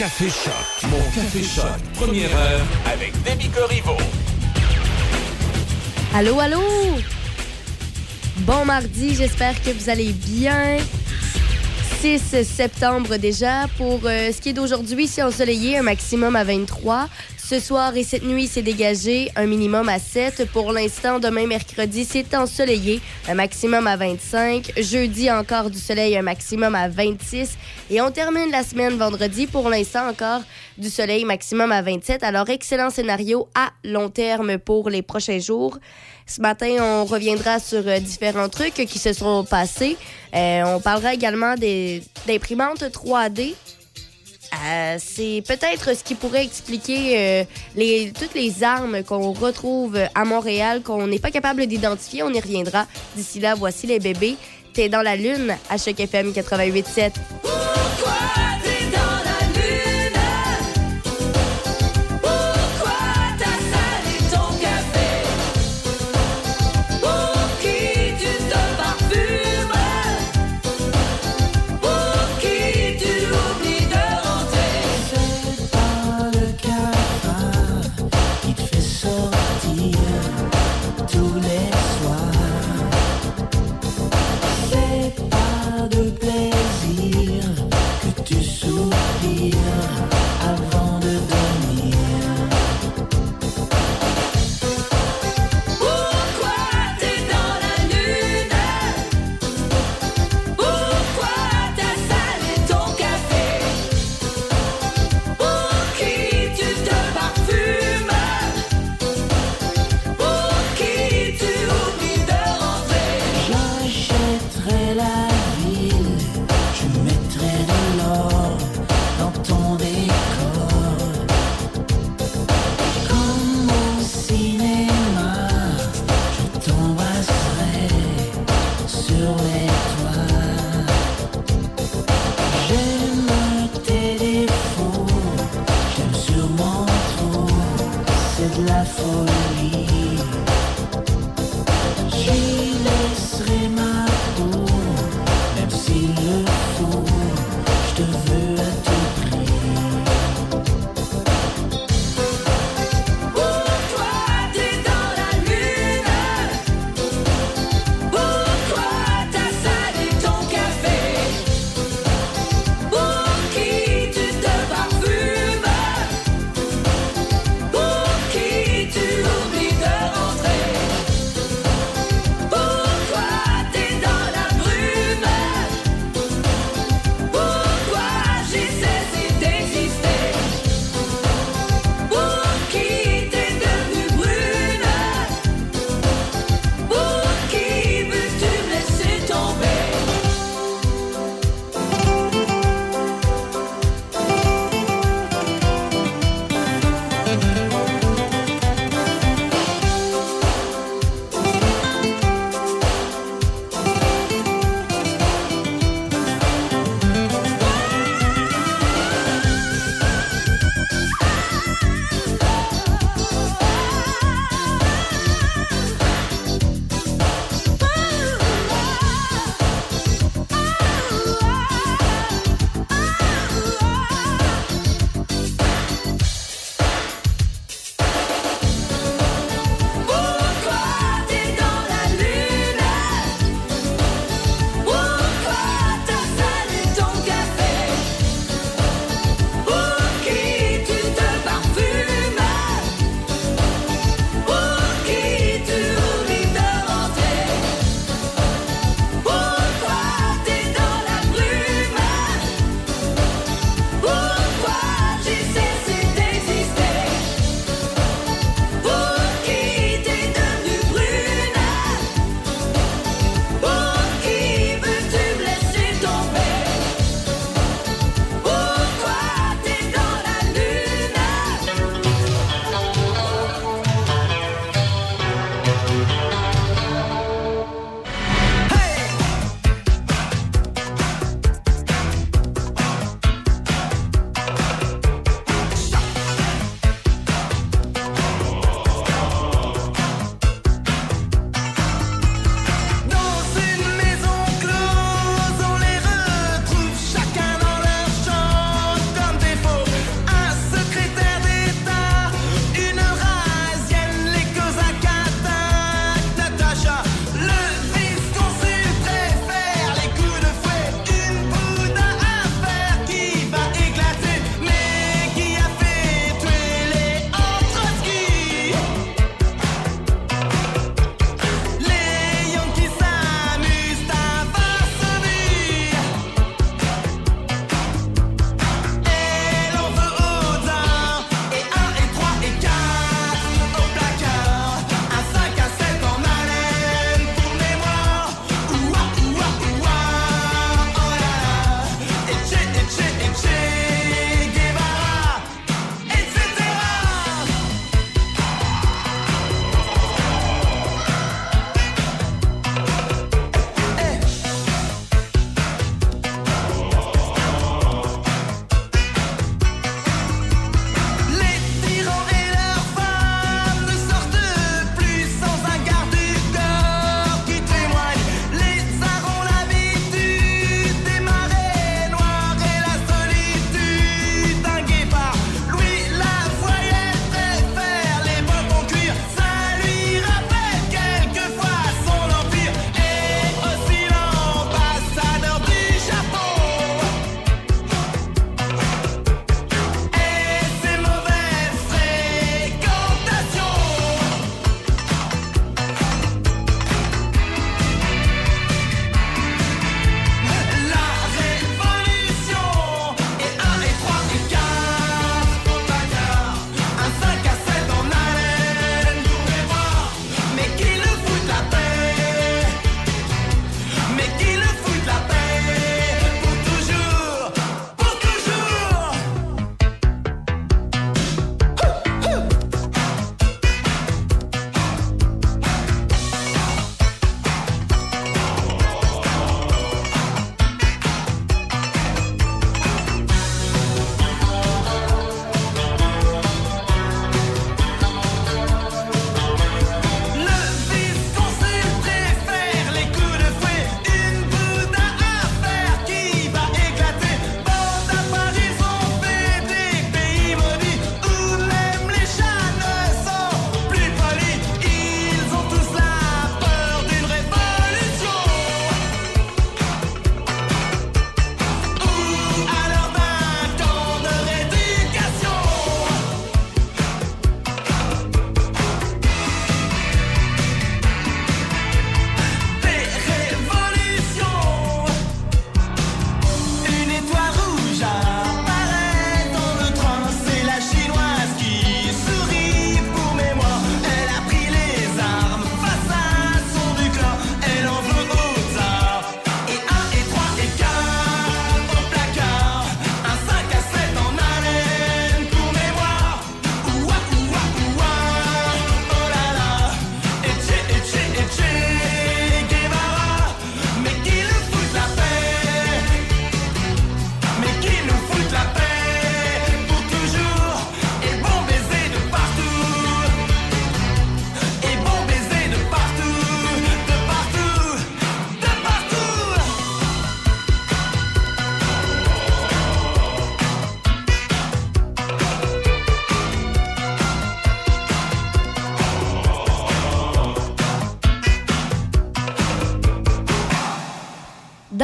Café Choc. Mon Café Choc. Première heure avec Demi Corriveau. Allô, allô? Bon mardi, j'espère que vous allez bien. 6 septembre déjà. Pour euh, ce qui est d'aujourd'hui, c'est ensoleillé, un maximum à 23. Ce soir et cette nuit, c'est dégagé, un minimum à 7. Pour l'instant, demain, mercredi, c'est ensoleillé, un maximum à 25. Jeudi, encore du soleil, un maximum à 26. Et on termine la semaine vendredi, pour l'instant, encore du soleil, maximum à 27. Alors, excellent scénario à long terme pour les prochains jours. Ce matin, on reviendra sur euh, différents trucs qui se sont passés. Euh, on parlera également des d'imprimantes 3D. Euh, c'est peut-être ce qui pourrait expliquer euh, les, toutes les armes qu'on retrouve à Montréal, qu'on n'est pas capable d'identifier. On y reviendra. D'ici là, voici les bébés. T'es dans la lune à Choc FM 88.7.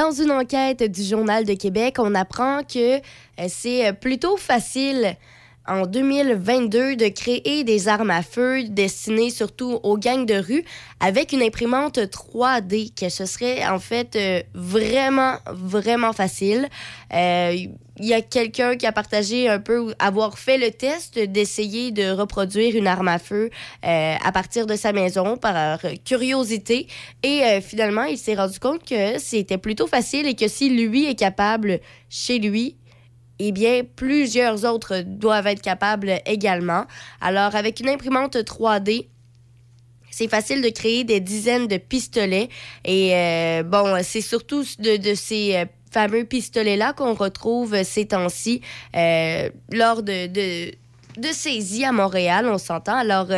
dans une enquête du Journal de Québec, on apprend que c'est plutôt facile en 2022 de créer des armes à feu destinées surtout aux gangs de rue avec une imprimante 3D, que ce serait en fait euh, vraiment, vraiment facile. Euh, il y a quelqu'un qui a partagé un peu avoir fait le test d'essayer de reproduire une arme à feu euh, à partir de sa maison par curiosité et finalement il s'est rendu compte que c'était plutôt facile et que si lui est capable chez lui eh bien, plusieurs autres doivent être capables également. Alors, avec une imprimante 3D, c'est facile de créer des dizaines de pistolets. Et euh, bon, c'est surtout de, ces euh, fameux pistolets-là qu'on retrouve ces temps-ci euh, lors de, de, de saisies à Montréal, on s'entend. Alors,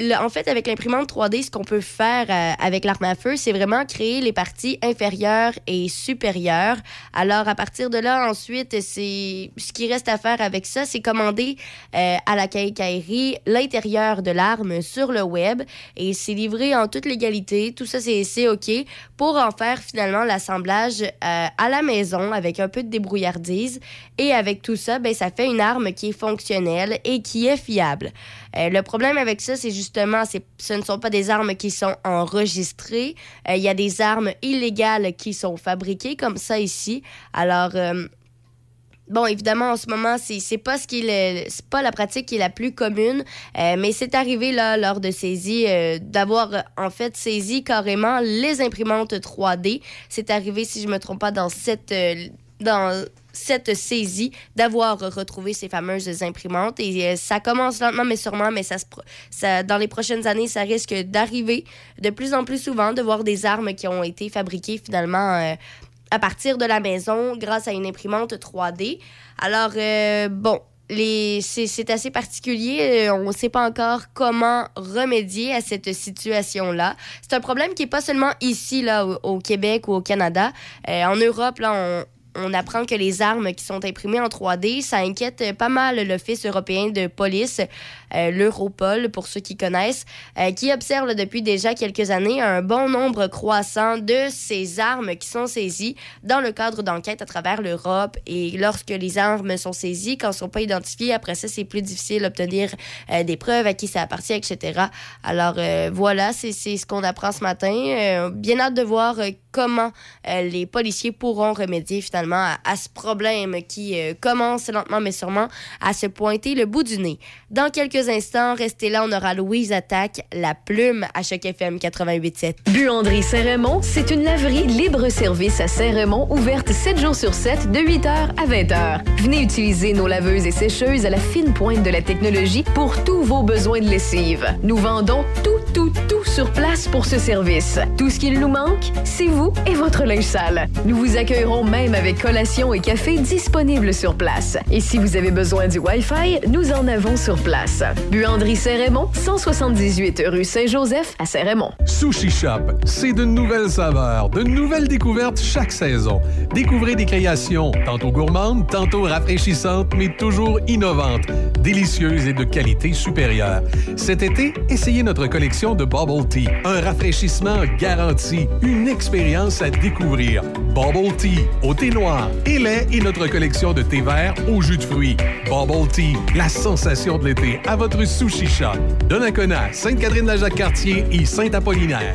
en fait, avec l'imprimante 3D, ce qu'on peut faire euh, avec l'arme à feu, c'est vraiment créer les parties inférieures et supérieures. Alors, à partir de là, ensuite, c'est ce qui reste à faire avec ça, c'est commander euh, à la cahier l'intérieur de l'arme sur le web et c'est livré en toute légalité. Tout ça, c'est OK pour en faire finalement l'assemblage euh, à la maison avec un peu de débrouillardise. Et avec tout ça, ben, ça fait une arme qui est fonctionnelle et qui est fiable. le problème avec ça, c'est justement, ce ne sont pas des armes qui sont enregistrées. Euh, il y a des armes illégales qui sont fabriquées comme ça ici. Alors, euh, Bon, évidemment, en ce moment, pas ce qui pas la pratique qui est la plus commune, euh, mais c'est arrivé là lors de saisie d'avoir en fait saisi carrément les imprimantes 3D. C'est arrivé, si je me trompe pas, dans cette dans cette saisie d'avoir retrouvé ces fameuses imprimantes. Et euh, ça commence lentement, mais sûrement, mais ça, ça dans les prochaines années, ça risque d'arriver de plus en plus souvent de voir des armes qui ont été fabriquées finalement euh, à partir de la maison grâce à une imprimante 3D. Alors, euh, bon, c'est assez particulier. On ne sait pas encore comment remédier à cette situation-là. C'est un problème qui n'est pas seulement ici, là, au, au, Québec ou au Canada. en Europe, là, on, apprend que les armes qui sont imprimées en 3D, ça inquiète pas mal l'Office européen de police, euh, l'Europol pour ceux qui connaissent, euh, qui observe depuis déjà quelques années un bon nombre croissant de ces armes qui sont saisies dans le cadre d'enquêtes à travers l'Europe. Et lorsque les armes sont saisies, quand elles ne sont pas identifiées, après ça, c'est plus difficile d'obtenir euh, des preuves à qui ça appartient, etc. Alors voilà, c'est ce qu'on apprend ce matin. bien hâte de voir comment les policiers pourront remédier finalement à, ce problème qui euh, commence lentement mais sûrement à se pointer le bout du nez. Dans quelques instants, restez là, on aura Louise Attaque, la plume à chaque FM 88.7. Buanderie Saint-Raymond, c'est une laverie libre-service à Saint-Raymond, ouverte 7 jours sur 7 de 8h à 20h. Venez utiliser nos laveuses et sécheuses à la fine pointe de la technologie pour tous vos besoins de lessive. Nous vendons tout, tout, tout sur place pour ce service. Tout ce qu'il nous manque, c'est vous et votre linge sale. Nous vous accueillerons même avec collations et café disponibles sur place. Et si vous avez besoin du Wi-Fi, nous en avons sur place. Buanderie Saint-Raymond, 178 rue Saint-Joseph à Saint-Raymond. Sushi Shop, c'est de nouvelles saveurs, de nouvelles découvertes chaque saison. Découvrez des créations, tantôt gourmandes, tantôt rafraîchissantes, mais toujours innovantes, délicieuses et de qualité supérieure. Cet été, essayez notre collection de Bubble Tea, un rafraîchissement garanti, une expérience à découvrir. Bubble Tea, au thé noir et lait et notre collection de thé vert au jus de fruits. Bubble Tea, la sensation de l'été à votre sushi shop. Donnacona, Sainte-Catherine-la-Jacques-Cartier et Saint-Apollinaire.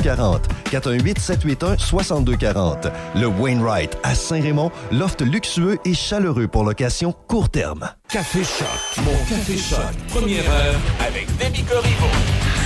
40. 418 781 6240. Le Wainwright à Saint-Raymond, loft luxueux et chaleureux pour location court terme. Café Choc, mon Café Choc, première heure avec Demi Corriveau.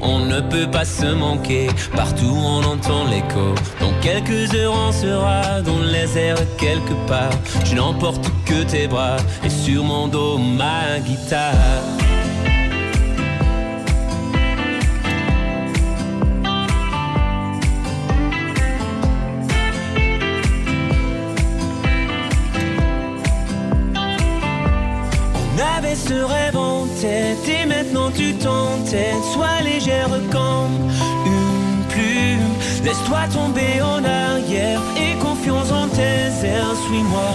On ne peut pas se manquer. Partout on entend l'écho. Dans quelques heures on sera dans les airs quelque part. Je n'emporte que tes bras et sur mon dos ma guitare. Ce rêve et maintenant tu t'entêtes. Sois légère comme une plume. Laisse-toi tomber en arrière et confiance en tes airs. Suis-moi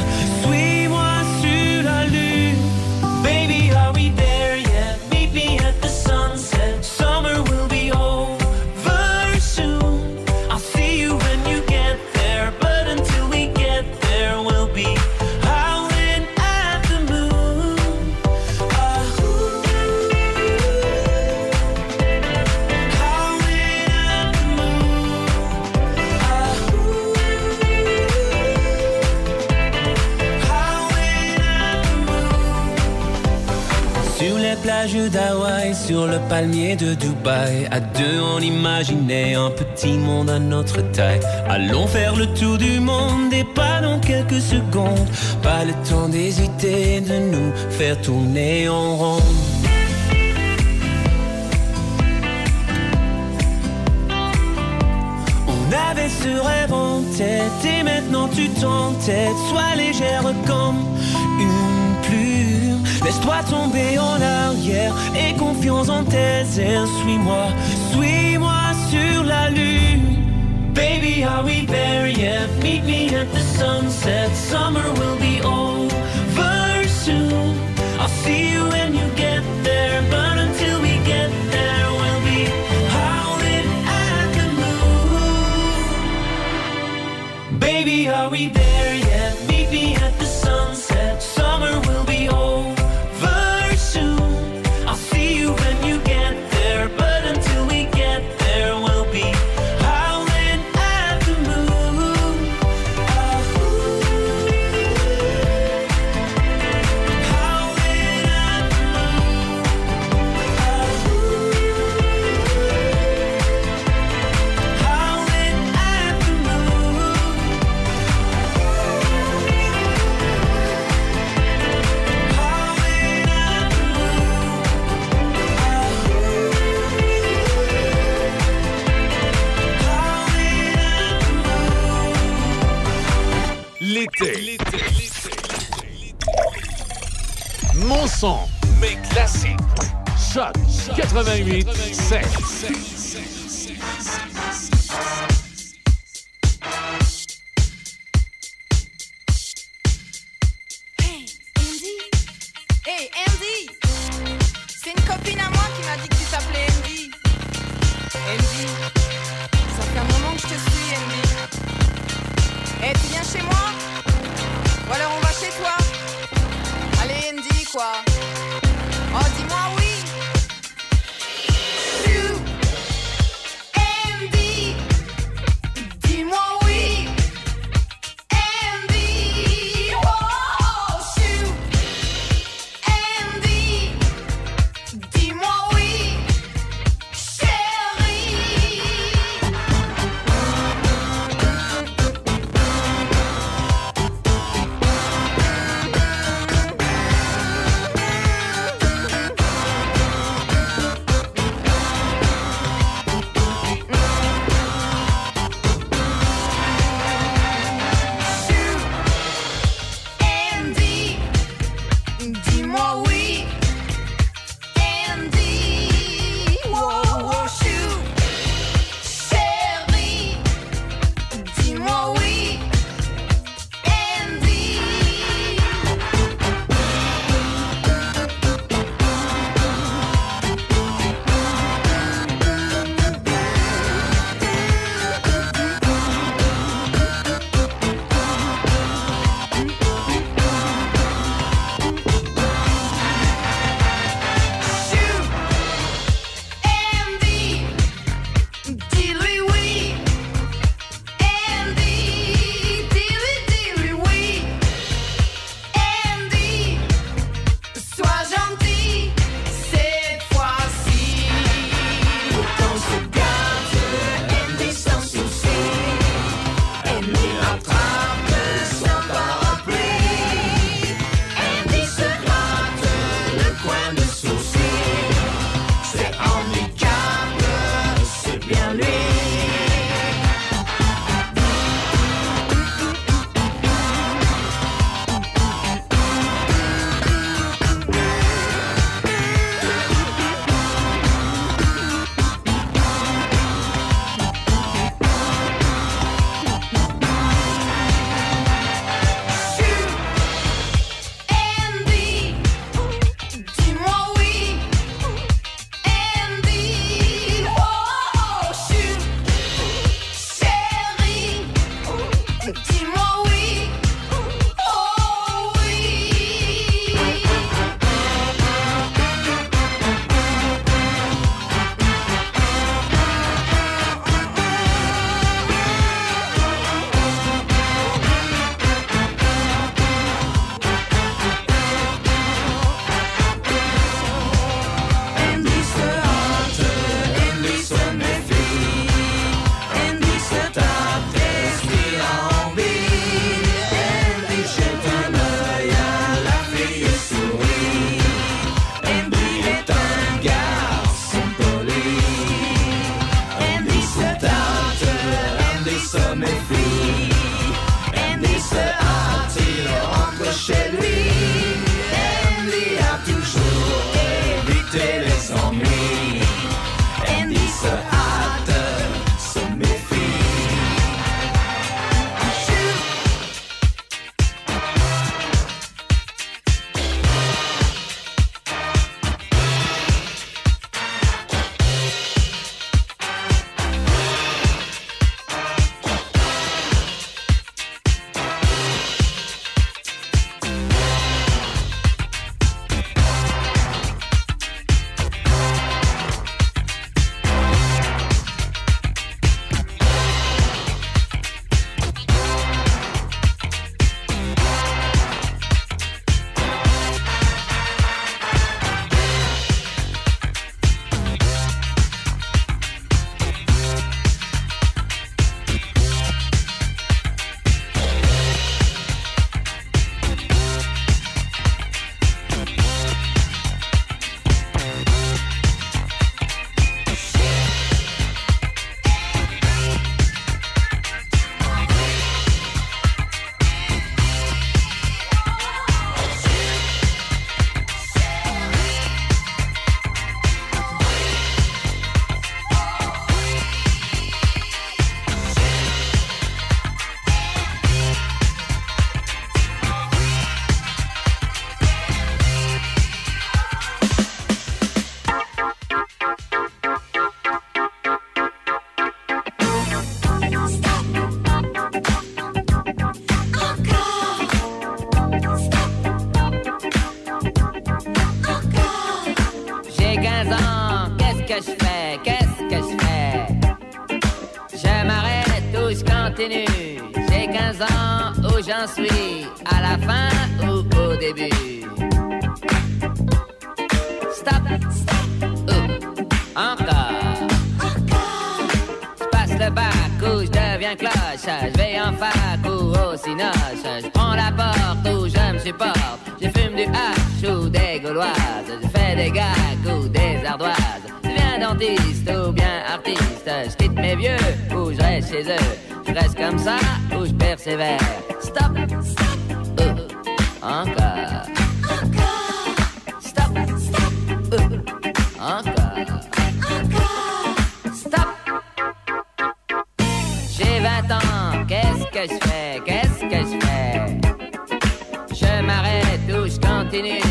de Dubaï, à deux on imaginait un petit monde à notre taille. Allons faire le tour du monde et pas dans quelques secondes. Pas le temps d'hésiter, de nous faire tourner en rond. On avait ce rêve en tête et maintenant tu t'entêtes. Sois légère comme. Laisse-toi tomber en arrière et confiance en tes airs. Suis-moi, suis-moi sur la lune. Baby, are we there yet? Meet me at the sunset. Summer will be over soon. I'll see you when you get there. But until we get there, we'll be howling at the moon. Baby, are we there yet? Stop, stop, encore. Stop, stop, ou encore. Stop. J'ai 20 ans, qu'est-ce que je fais, qu'est-ce que je fais? Je m'arrête ou je continue,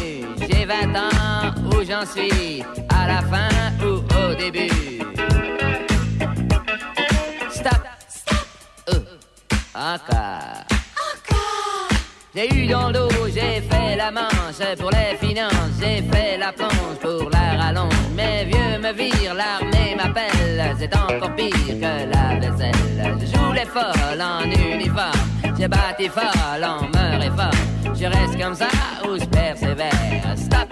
j'ai 20 ans où j'en suis, à la fin ou au début. J'ai eu dans le dos, j'ai fait la manche pour les finances, j'ai fait la planche pour la rallonge. Mes vieux me virent, l'armée m'appelle, c'est encore pire que la vaisselle. Je joue les folles en uniforme, j'ai bâti folle en me réforme. Je reste comme ça ou je persévère. Stop,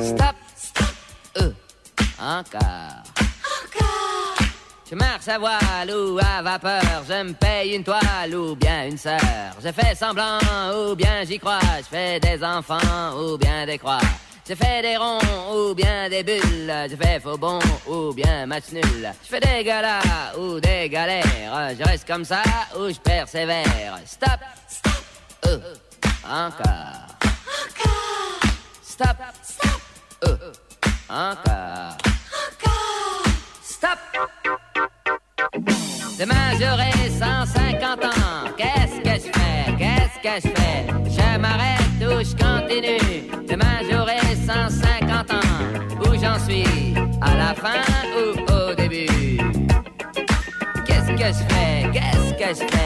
Stop, stop, ou encore. Je marche à voile ou à vapeur, je me paye une toile ou bien une sœur. Je fais semblant ou bien j'y crois, je fais des enfants ou bien des croix. Je fais des ronds ou bien des bulles, je fais faux bon ou bien match nul. Je fais des galas ou des galères, je reste comme ça ou je persévère. Stop, stop, ou encore. Stop, stop, ou encore. Stop. Demain j'aurai 150 ans. Qu'est-ce que je fais? Qu'est-ce que je fais? Je m'arrête ou je continue. Demain j'aurai 150 ans. Où j'en suis? À la fin ou au début? Qu'est-ce que je fais? Qu'est-ce que je fais?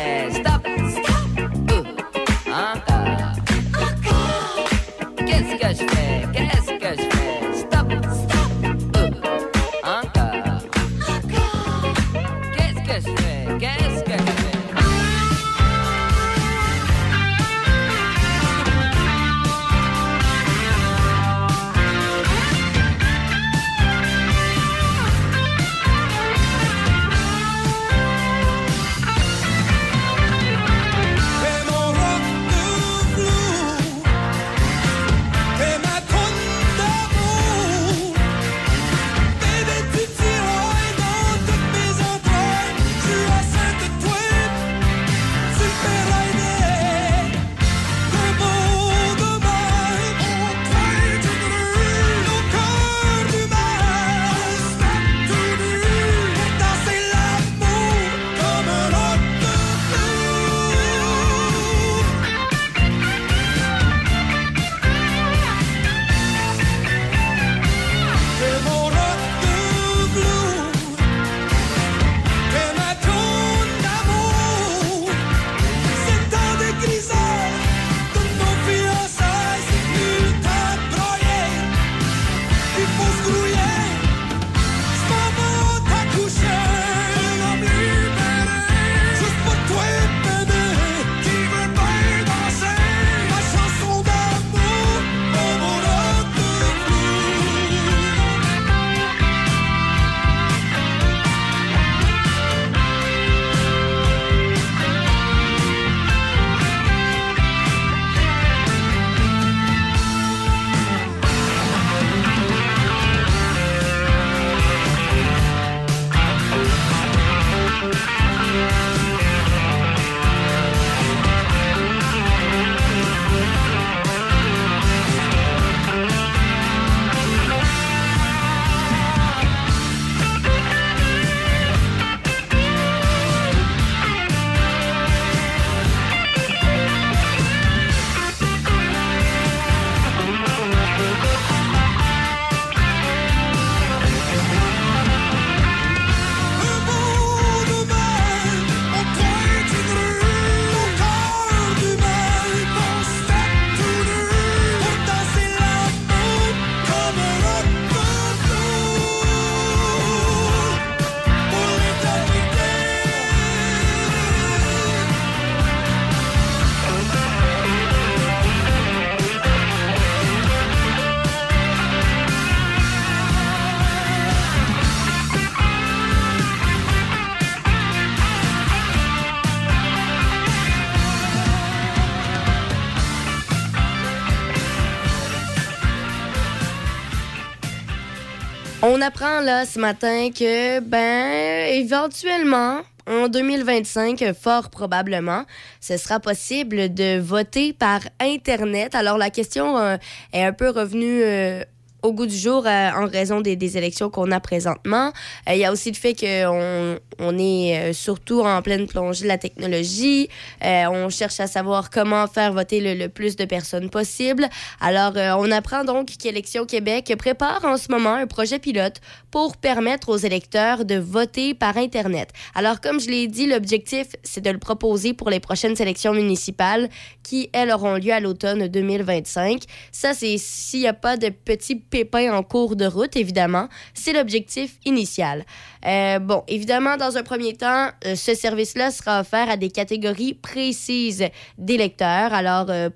On apprend là ce matin que, ben, éventuellement, en 2025, fort probablement, ce sera possible de voter par Internet. Alors la question euh, est un peu revenue euh, au goût du jour euh, en raison des, élections qu'on a présentement. Euh, il y a aussi le fait qu'on on est euh, surtout en pleine plongée de la technologie. On cherche à savoir comment faire voter le, le plus de personnes possible. Alors, on apprend donc qu'Élections Québec prépare en ce moment un projet pilote pour permettre aux électeurs de voter par Internet. Alors, comme je l'ai dit, l'objectif, c'est de le proposer pour les prochaines élections municipales qui, elles, auront lieu à l'automne 2025. Ça, c'est s'il n'y a pas de petits pépins en cours de route, évidemment. C'est l'objectif initial. Euh, bon, évidemment, dans un premier temps, euh, ce service-là sera offert à des catégories précises d'électeurs. Alors, euh,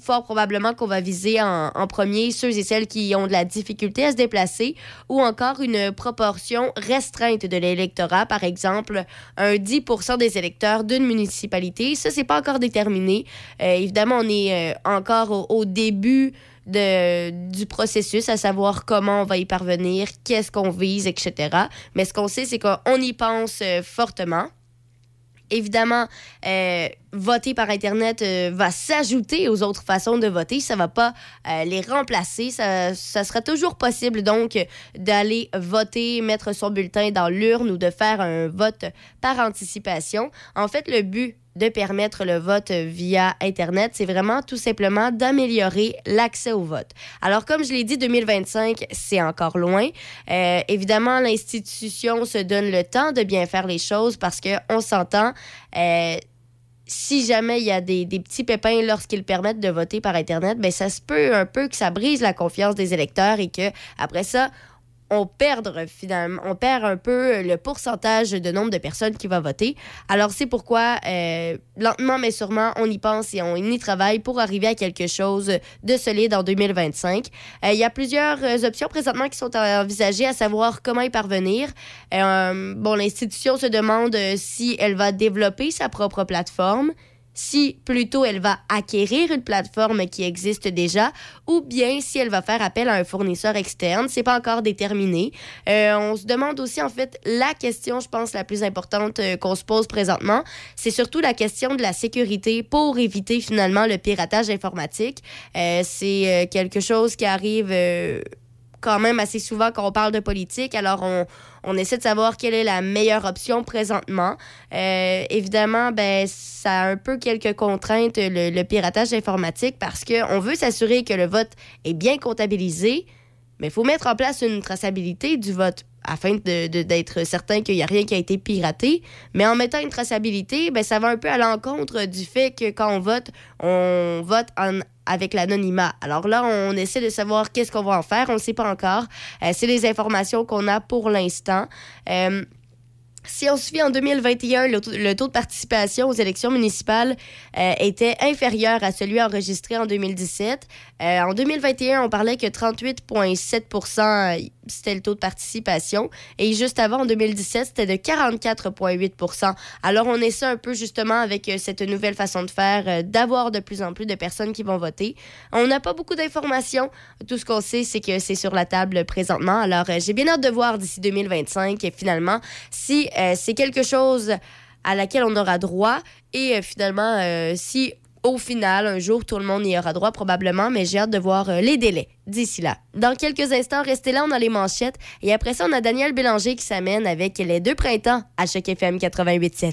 fort probablement qu'on va viser en, premier ceux et celles qui ont de la difficulté à se déplacer ou encore une proportion restreinte de l'électorat, par exemple un 10 des électeurs d'une municipalité. Ça, c'est pas encore déterminé. Évidemment, on est encore au début de, du processus, à savoir comment on va y parvenir, qu'est-ce qu'on vise, etc. Mais ce qu'on sait, c'est qu'on y pense euh, fortement. Évidemment, euh, voter par Internet euh, va s'ajouter aux autres façons de voter. Ça ne va pas les remplacer. Ça, ça, sera toujours possible, donc, d'aller voter, mettre son bulletin dans l'urne ou de faire un vote par anticipation. En fait, le but de permettre le vote via Internet, c'est vraiment tout simplement d'améliorer l'accès au vote. Alors, comme je l'ai dit, 2025, c'est encore loin. Euh, évidemment, l'institution se donne le temps de bien faire les choses parce qu'on s'entend. Euh, si jamais il y a des, petits pépins lorsqu'ils permettent de voter par Internet, ben ça se peut un peu que ça brise la confiance des électeurs et que après ça, on perd finalement, on perd un peu le pourcentage de nombre de personnes qui vont voter. Alors c'est pourquoi euh, lentement mais sûrement on y pense et on y travaille pour arriver à quelque chose de solide en 2025. Euh, il y a plusieurs options présentement qui sont envisagées, à savoir comment y parvenir. Euh, bon, l'institution se demande si elle va développer sa propre plateforme si plutôt elle va acquérir une plateforme qui existe déjà ou bien si elle va faire appel à un fournisseur externe. C'est pas encore déterminé. Euh, on se demande aussi, en fait, la question, je pense, la plus importante euh, qu'on se pose présentement, c'est surtout la question de la sécurité pour éviter finalement le piratage informatique. Euh, c'est quelque chose qui arrive quand même assez souvent quand on parle de politique. Alors, on, on essaie de savoir quelle est la meilleure option présentement. Euh, évidemment, ben, ça a un peu quelques contraintes, le, piratage informatique, parce qu'on veut s'assurer que le vote est bien comptabilisé, mais il faut mettre en place une traçabilité du vote afin d'être certain qu'il n'y a rien qui a été piraté. Mais en mettant une traçabilité, ben, ça va un peu à l'encontre du fait que quand on vote, on vote en, avec l'anonymat. Alors là, on essaie de savoir qu'est-ce qu'on va en faire. On ne sait pas encore. Euh, C'est les informations qu'on a pour l'instant. Euh, si on se fie en 2021, le le taux de participation aux élections municipales euh, était inférieur à celui enregistré en 2017. Euh, en 2021, on parlait que 38,7 c'était le taux de participation. Et juste avant, en 2017, c'était de 44,8% Alors, on essaie un peu justement avec euh, cette nouvelle façon de faire, euh, d'avoir de plus en plus de personnes qui vont voter. On n'a pas beaucoup d'informations. Tout ce qu'on sait, c'est que c'est sur la table présentement. Alors, euh, j'ai bien hâte de voir d'ici 2025, finalement, si c'est quelque chose à laquelle on aura droit et finalement, si au final, un jour, tout le monde y aura droit probablement, mais j'ai hâte de voir euh, les délais d'ici là. Dans quelques instants, restez là, on a les manchettes. Et après ça, on a Daniel Bélanger qui s'amène avec les deux printemps à Choc FM 88.7.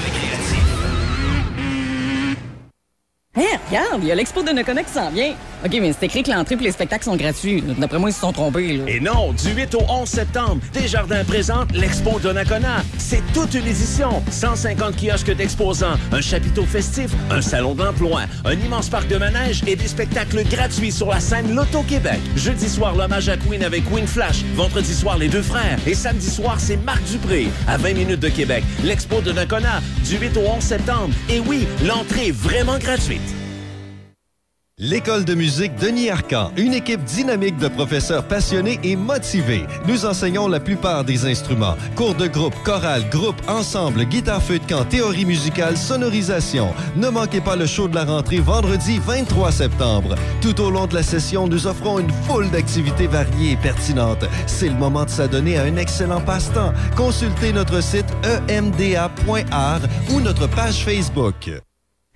récréatif. Regarde, il y a l'expo de Nakona qui s'en vient. OK, mais c'est écrit que l'entrée et les spectacles sont gratuits. D'après moi, ils se sont trompés. Et non, du 8 au 11 septembre, Desjardins présente l'Expo Donnacona. C'est toute une édition. 150 kiosques d'exposants, un chapiteau festif, un salon d'emploi, un immense parc de manège et des spectacles gratuits sur la scène Loto-Québec. Jeudi soir, l'hommage à Queen avec Queen Flash. Vendredi soir, les deux frères. Et samedi soir, c'est Marc Dupré. À 20 minutes de Québec, l'Expo de Nakona, du 8 au 11 septembre. Et oui, l'entrée est vraiment gratuite. L'école de musique Denis Arcan, une équipe dynamique de professeurs passionnés et motivés. Nous enseignons la plupart des instruments. Cours de groupe, chorale, groupe, ensemble, guitare feu de camp, théorie musicale, sonorisation. Ne manquez pas le show de la rentrée vendredi 23 septembre. Tout au long de la session, nous offrons une foule d'activités variées et pertinentes. C'est le moment de s'adonner à un excellent passe-temps. Consultez notre site emda.art ou notre page Facebook.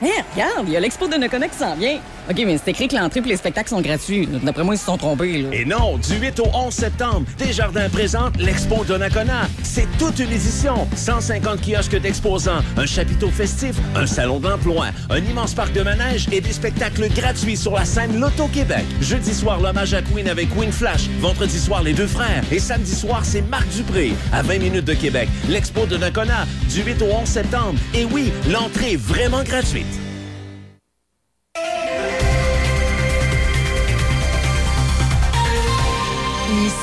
Hé, regarde, il y a l'expo de Nakona qui s'en vient. OK, mais c'est écrit que l'entrée et les spectacles sont gratuits. D'après moi, ils se sont trompés. Là. Et non, du 8 au 11 septembre, Desjardins présente l'Expo Donnacona. C'est toute une édition. 150 kiosques d'exposants, un chapiteau festif, un salon d'emploi, un immense parc de manège et des spectacles gratuits sur la scène Loto-Québec. Jeudi soir, l'hommage à Queen avec Queen Flash. Vendredi soir, les deux frères. Et samedi soir, c'est Marc Dupré. À 20 minutes de Québec, l'Expo de Nakona, du 8 au 11 septembre. Et oui, l'entrée est vraiment gratuite.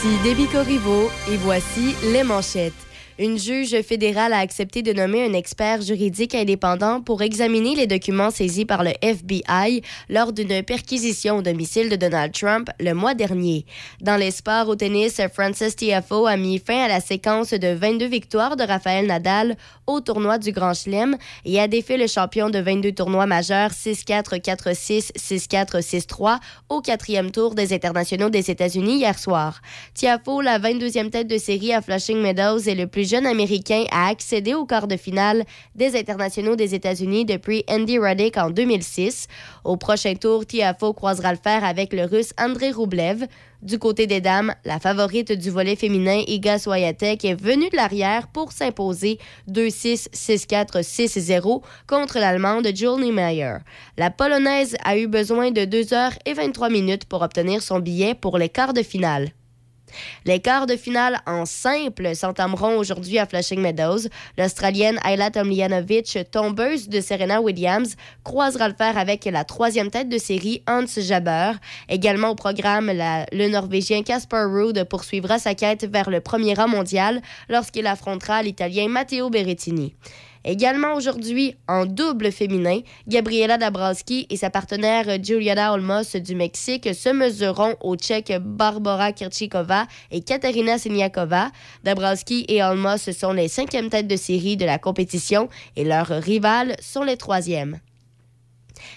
Ici Déby Corriveau et voici les manchettes. Une juge fédérale a accepté de nommer un expert juridique indépendant pour examiner les documents saisis par le FBI lors d'une perquisition au domicile de Donald Trump le mois dernier. Dans les sports au tennis, Francis Tiafoe a mis fin à la séquence de 22 victoires de Rafael Nadal au tournoi du Grand Chelem et a défait le champion de 22 tournois majeurs 6-4, 4-6, 6-4, 6-3 au quatrième tour des internationaux des États-Unis hier soir. Tiafoe, la 22e tête de série à Flushing Meadows, est le plus jeune Américain à accéder au quart de finale des internationaux des États-Unis depuis Andy Roddick en 2006. Au prochain tour, Tiafoe croisera le fer avec le Russe Andrei Rublev. Du côté des dames, la favorite du volet féminin, Iga Swiatek, est venue de l'arrière pour s'imposer 2-6, 6-4, 6-0 contre l'Allemande Jules Niemeyer. La Polonaise a eu besoin de 2 heures et 23 minutes pour obtenir son billet pour les quarts de finale. Les quarts de finale en simple s'entameront aujourd'hui à Flushing Meadows. L'Australienne Ayla Tomljanovic, tombeuse de Serena Williams, croisera le fer avec la troisième tête de série Hans Jabber. Également au programme, le Norvégien Casper Ruud poursuivra sa quête vers le premier rang mondial lorsqu'il affrontera l'Italien Matteo Berrettini. Également aujourd'hui, en double féminin, Gabriela Dabrowski et sa partenaire Juliana Olmos du Mexique se mesureront aux Tchèques Barbara Kirchikova et Katerina Siniakova. Dabrowski et Olmos sont les cinquièmes têtes de série de la compétition et leurs rivales sont les troisièmes.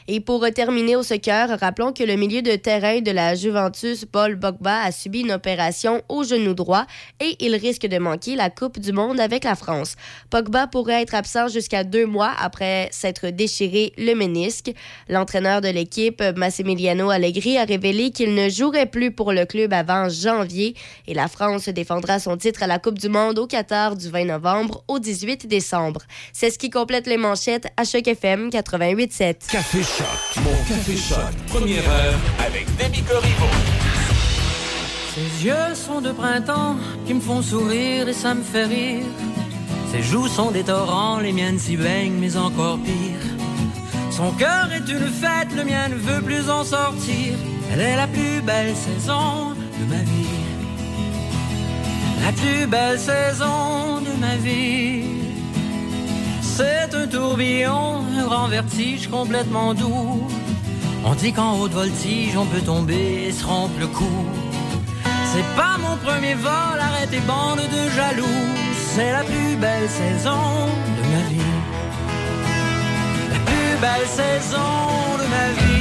Et pour terminer au soccer, rappelons que le milieu de terrain de la Juventus, Paul Pogba, a subi une opération au genou droit et il risque de manquer la Coupe du Monde avec la France. Pogba pourrait être absent jusqu'à deux mois après s'être déchiré le ménisque. L'entraîneur de l'équipe, Massimiliano Allegri, a révélé qu'il ne jouerait plus pour le club avant janvier et la France défendra son titre à la Coupe du Monde au Qatar du 20 novembre au 18 décembre. C'est ce qui complète les manchettes à Choc FM 88.7. Café Choc. Mon Café Choc. Première heure avec Demi Corriveau. Ses yeux sont de printemps qui me font sourire et ça me fait rire. Ses joues sont des torrents, les miennes s'y baignent, mais encore pire. Son cœur est une fête, le mien ne veut plus en sortir. Elle est la plus belle saison de ma vie. La plus belle saison de ma vie. C'est un tourbillon, un grand vertige complètement doux. On dit qu'en haute voltige, on peut tomber et se rompre le cou. C'est pas mon premier vol, arrêtez bande de jaloux. C'est la plus belle saison de ma vie. La plus belle saison de ma vie.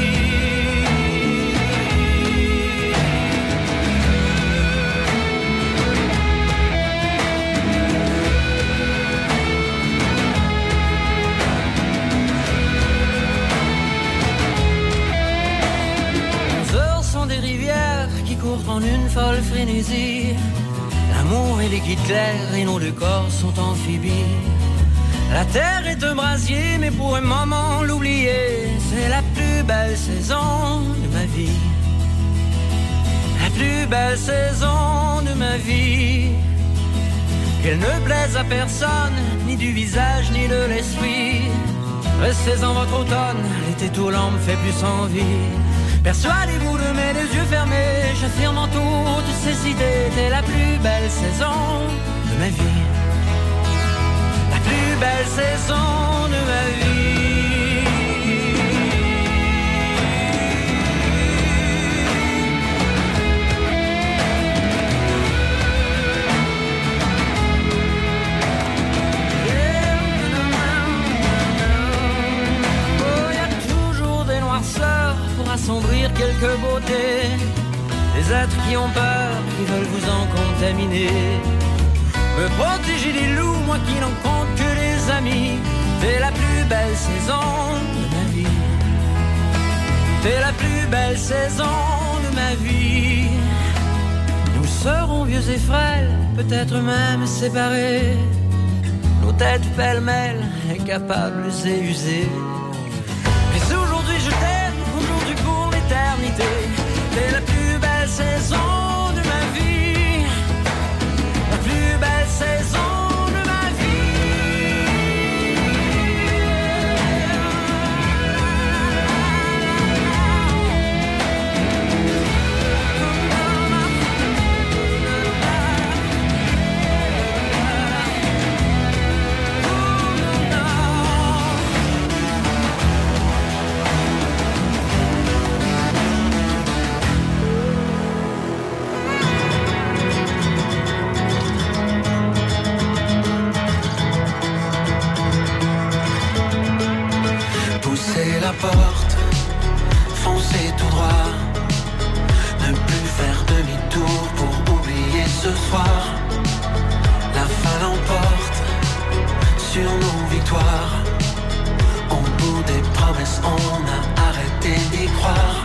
Une folle frénésie. L'amour est liquide clair et nos deux corps sont amphibies. La terre est un brasier, mais pour un moment l'oublier, c'est la plus belle saison de ma vie. La plus belle saison de ma vie. Qu'elle ne plaise à personne, ni du visage, ni de l'esprit. Restez en votre automne, l'été tout lent me fait plus envie. Persuadez-vous de mes yeux fermés, j'affirme en toutes ces idées, t'es la plus belle saison de ma vie. La plus belle saison de ma vie. Oh, y a toujours des assombrir quelques beautés. Des êtres qui ont peur, qui veulent vous en contaminer. Me protéger des loups, moi qui n'en compte que des amis. C'est la plus belle saison de ma vie. C'est la plus belle saison de ma vie. Nous serons vieux et frêles, peut-être même séparés. Nos têtes pêle-mêle, incapables et usées. C'est la plus belle saison porte, foncez tout droit. Ne plus faire demi-tour pour oublier ce soir. La fin l'emporte sur nos victoires. Au bout des promesses, on a arrêté d'y croire.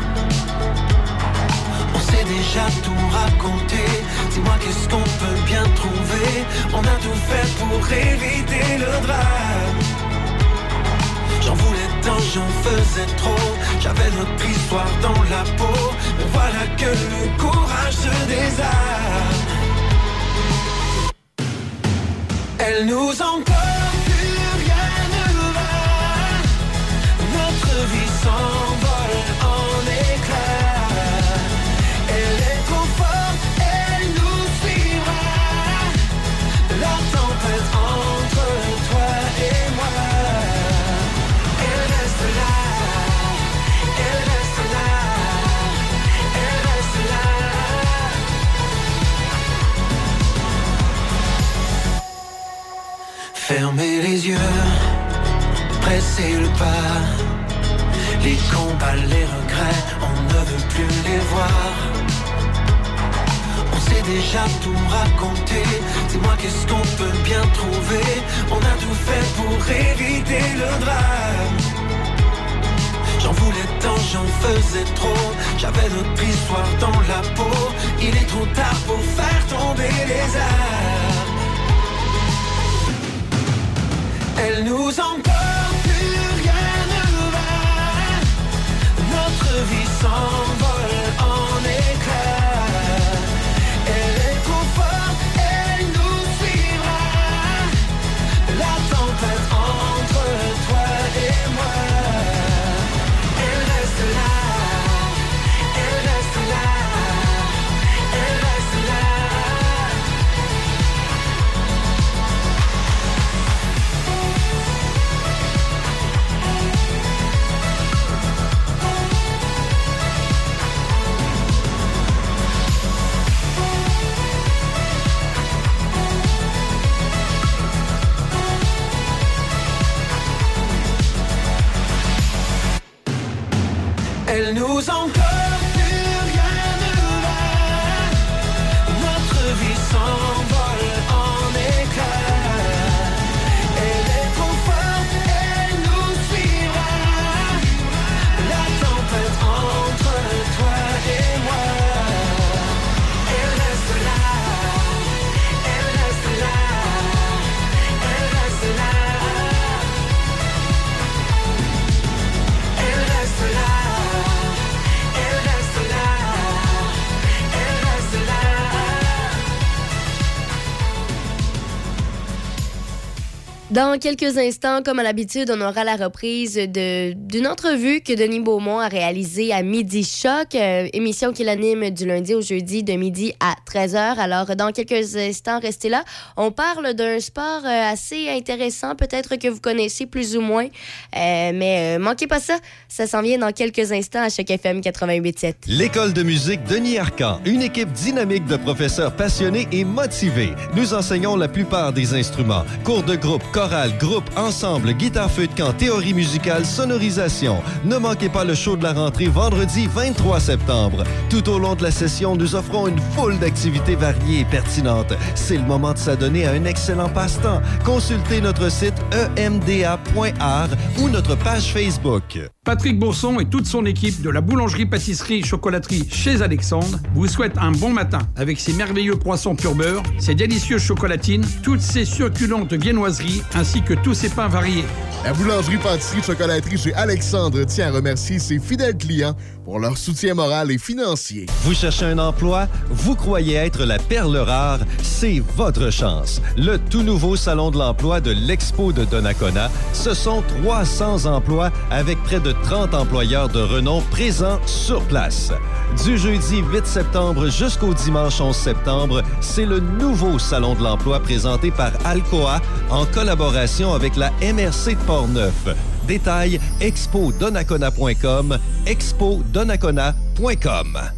On s'est déjà tout raconté. Dis-moi qu'est-ce qu'on peut bien trouver. On a tout fait pour éviter le drame. J'en voulais j'en faisais trop. J'avais notre histoire dans la peau. Voilà que le courage se désarme. Elle nous encore plus rien ne va. Notre vie s'envole Les combats, les regrets, on ne veut plus les voir. On s'est déjà tout raconté. Dis-moi qu'est-ce qu'on peut bien trouver. On a tout fait pour éviter le drame. J'en voulais tant, j'en faisais trop. J'avais notre histoire dans la peau. Il est trop tard pour faire tomber les armes. Elle nous encore Notre vie Who's news on. Dans quelques instants, comme à l'habitude, on aura la reprise d'une entrevue que Denis Beaumont a réalisée à Midi Choc, euh, émission qu'il anime du lundi au jeudi de midi à 13h. Alors, dans quelques instants, restez là. On parle d'un sport euh, assez intéressant, peut-être que vous connaissez plus ou moins, Euh, mais euh, manquez pas ça. Ça s'en vient dans quelques instants à Choc FM 88.7. L'école de musique Denis Arcan, une équipe dynamique de professeurs passionnés et motivés. Nous enseignons la plupart des instruments. Cours de groupe, groupe, ensemble, guitare feu de camp, théorie musicale, sonorisation. Ne manquez pas le show de la rentrée vendredi 23 septembre. Tout au long de la session, nous offrons une foule d'activités variées et pertinentes. C'est le moment de s'adonner à un excellent passe-temps. Consultez notre site emda.art ou notre page Facebook. Patrick Bourson et toute son équipe de la boulangerie-pâtisserie-chocolaterie chez Alexandre vous souhaitent un bon matin avec ses merveilleux poissons pur beurre, ses délicieuses chocolatines, toutes ses succulentes viennoiseries ainsi que tous ses pains variés. La boulangerie-pâtisserie-chocolaterie chez Alexandre tient à remercier ses fidèles clients pour leur soutien moral et financier. Vous cherchez un emploi? Vous croyez être la perle rare? C'est votre chance. Le tout nouveau Salon de l'emploi de l'Expo de Donnacona, ce sont 300 emplois avec près de 30 employeurs de renom présents sur place. Du jeudi 8 septembre jusqu'au dimanche 11 septembre, c'est le nouveau Salon de l'emploi présenté par Alcoa en collaboration avec la MRC Portneuf. Détails expodonnacona.com, expodonnacona.com.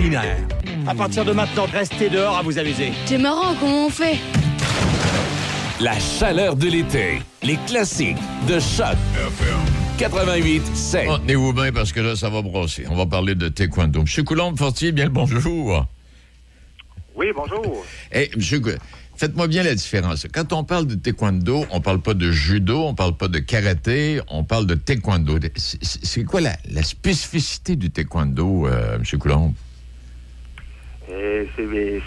À partir de maintenant, restez dehors à vous amuser. C'est marrant, comment on fait? La chaleur de l'été. Les classiques de Choc. 88 7. Oh, Tenez-vous bien parce que là, ça va brosser. On va parler de taekwondo. Monsieur Coulombe-Fortier, bien le bonjour. Oui, bonjour. Eh, monsieur, Cou- faites-moi bien la différence. Quand on parle de taekwondo, on parle pas de judo, on parle pas de karaté, on parle de taekwondo. C'est- quoi la, la spécificité du taekwondo, euh, monsieur Coulombe?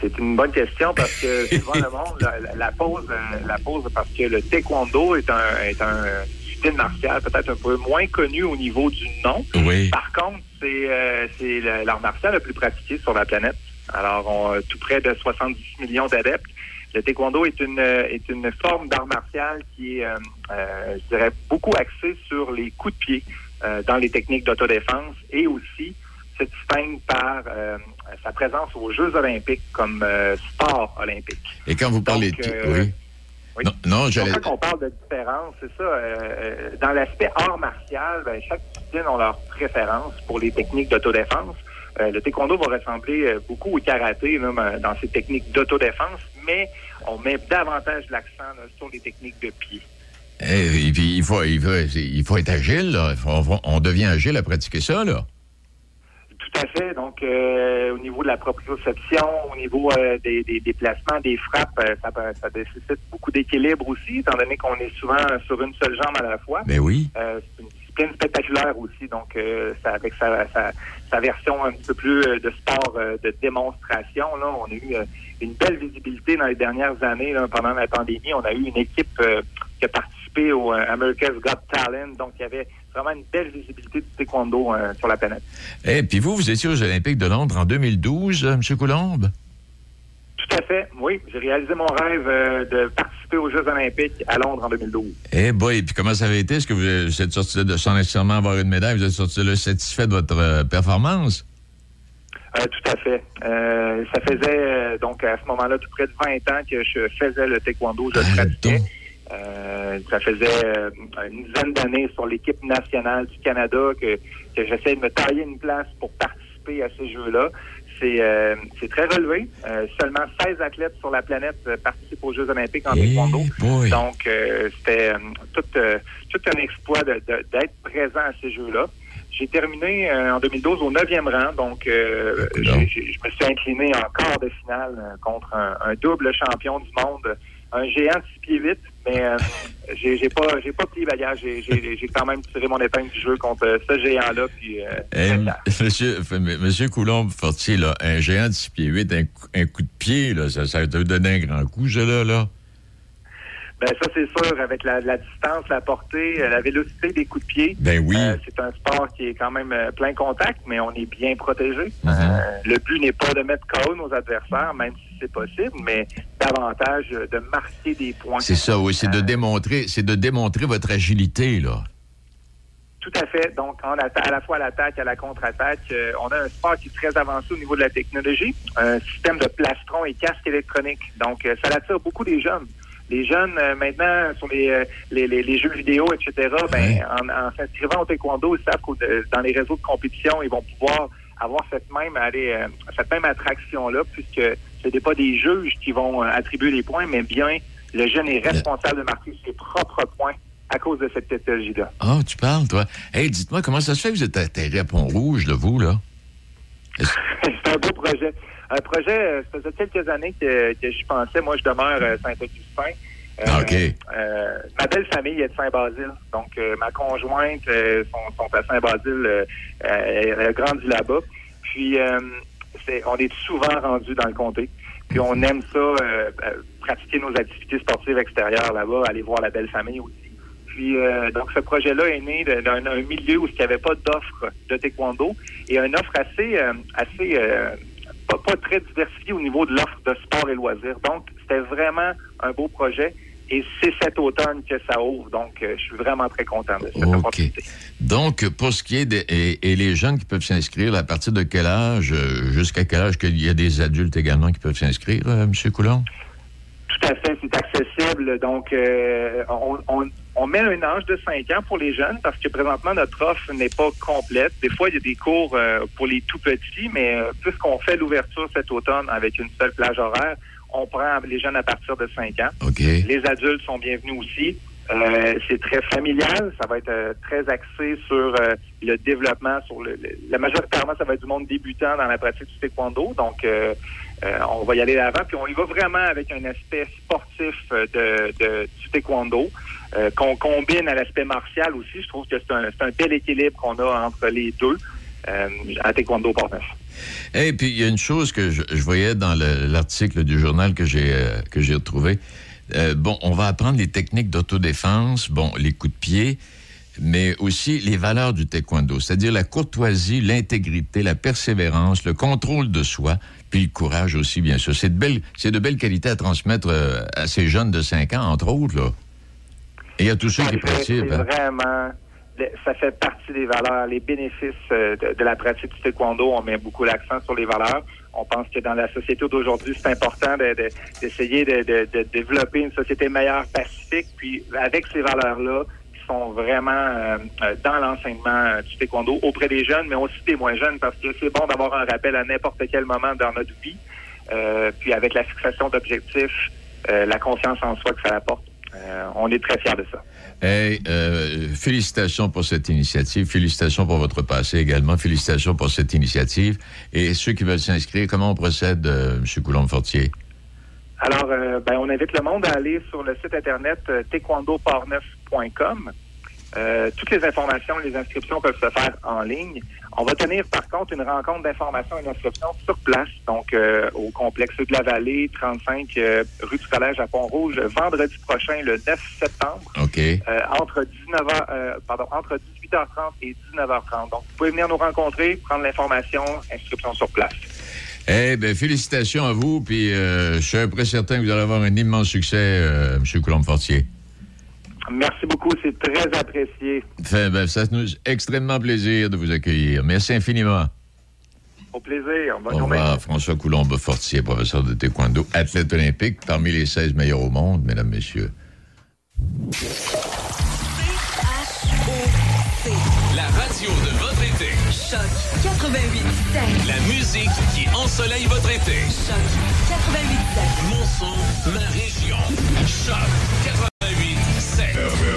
C'est une bonne question parce que souvent le monde la, la- la pose, euh, la pose parce que le taekwondo est un, est un discipline martiale peut-être un peu moins connu au niveau du nom. Oui. Par contre, c'est euh, l'art martial le plus pratiqué sur la planète. Alors, on a tout près de 70 millions d'adeptes. Le taekwondo est une euh, est une forme d'art martial qui est, euh, euh, je dirais, beaucoup axée sur les coups de pied euh, dans les techniques d'autodéfense et aussi se distingue par euh, sa présence aux Jeux olympiques comme euh, sport olympique. Et quand vous parlez... Donc, de- euh, oui. Non, non, j'allais... Quand on parle de différence, c'est ça. euh, euh, dans l'aspect art martial, ben, chaque discipline a leur préférence pour les techniques d'autodéfense. Euh, le taekwondo va ressembler euh, beaucoup au karaté là, dans ses techniques d'autodéfense, mais on met davantage l'accent sur les techniques de pied. Eh, et puis, il faut, il, faut, il faut être agile, là. Faut- on devient agile à pratiquer ça, là. Tout à fait. Donc, euh, au niveau de la proprioception, au niveau euh, des, des déplacements, des frappes, euh, ça, peut- ça nécessite beaucoup d'équilibre aussi, étant donné qu'on est souvent sur une seule jambe à la fois. Ben oui. Euh, c'est une discipline spectaculaire aussi, donc euh, ça, avec sa, sa, sa version un petit peu plus euh, de sport euh, de démonstration, là, on a eu une belle visibilité dans les dernières années. là, pendant la pandémie, on a eu une équipe euh, qui a participé au America's Got Talent, donc il y avait vraiment une belle visibilité du taekwondo euh, sur la planète. Et Eh, puis vous, vous étiez aux Olympiques de Londres en 2012, euh, monsieur Coulombe? Tout à fait, oui. J'ai réalisé mon rêve euh, de participer aux Jeux olympiques à Londres en 2012. Eh boy, puis comment ça avait été? Est-ce que vous, êtes sorti de là de- sans nécessairement avoir une médaille? Vous êtes sorti là satisfait de votre performance? Euh, tout à fait. Euh, ça faisait euh, donc à ce moment-là tout près de 20 ans que je faisais le taekwondo, je le pratiquais. Euh, ça faisait euh, une dizaine d'années sur l'équipe nationale du Canada que, que j'essaie de me tailler une place pour participer à ces Jeux-là. C'est euh, c'est très relevé. Euh, seulement 16 athlètes sur la planète euh, participent aux Jeux olympiques en taekwondo. Donc, euh, c'était euh, tout, euh, tout un exploit de- de- d'être présent à ces Jeux-là. J'ai terminé euh, en 2012 au 9e rang, donc euh, je me suis incliné en quart de finale euh, contre un, un double champion du monde un géant de 6 pieds 8, mais euh, j'ai j'ai pas, j'ai pas pris bagage. J'ai- J'ai j'ai quand même tiré mon épingle du jeu contre euh, ce géant-là. Puis, euh, Eh, monsieur, monsieur Coulombe-Fortier, là, un géant de 6 pieds 8, un, coup- un coup de pied, là, ça, ça te donner un grand coup, ça, là, là. Ben ça c'est sûr, avec la, la distance, la portée, euh, la vélocité des coups de pied. Ben oui. euh, c'est un sport qui est quand même euh, plein contact, mais on est bien protégé. Euh, le but n'est pas de mettre KO nos adversaires, même si c'est possible, mais davantage de marquer des points. C'est ça, oui, c'est de démontrer, c'est de démontrer votre agilité, là. Tout à fait. Donc, à la fois à l'attaque, à la contre-attaque, euh, on a un sport qui est très avancé au niveau de la technologie, un système de plastron et casque électronique. Donc, euh, ça attire beaucoup des jeunes. Les jeunes, euh, maintenant, sur les, euh, les, les- les jeux vidéo, etc., ben, en, en s'inscrivant au taekwondo, ils savent que euh, dans les réseaux de compétition, ils vont pouvoir avoir cette même aller, cette même attraction-là, puisque ce n'est pas des juges qui vont attribuer les points, mais bien le jeune est responsable de marquer ses propres points à cause de cette technologie-là. Ah, tu parles, toi. Hey, dites-moi, comment ça se fait que vous êtes atterri à Pont-Rouge, là, vous, là? c'est un beau projet. Un projet, euh, ça faisait quelques années que, que j'y pensais. Moi, je demeure à Saint-Augustin. Euh, Ah, OK. euh, ma belle famille est de Saint-Basile. Donc, euh, ma conjointe euh, sont, sont à Saint-Basile. euh, euh, elle a grandi là-bas. Puis, euh, c'est, on est souvent rendu dans le comté. Puis, on aime ça, euh, euh, pratiquer nos activités sportives extérieures là-bas, aller voir la belle famille aussi. Puis, euh, donc, ce projet-là est né d'un milieu où il n'y avait pas d'offre de taekwondo et une offre assez, euh, assez euh, pas, pas très diversifiée au niveau de l'offre de sport et loisirs. Donc, c'était vraiment un beau projet et c'est cet automne que ça ouvre. Donc, euh, je suis vraiment très content de cette OK. opportunité. Donc, pour ce qui est des et, et les jeunes qui peuvent s'inscrire, à partir de quel âge, euh, jusqu'à quel âge qu'il y a des adultes également qui peuvent s'inscrire, euh, M. Coulon? Tout à fait, c'est accessible. Donc, euh, on, on- on met un âge de 5 ans pour les jeunes parce que présentement, notre offre n'est pas complète. Des fois, il y a des cours euh, pour les tout petits, mais euh, puisqu'on fait l'ouverture cet automne avec une seule plage horaire, on prend les jeunes à partir de 5 ans. Les adultes sont bienvenus aussi. Euh, c'est très familial, ça va être euh, très axé sur euh, le développement, sur le, le- la majoritairement ça va être du monde débutant dans la pratique du taekwondo, donc euh, euh, on va y aller d'avant, puis on y va vraiment avec un aspect sportif de, de- du taekwondo euh, qu'on combine à l'aspect martial aussi. Je trouve que c'est un, un bel équilibre qu'on a entre les deux euh, à taekwondo Port-Neuf. Et puis, il y a une chose que je, voyais dans le- l'article du journal que j'ai euh, que j'ai retrouvé. Euh, bon, on va apprendre les techniques d'autodéfense, bon, les coups de pied, mais aussi les valeurs du taekwondo, c'est-à-dire la courtoisie, l'intégrité, la persévérance, le contrôle de soi, puis le courage aussi, bien sûr. C'est de belles, c'est de belles qualités à transmettre à ces jeunes de 5 ans, entre autres, là. Et à tous ceux qui hein. vraiment, ça fait partie des valeurs, les bénéfices euh, de, de la pratique du taekwondo. On met beaucoup l'accent sur les valeurs. On pense que dans la société d'aujourd'hui, c'est important de- de- d'essayer de, de- de développer une société meilleure, pacifique. Puis avec ces valeurs-là, qui sont vraiment euh, euh, dans l'enseignement du taekwondo auprès des jeunes, mais aussi des moins jeunes, parce que c'est bon d'avoir un rappel à n'importe quel moment dans notre vie. Euh, puis avec la fixation d'objectifs, euh, la confiance en soi que ça apporte. Euh, on est très fiers de ça. Hey, euh, félicitations pour cette initiative. Félicitations pour votre passé également. Félicitations pour cette initiative. Et ceux qui veulent s'inscrire, comment on procède, euh, M. Coulombe-Fortier? Alors, ben, on invite le monde à aller sur le site internet taekwondopartneuf.com. Euh, toutes les informations, les inscriptions peuvent se faire en ligne. On va tenir par contre une rencontre d'information et d'inscription sur place, donc euh, au complexe de la Vallée, 35 euh, rue du Collège à Pont-Rouge, vendredi prochain, le 9 septembre, entre 19h, pardon, entre 18h30 et 19h30. Donc, vous pouvez venir nous rencontrer, prendre l'information, inscription sur place. Eh bien, félicitations à vous. Puis, je suis certain que vous allez avoir un immense succès, M. Coulombe-Fortier. Merci beaucoup, c'est très apprécié. Fait, ben, ça nous fait extrêmement plaisir de vous accueillir. Merci infiniment. Au plaisir. Bonne Au journée. revoir, François Coulombe-Fortier, professeur de taekwondo, athlète olympique, parmi les 16 meilleurs au monde, mesdames, messieurs. La radio de votre été. Choc 88 La musique qui ensoleille votre été. Choc 88 Mon son, ma région. Choc 88 7.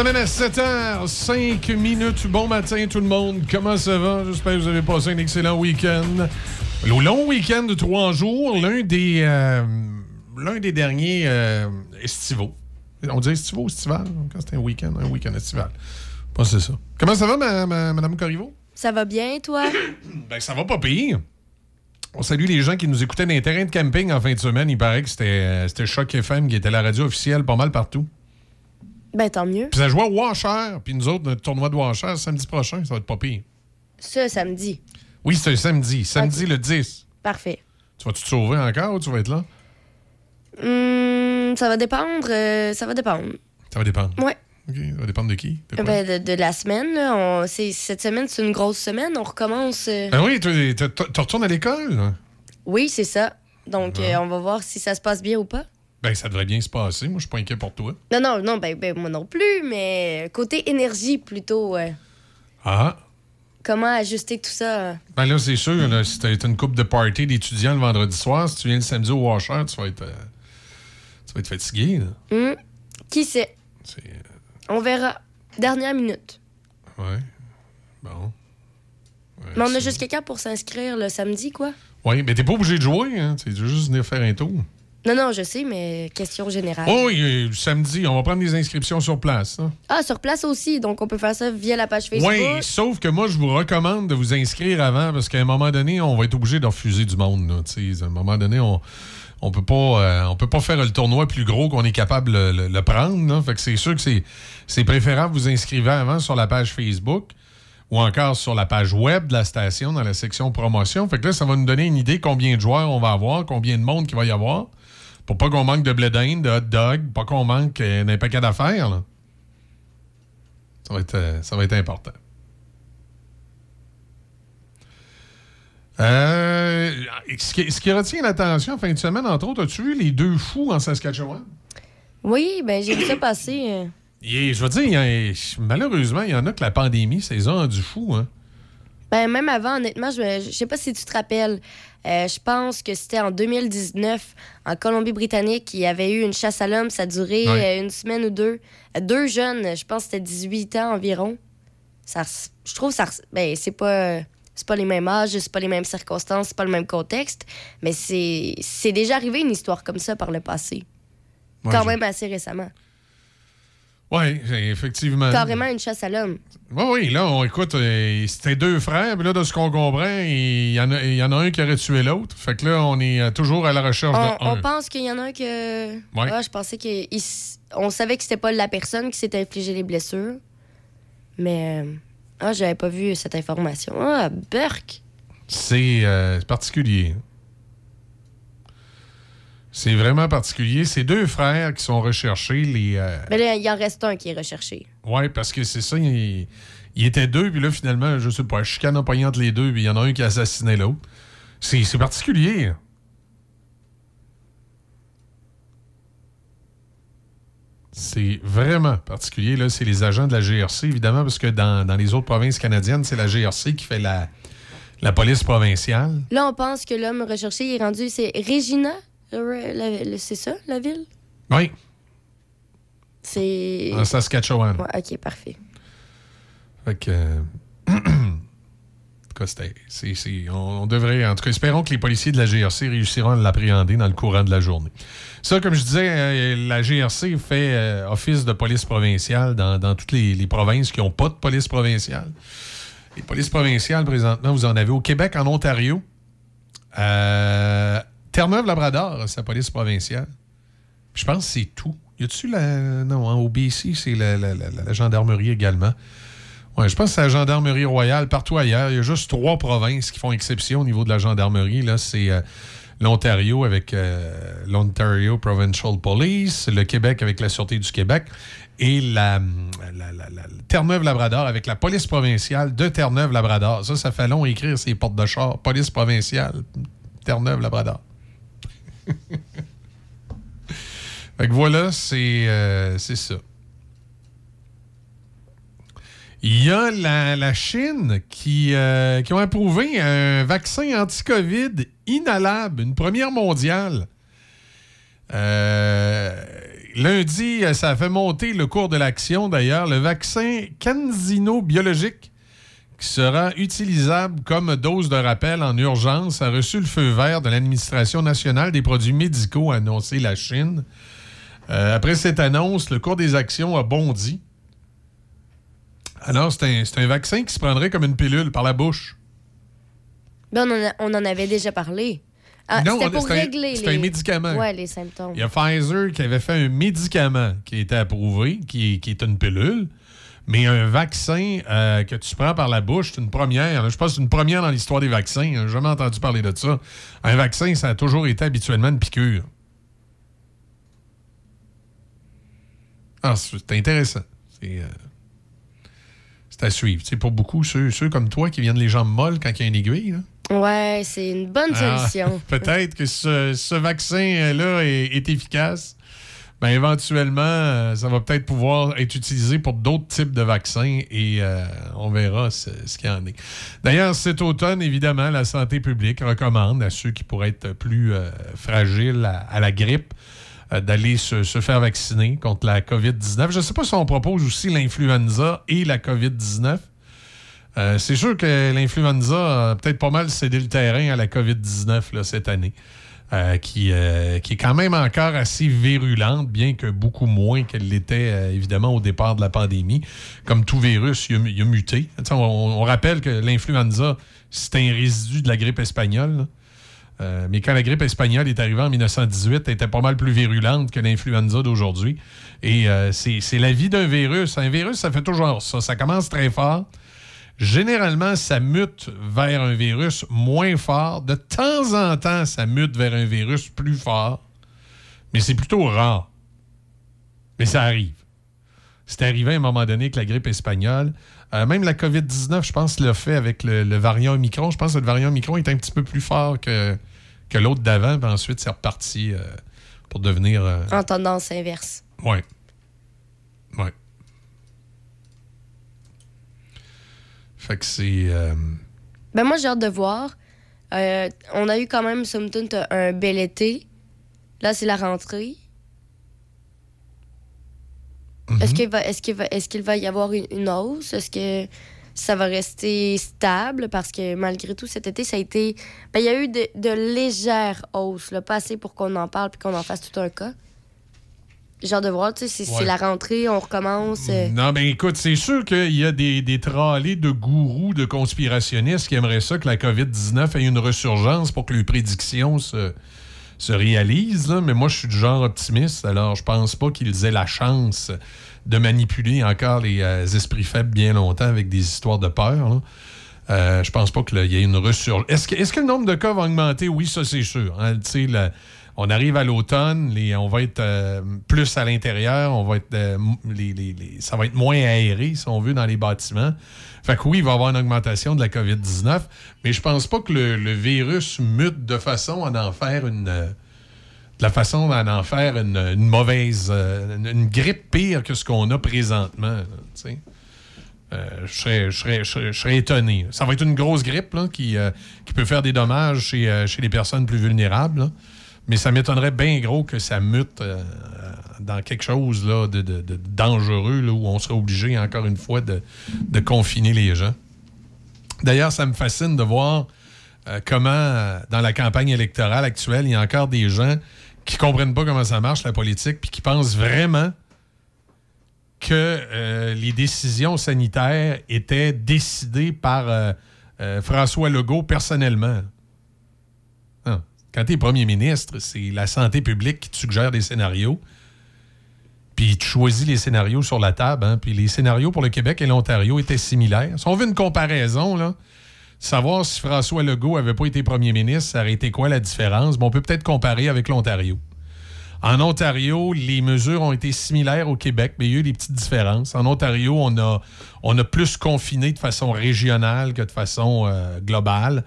Amène à 7h, 5 minutes. Bon matin tout le monde. Comment ça va? J'espère que vous avez passé un excellent week-end. Le long week-end de trois jours, l'un des, euh, l'un des derniers euh, estivaux. On dit estivaux ou estival? Quand c'était un week-end, un week-end estival. Pas c'est ça. Comment ça va, ma- ma- Madame Corriveau? Ça va bien, toi? Ben, ça va pas pire. On salue les gens qui nous écoutaient dans les terrains de camping en fin de semaine. Il paraît que c'était, euh, c'était Choc FM qui était la radio officielle pas mal partout. Ben, tant mieux. Puis ça jouait au Washer. Puis nous autres, notre tournoi de Washer, samedi prochain, ça va être pas pire. Ça, samedi. Oui, c'est samedi. Samedi le 10. Parfait. Tu vas-tu te sauver encore ou tu vas être là? Hum, ça va dépendre. euh, ça va dépendre. Ça va dépendre. Ouais. OK. Ça va dépendre de qui? De? Ben, de, de la semaine, là. On- cette semaine, c'est une grosse semaine. On recommence. euh, Ben oui, tu retournes à l'école? Oui, c'est ça. Donc, euh, on va voir si ça se passe bien ou pas. Ben, ça devrait bien se passer. Moi, je suis pas inquiet pour toi. Non, non, non, ben, ben, moi non plus, mais côté énergie plutôt. euh, Ah. comment ajuster tout ça? euh. Ben là, c'est sûr, là, si t'as une coupe de party d'étudiants le vendredi soir, si tu viens le samedi au Washer, tu vas être, euh, tu vas être fatigué. là. Hum, Qui sait? On verra. Dernière minute. Ouais. Bon. mais on a jusqu'à quand pour s'inscrire le samedi, quoi? Oui, mais t'es pas obligé de jouer, hein. Tu veux juste venir faire un tour. Non, non, je sais, mais question générale. Oh, oui, samedi, on va prendre des inscriptions sur place. hein. Ah, sur place aussi, donc on peut faire ça via la page Facebook. Oui, sauf que moi, je vous recommande de vous inscrire avant parce qu'à un moment donné, on va être obligé de refuser du monde. là, à un moment donné, on on peut pas euh, on peut pas faire le tournoi plus gros qu'on est capable de le, le prendre. là. Fait que c'est sûr que c'est c'est préférable vous inscrivez avant sur la page Facebook ou encore sur la page web de la station dans la section promotion. Fait que là, ça va nous donner une idée combien de joueurs on va avoir, combien de monde qu'il va y avoir. Pour pas qu'on manque de blé d'Inde, de hot dog, pas qu'on manque euh, d'un paquet d'affaires. Ça va être, euh, ça va être important. Euh, ce, qui, ce qui retient l'attention en fin de semaine, entre autres, as-tu vu les deux fous en Saskatchewan? Oui, ben j'ai vu ça passer. Et je veux dire, il y a- malheureusement, il y en a que la pandémie, c'est ça du fou. Hein? Ben, même avant, honnêtement, je, je sais pas si tu te rappelles. Euh, je pense que c'était en 2019, en Colombie-Britannique, il y avait eu une chasse à l'homme. Ça a duré Ouais. euh, une semaine ou deux. Euh, deux jeunes, je pense que c'était 18 ans environ. Ça, je trouve ça. Ben, c'est pas. C'est pas les mêmes âges, c'est pas les mêmes circonstances, c'est pas le même contexte, mais c'est déjà arrivé une histoire comme ça par le passé. Ouais, Quand même assez récemment. Oui, effectivement. Carrément une chasse à l'homme. Oui, oui, là, on écoute, euh, c'était deux frères, puis là, de ce qu'on comprend, il y, en a, il y en a un qui aurait tué l'autre. Fait que là, on est euh, toujours à la recherche On, de un. on pense qu'il y en a un que. Ouais. Ah, je pensais que. il s- On savait que c'était pas la personne qui s'était infligé les blessures. Mais. euh, Ah, j'avais pas vu cette information. Ah, Burke! C'est euh, c'est particulier. C'est vraiment particulier. C'est deux frères qui sont recherchés. Les, euh, Mais là, il en reste un qui est recherché. Ouais, parce que c'est ça. Il, il était deux, puis là, finalement, je sais pas, chicane pogné entre les deux, puis il y en a un qui a assassiné l'autre. C'est c'est particulier. C'est vraiment particulier. Là, c'est les agents de la GRC, évidemment, parce que dans, dans les autres provinces canadiennes, c'est la GRC qui fait la, la police provinciale. Là, on pense que l'homme recherché est rendu. C'est Regina? Le- C'est ça, la ville? Oui, C'est. en Saskatchewan. Ouais, ok, parfait. Fait que. en tout cas, c'était- c'est- c'est- on, on devrait. En tout cas, espérons que les policiers de la GRC réussiront à l'appréhender dans le courant de la journée. Ça, comme je disais, euh, la GRC fait euh, office de police provinciale dans, dans toutes les, les provinces qui n'ont pas de police provinciale. Les polices provinciales, présentement, vous en avez au Québec, en Ontario. Euh, Terre-Neuve-Labrador, a sa police provinciale. Je pense que c'est tout. Y a-tu la. Non, hein, au c'est la, la- la- la gendarmerie également. Ouais, je pense que c'est la gendarmerie royale. Partout ailleurs, il y a juste trois provinces qui font exception au niveau de la gendarmerie. Là, c'est euh, l'Ontario avec euh, l'Ontario Provincial Police, le Québec avec la Sûreté du Québec et la, la- la- la- Terre-Neuve-Labrador avec la police provinciale de Terre-Neuve-Labrador. Ça, ça fait long écrire ces portes de char. Police provinciale, Terre-Neuve-Labrador. Fait que voilà, c'est euh, c'est ça. Il y a la, Chine qui, euh, qui ont approuvé un vaccin anti-COVID inhalable, une première mondiale. Euh, lundi, ça a fait monter le cours de l'action d'ailleurs. Le vaccin Cansino biologique qui sera utilisable comme dose de rappel en urgence a reçu le feu vert de l'Administration nationale des produits médicaux, a annoncé la Chine. Euh, après cette annonce, le cours des actions a bondi. Alors, c'est un, un vaccin qui se prendrait comme une pilule par la bouche. Ben, on, en a- on en avait déjà parlé. Ah, c'était pour un- régler c'est les... un médicament. Ouais, les symptômes. Il y a Pfizer qui avait fait un médicament qui a été approuvé, qui, qui est une pilule, mais un vaccin euh, que tu prends par la bouche, c'est une première. Je pense que c'est une première dans l'histoire des vaccins. J'ai jamais entendu parler de ça. Un vaccin, ça a toujours été habituellement une piqûre. Ah, c'est intéressant. C'est euh, c'est à suivre. C'est pour beaucoup, ceux, ceux comme toi qui viennent les jambes molles quand il y a une aiguille. là. Ouais, c'est une bonne Ah, solution. Peut-être que ce, ce vaccin-là est, est efficace. Ben, éventuellement, euh, ça va peut-être pouvoir être utilisé pour d'autres types de vaccins et euh, on verra ce, qu'il y en est. D'ailleurs, cet automne, évidemment, la santé publique recommande à ceux qui pourraient être plus euh, fragiles à, la grippe d'aller se, se faire vacciner contre la COVID-19. Je ne sais pas si on propose aussi l'influenza et la COVID-19. Euh, c'est sûr que l'influenza a peut-être pas mal cédé le terrain à la COVID-19 là, cette année, euh, qui, euh, qui est quand même encore assez virulente, bien que beaucoup moins qu'elle l'était euh, évidemment au départ de la pandémie. Comme tout virus, il a, muté. On, on rappelle que l'influenza, c'est un résidu de la grippe espagnole. mais quand la grippe espagnole est arrivée en 1918, elle était pas mal plus virulente que l'influenza d'aujourd'hui. Et c'est la vie d'un virus. Un virus, ça fait toujours ça. Ça commence très fort. Généralement, ça mute vers un virus moins fort. De temps en temps, ça mute vers un virus plus fort. Mais c'est plutôt rare. Mais ça arrive. C'est arrivé à un moment donné avec la grippe espagnole. Euh, même la COVID-19, je pense, l'a fait avec le, le variant Omicron. Je pense que le variant Omicron est un petit peu plus fort que, que l'autre d'avant. Puis ensuite, c'est reparti euh, pour devenir. euh, En tendance inverse. Ouais. Ouais. Fait que c'est. euh, Ben moi, j'ai hâte de voir. Euh, on a eu quand même, somme toute, un bel été. Là, c'est la rentrée. Mhm. Est-ce qu'il va, est-ce qu'il va, est-ce qu'il va y avoir une, une hausse? Est-ce que ça va rester stable? Parce que malgré tout, cet été, ça a été... Ben, il y a eu de, de légères hausses, là, pas assez pour qu'on en parle puis qu'on en fasse tout un cas. Genre de voir, tu sais, c'est, Ouais. la rentrée, on recommence. euh, Non, ben écoute, c'est sûr qu'il y a des, des tralés de gourous, de conspirationnistes qui aimeraient ça que la COVID-19 ait une resurgence pour que les prédictions se, se réalisent. là. Mais moi, je suis du genre optimiste, alors je pense pas qu'ils aient la chance de manipuler encore les euh, esprits faibles bien longtemps avec des histoires de peur. là. Euh, je pense pas qu'il y ait une resurgence. Est-ce que, le nombre de cas va augmenter? Oui, ça, c'est sûr. hein. Tu sais, on arrive à l'automne, on va être euh, plus à l'intérieur, on va être euh, ça va être moins aéré, si on veut, dans les bâtiments. Fait que oui, il va y avoir une augmentation de la COVID-19, mais je pense pas que le, virus mute de façon à en faire une. euh, de la façon à en faire une, mauvaise. une, grippe pire que ce qu'on a présentement. je serais, je serais- je serais- étonné. Ça va être une grosse grippe qui, peut faire des dommages chez, les personnes plus vulnérables. Mais ça m'étonnerait bien gros que ça mute euh, dans quelque chose là, de, dangereux où on serait obligé, encore une fois, de, confiner les gens. D'ailleurs, ça me fascine de voir euh, comment, euh, dans la campagne électorale actuelle, il y a encore des gens qui comprennent pas comment ça marche, la politique, puis qui pensent vraiment que les décisions sanitaires étaient décidées par François Legault personnellement. Quand tu es premier ministre, c'est la santé publique qui te suggère des scénarios. Puis tu choisis les scénarios sur la table. hein. Puis les scénarios pour le Québec et l'Ontario étaient similaires. Si on veut une comparaison, là, savoir si François Legault avait pas été premier ministre, ça aurait été quoi la différence? Bon, on peut peut-être comparer avec l'Ontario. En Ontario, les mesures ont été similaires au Québec, mais il y a eu des petites différences. En Ontario, on a, on a plus confiné de façon régionale que de façon euh, globale.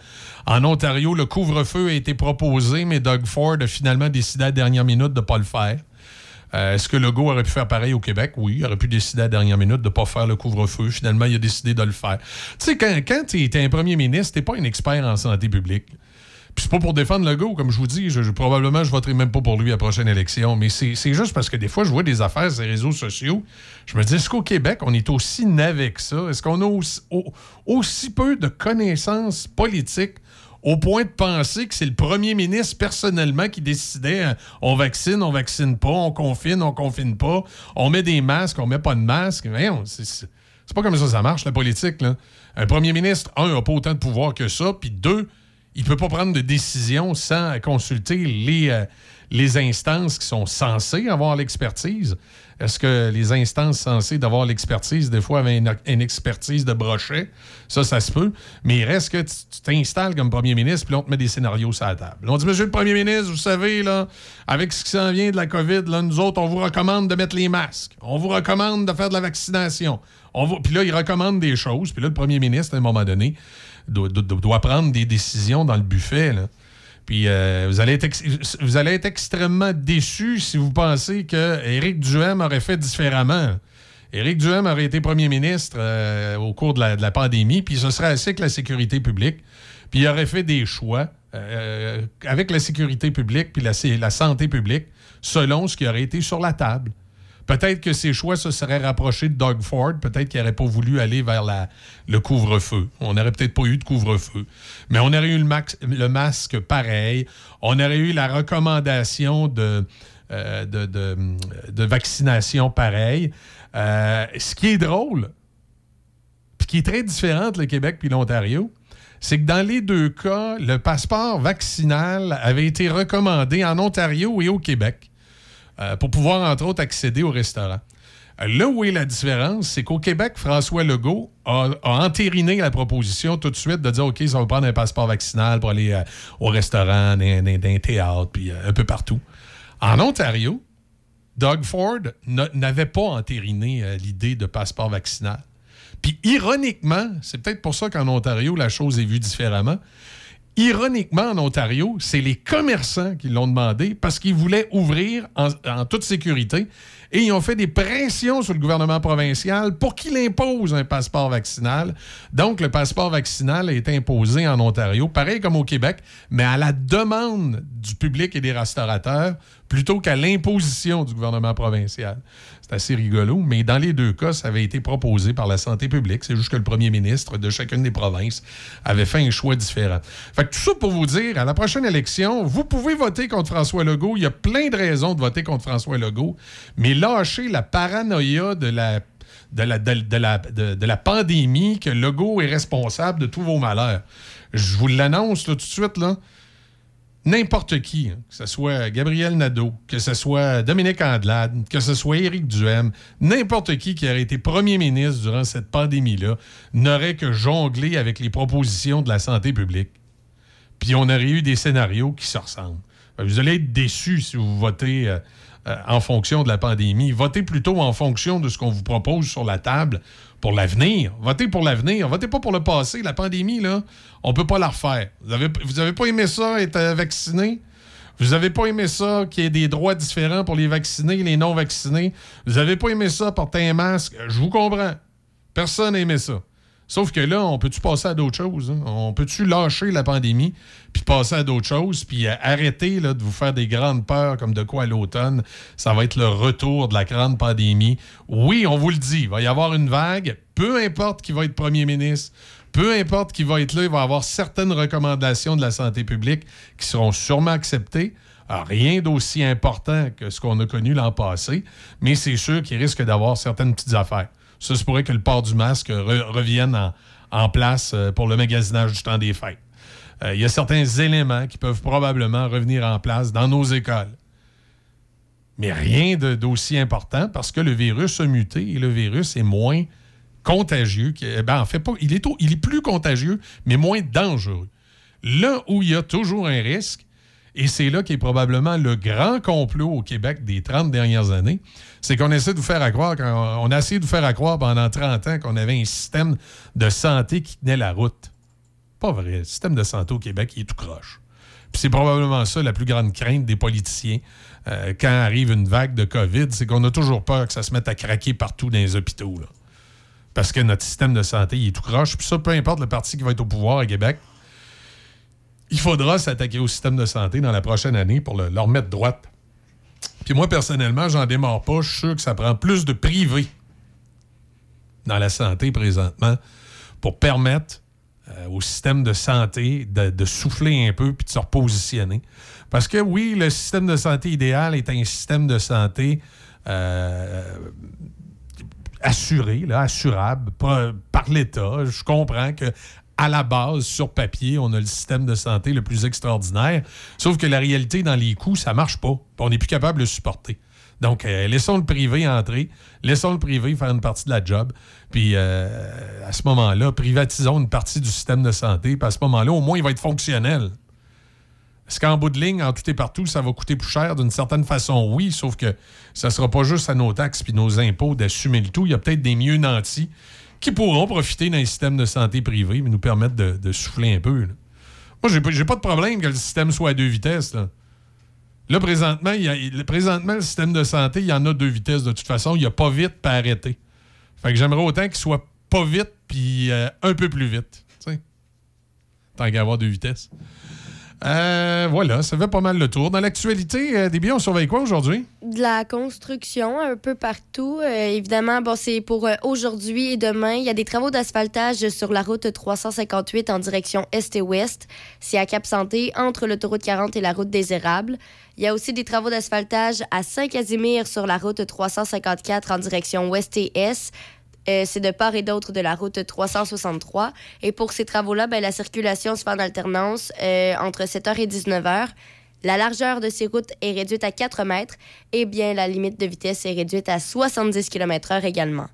En Ontario, le couvre-feu a été proposé, mais Doug Ford a finalement décidé à la dernière minute de ne pas le faire. Euh, Est-ce que Legault aurait pu faire pareil au Québec? Oui, il aurait pu décider à la dernière minute de ne pas faire le couvre-feu. Finalement, il a décidé de le faire. Tu sais, quand, tu es un premier ministre, tu pas un expert en santé publique. Puis c'est pas pour défendre Legault, comme je vous dis. Je, je- probablement, je voterai même pas pour lui à la prochaine élection. Mais c'est juste parce que des fois, je vois des affaires sur les réseaux sociaux. Je me dis, est-ce qu'au Québec, on est aussi navet que ça? Est-ce qu'on a aussi, au- aussi peu de connaissances politiques au point de penser que c'est le premier ministre personnellement qui décidait hein, on vaccine, on vaccine pas, on confine, on confine pas, on met des masques, on met pas de masques? C'est- pas comme ça ça marche, la politique. Un premier ministre, un, n'a pas autant de pouvoir que ça, puis deux, il peut pas prendre de décision sans consulter les, euh, les instances qui sont censées avoir l'expertise. Est-ce que les instances censées d'avoir l'expertise, des fois, avaient une, expertise de brochet? Ça, ça se peut. Mais il reste que tu t'installes comme premier ministre, puis on te met des scénarios sur la table. On dit, Monsieur le premier ministre, vous savez, là, avec ce qui s'en vient de la COVID, là, nous autres, on vous recommande de mettre les masques. On vous recommande de faire de la vaccination. On Puis là, il recommande des choses. Puis là, le premier ministre, à un moment donné, doit, prendre des décisions dans le buffet. Là. Puis euh, vous, allez être vous allez être extrêmement déçu si vous pensez que Éric Duhem aurait fait différemment. Éric Duhem aurait été premier ministre euh, au cours de la, de la pandémie, puis ce serait assez avec la sécurité publique. Puis il aurait fait des choix euh, avec la sécurité publique puis la, la santé publique selon ce qui aurait été sur la table. Peut-être que ses choix se seraient rapprochés de Doug Ford. Peut-être qu'il n'aurait pas voulu aller vers le couvre-feu. On n'aurait peut-être pas eu de couvre-feu. Mais on aurait eu le, masque pareil. On aurait eu la recommandation de, euh, vaccination pareil. Euh, ce qui est drôle, puis qui est très différent le Québec puis l'Ontario, c'est que dans les deux cas, le passeport vaccinal avait été recommandé en Ontario et au Québec euh, pour pouvoir, entre autres, accéder au restaurant. Euh, Là où est la différence, c'est qu'au Québec, François Legault a, entériné la proposition tout de suite de dire OK, ça va prendre un passeport vaccinal pour aller euh, au restaurant, dans, un théâtre, puis un peu partout. En Ontario, Doug Ford n'a- n'avait pas entériné l'idée de passeport vaccinal. Puis ironiquement, c'est peut-être pour ça qu'en Ontario, la chose est vue différemment. Ironiquement, en Ontario, c'est les commerçants qui l'ont demandé parce qu'ils voulaient ouvrir en, toute sécurité et ils ont fait des pressions sur le gouvernement provincial pour qu'il impose un passeport vaccinal. Donc, le passeport vaccinal été imposé en Ontario, pareil comme au Québec, mais à la demande du public et des restaurateurs plutôt qu'à l'imposition du gouvernement provincial. C'est assez rigolo, mais dans les deux cas, ça avait été proposé par la santé publique. C'est juste que le premier ministre de chacune des provinces avait fait un choix différent. Fait que tout ça pour vous dire, à la prochaine élection, vous pouvez voter contre François Legault. Il y a plein de raisons de voter contre François Legault, mais lâchez la paranoïa de la de la, de, la, de- la pandémie que Legault est responsable de tous vos malheurs. Je vous l'annonce tout de suite, là. N'importe qui, hein, que ce soit Gabriel Nadeau, que ce soit Dominique Andelade, que ce soit Éric Duhem, n'importe qui qui aurait été premier ministre durant cette pandémie-là n'aurait que jonglé avec les propositions de la santé publique. Puis on aurait eu des scénarios qui se ressemblent. Vous allez être déçus si vous votez euh, euh, en fonction de la pandémie. Votez plutôt en fonction de ce qu'on vous propose sur la table pour l'avenir. Votez pour l'avenir. Votez pas pour le passé. La pandémie, là, on peut pas la refaire. Vous avez, vous avez pas aimé ça, être euh, vacciné? Vous avez pas aimé ça, qu'il y ait des droits différents pour les vaccinés et les non-vaccinés? Vous avez pas aimé ça, porter un masque? Je vous comprends. Personne n'a aimé ça. Sauf que là, on peut-tu passer à d'autres choses? hein? On peut-tu lâcher la pandémie puis passer à d'autres choses puis euh, arrêter là, de vous faire des grandes peurs comme de quoi à l'automne? Ça va être le retour de la grande pandémie? Oui, on vous le dit, il va y avoir une vague. Peu importe qui va être premier ministre, peu importe qui va être là, il va y avoir certaines recommandations de la santé publique qui seront sûrement acceptées. Rien d'aussi important que ce qu'on a connu l'an passé, mais c'est sûr qu'il risque d'avoir certaines petites affaires. Ça se pourrait que le port du masque re- revienne en, place euh, pour le magasinage du temps des fêtes. Euh, Il y a certains éléments qui peuvent probablement revenir en place dans nos écoles. Mais rien d'aussi important parce que le virus a muté et le virus est moins contagieux. que- ben, en fait, il est plus contagieux, mais moins dangereux. Là où il y a toujours un risque, et c'est là qu'est probablement le grand complot au Québec des 30 dernières années, c'est qu'on essaie de vous faire à croire, on a essayé de vous faire à croire pendant 30 ans qu'on avait un système de santé qui tenait la route. Pas vrai. Le système de santé au Québec, il est tout croche. Puis c'est probablement ça la plus grande crainte des politiciens euh, quand arrive une vague de COVID, c'est qu'on a toujours peur que ça se mette à craquer partout dans les hôpitaux. Parce que notre système de santé, il est tout croche. Puis ça, peu importe le parti qui va être au pouvoir à Québec, il faudra s'attaquer au système de santé dans la prochaine année pour le, le remettre droite. Puis moi, personnellement, j'en démarre pas. Je suis sûr que ça prend plus de privés dans la santé présentement pour permettre euh, au système de santé de, souffler un peu puis de se repositionner. Parce que oui, le système de santé idéal est un système de santé euh, assuré, assurable par, par l'État. Je comprends que à la base, sur papier, on a le système de santé le plus extraordinaire. Sauf que la réalité, dans les coûts, ça marche pas. On n'est plus capable de le supporter. Donc, euh, laissons le privé entrer, laissons le privé faire une partie de la job. Puis, euh, à ce moment-là, privatisons une partie du système de santé. Puis, à ce moment-là, au moins, il va être fonctionnel. Est-ce qu'en bout de ligne, en tout et partout, ça va coûter plus cher d'une certaine façon? Oui, sauf que ça ne sera pas juste à nos taxes puis nos impôts d'assumer le tout. Il y a peut-être des mieux nantis qui pourront profiter d'un système de santé privé mais nous permettre de, souffler un peu. là. Moi, j'ai pas, pas de problème que le système soit à deux vitesses. Là, présentement, présentement, le système de santé, il y en a deux vitesses de toute façon. Il n'y a pas vite pas arrêter. Fait que j'aimerais autant qu'il soit pas vite puis euh, un peu plus vite. tu sais. Tant qu'à avoir deux vitesses. Euh, voilà, ça fait pas mal le tour. Dans l'actualité, euh, des biens, on surveille quoi aujourd'hui? De la construction un peu partout. Euh, évidemment, bon, c'est pour euh, aujourd'hui et demain. Il y a des travaux d'asphaltage sur la route 358 en direction est et ouest. C'est à Cap-Santé, entre l'autoroute 40 et la route des Érables. Il y a aussi des travaux d'asphaltage à Saint-Casimir sur la route 354 en direction ouest et est. Euh, c'est de part et d'autre de la route 363. Et pour ces travaux-là, ben, la circulation se fait en alternance euh, entre 7h et 19h. La largeur de ces routes est réduite à 4 mètres et bien la limite de vitesse est réduite à 70 km/h également.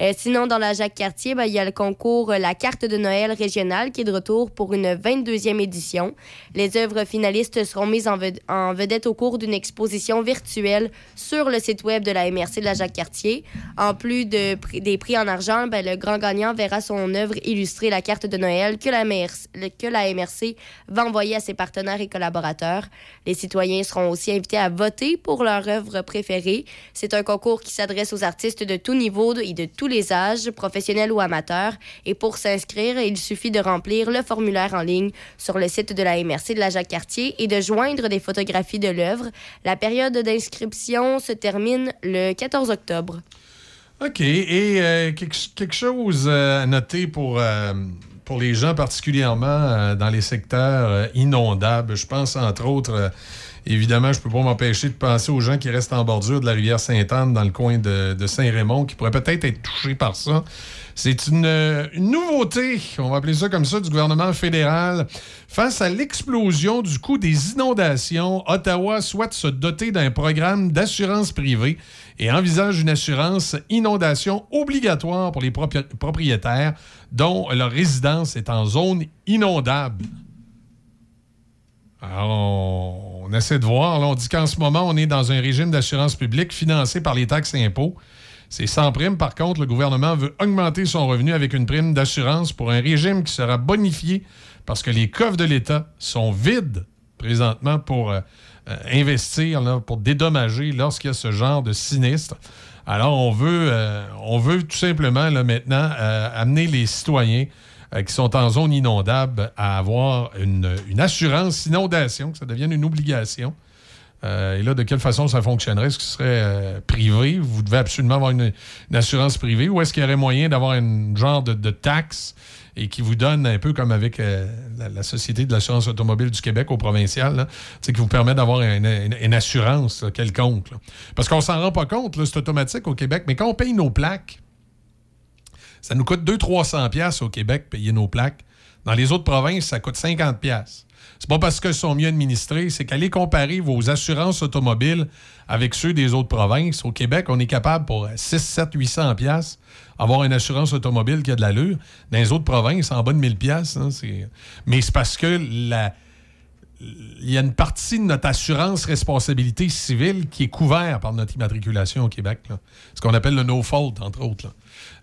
Euh, sinon, dans la Jacques-Cartier, ben, il y a le concours euh, La carte de Noël régionale qui est de retour pour une 22e édition. Les œuvres finalistes seront mises en, ved- en vedette au cours d'une exposition virtuelle sur le site web de la MRC de la Jacques-Cartier. En plus des prix en argent, ben, le grand gagnant verra son œuvre illustrer la carte de Noël que la, MRC, le- que la MRC va envoyer à ses partenaires et collaborateurs. Les citoyens seront aussi invités à voter pour leur œuvre préférée. C'est un concours qui s'adresse aux artistes de tout niveau et de tous les âges, professionnels ou amateurs. Et pour s'inscrire, il suffit de remplir le formulaire en ligne sur le site de la MRC de la Jacques-Cartier et de joindre des photographies de l'œuvre. La période d'inscription se termine le 14 octobre. OK. Et euh, quelque, chose euh, à noter pour, euh, pour les gens, particulièrement dans les secteurs inondables. Je pense, entre autres, évidemment, je ne peux pas m'empêcher de penser aux gens qui restent en bordure de la rivière Sainte-Anne, dans le coin de, Saint-Raymond, qui pourraient peut-être être touchés par ça. C'est une, nouveauté, on va appeler ça comme ça, du gouvernement fédéral. Face à l'explosion du coût des inondations, Ottawa souhaite se doter d'un programme d'assurance privée et envisage une assurance inondation obligatoire pour les propri- propriétaires dont leur résidence est en zone inondable. Alors, on, on essaie de voir. on dit qu'en ce moment, on est dans un régime d'assurance publique financé par les taxes et impôts. C'est sans prime. Par contre, le gouvernement veut augmenter son revenu avec une prime d'assurance pour un régime qui sera bonifié parce que les coffres de l'État sont vides présentement pour euh, euh, investir, pour dédommager lorsqu'il y a ce genre de sinistre. Alors, on veut, euh, tout simplement maintenant amener les citoyens euh, qui sont en zone inondable à avoir une, assurance inondation, que ça devienne une obligation. Euh, et là, de quelle façon ça fonctionnerait? Est-ce que ce serait euh, privé? Vous devez absolument avoir une, assurance privée ou est-ce qu'il y aurait moyen d'avoir un genre de, taxe et qui vous donne un peu comme avec la, Société de l'assurance automobile du Québec au provincial, qui vous permet d'avoir une, assurance quelconque. Parce qu'on s'en rend pas compte, c'est automatique au Québec, mais quand on paye nos plaques, ça nous coûte 200-300$ piastres au Québec, payer nos plaques. Dans les autres provinces, ça coûte 50$. piastres. C'est pas parce qu'ils sont mieux administrés, c'est qu'aller comparer vos assurances automobiles avec ceux des autres provinces. Au Québec, on est capable pour 6, 7, 800 pièces avoir une assurance automobile qui a de l'allure. Dans les autres provinces, en bas de 1000 pièces, mais c'est parce que la, il y a une partie de notre assurance responsabilité civile qui est couverte par notre immatriculation au Québec. Ce qu'on appelle le no-fault, entre autres.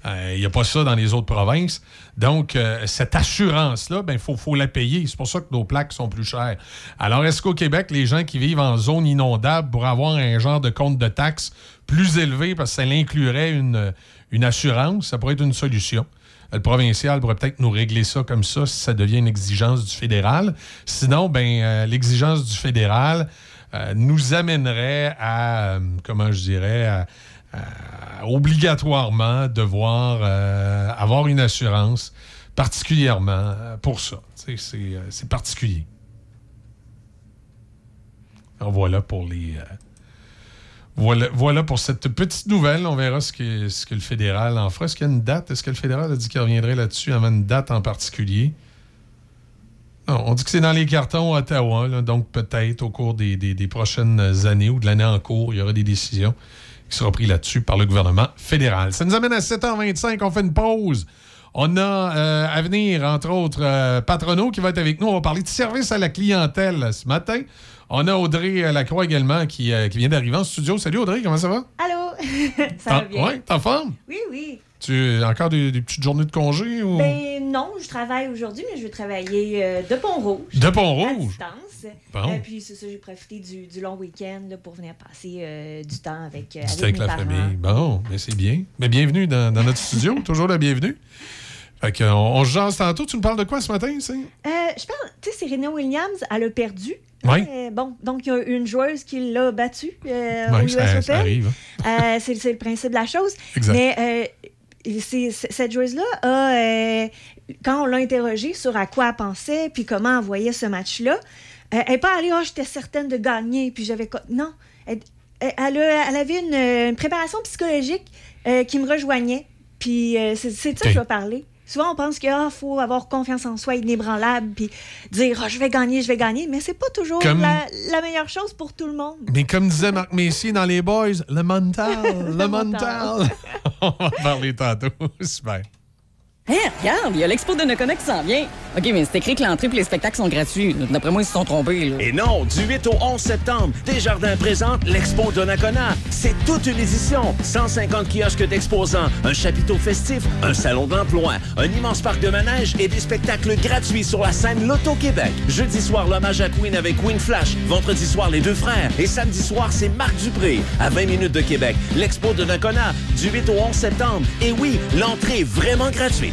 Euh, Il n'y a pas ça dans les autres provinces. Donc, euh, cette assurance-là, il faut, faut la payer. C'est pour ça que nos plaques sont plus chères. Alors, est-ce qu'au Québec, les gens qui vivent en zone inondable pourraient avoir un genre de compte de taxes plus élevé parce que ça inclurait une, une assurance? Ça pourrait être une solution? Le provincial pourrait peut-être nous régler ça comme ça si ça devient une exigence du fédéral. Sinon, ben, euh, l'exigence du fédéral euh, nous amènerait à, euh, comment je dirais, obligatoirement devoir avoir une assurance, particulièrement pour ça. C'est particulier. Alors voilà pour les. Voilà, pour cette petite nouvelle. On verra ce que, ce que le fédéral en fera. Est-ce qu'il y a une date? Est-ce que le fédéral a dit qu'il reviendrait là-dessus avant une date en particulier? Non, on dit que c'est dans les cartons à Ottawa, donc peut-être au cours des, prochaines années ou de l'année en cours, il y aura des décisions qui seront prises là-dessus par le gouvernement fédéral. Ça nous amène à 7h25, on fait une pause. On a euh, à venir, entre autres, euh, Patrono qui va être avec nous. On va parler de service à la clientèle ce matin. On a Audrey euh, Lacroix également qui, euh, qui vient d'arriver en studio. Salut Audrey, comment ça va? Allô? ça va bien? Ouais, t'es en forme? Oui, oui. Tu as encore des, des petites journées de congé? Ou... Ben non, je travaille aujourd'hui, mais je vais travailler euh, de Pont-Rouge. De Pont-Rouge? À distance. Bon. Euh, puis c'est ça, j'ai profité du, du long week-end là, pour venir passer euh, du temps avec, avec avec mes la parents. famille. Bon, mais c'est bien. Mais bienvenue dans, dans notre studio. Toujours la bienvenue. Fait qu'on on se jase tantôt. Tu nous parles de quoi ce matin, c'est? Je parle, tu sais, Serena Williams, elle a perdu. Oui. Euh, bon, donc il y a une joueuse qui l'a battue euh, au US ça- arrive, Euh, c'est c'est le principe de la chose. Exact. Mais euh, c'est- c'est- cette joueuse-là a, quand on l'a interrogée sur à quoi elle pensait, puis comment elle voyait ce match-là, elle n'est pas allée, oh, j'étais certaine de gagner, puis j'avais. Non. Elle, a- elle avait une, une préparation psychologique qui me rejoignait. Puis c'est c'est de ça que je vais parler. Souvent, on pense qu'il faut avoir confiance en soi, inébranlable, puis dire Ah, je vais gagner, je vais gagner. Mais c'est pas toujours Comme- la, la meilleure chose pour tout le monde. Mais comme disait Marc Messier dans Les Boys, le mental, le mental. on va parler tantôt. Super. Hé, regarde, il y a l'expo de Nakona qui s'en vient. OK, mais c'est écrit que l'entrée et les spectacles sont gratuits. D'après moi, ils se sont trompés. Là. Et non, du 8 au 11 septembre, Desjardins présente l'Expo Donnacona. C'est toute une édition. 150 kiosques d'exposants, un chapiteau festif, un salon d'emploi, un immense parc de manège et des spectacles gratuits sur la scène Loto-Québec. Jeudi soir, l'hommage à Queen avec Queen Flash. Vendredi soir, les deux frères. Et samedi soir, c'est Marc Dupré. À 20 minutes de Québec, l'Expo de Nakona, du 8 au 11 septembre. Et oui, l'entrée est vraiment gratuite.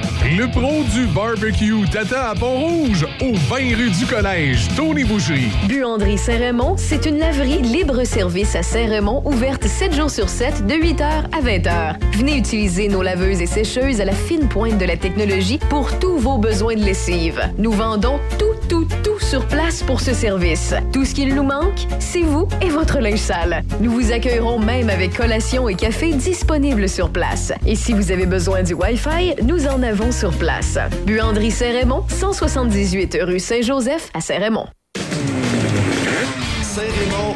Le pro du barbecue t'attend à Pont-Rouge, au 20 rue du Collège, Tony Boucherie. Buanderie Saint-Raymond, c'est une laverie libre-service à Saint-Raymond, ouverte 7 jours sur 7, de 8h à 20h. Venez utiliser nos laveuses et sécheuses à la fine pointe de la technologie pour tous vos besoins de lessive. Nous vendons tout, tout, tout sur place pour ce service. Tout ce qu'il nous manque, c'est vous et votre linge sale. Nous vous accueillerons même avec collation et café disponibles sur place. Et si vous avez besoin du Wi-Fi, nous en avons sur place. Buanderie Saint-Raymond, 178 rue Saint-Joseph à. Saint-Raymond,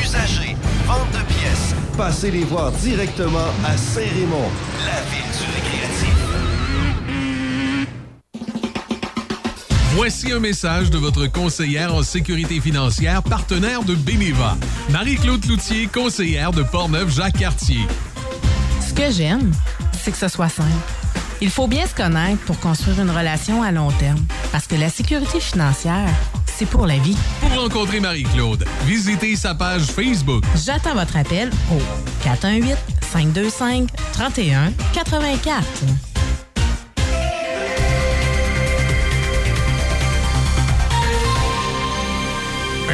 usagers, vente de pièces. Passez les voir directement à Saint-Raymond, la ville du récréatif. Voici un message de votre conseillère en sécurité financière, partenaire de Beneva. Marie-Claude Loutier, conseillère de Portneuf-Jacques-Cartier. Ce que j'aime, c'est que ce soit simple. Il faut bien se connaître pour construire une relation à long terme. Parce que la sécurité financière, c'est pour la vie. Pour rencontrer Marie-Claude, visitez sa page Facebook. J'attends votre appel au 418 525 31 84.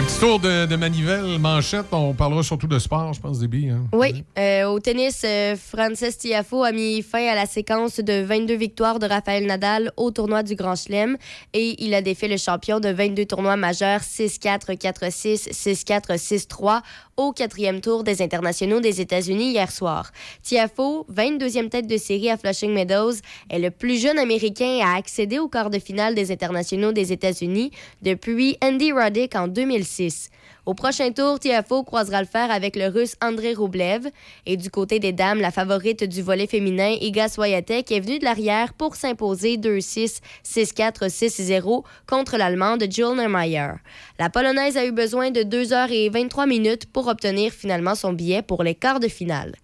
Petit tour de, manivelle, manchette. On parlera surtout de sport, je pense, débit. Hein? Oui, euh, au tennis, euh, Frances Tiafo a mis fin à la séquence de 22 victoires de Rafael Nadal au tournoi du Grand Chelem et il a défait le champion de 22 tournois majeurs 6-4, 4-6, 6-4, 6-3 au quatrième tour des internationaux des États-Unis hier soir. Tiafo, 22e tête de série à Flushing Meadows, est le plus jeune Américain à accéder au quart de finale des internationaux des États-Unis depuis Andy Roddick en 2006. Au prochain tour, Tiafo croisera le fer avec le Russe André Roublev. Et du côté des dames, la favorite du volet féminin, Iga Swiatek, est venue de l'arrière pour s'imposer 2-6, 6-4, 6-0 contre l'Allemande Jill Neumeyer. La Polonaise a eu besoin de 2 heures et 23 minutes pour obtenir finalement son billet pour les quarts de finale.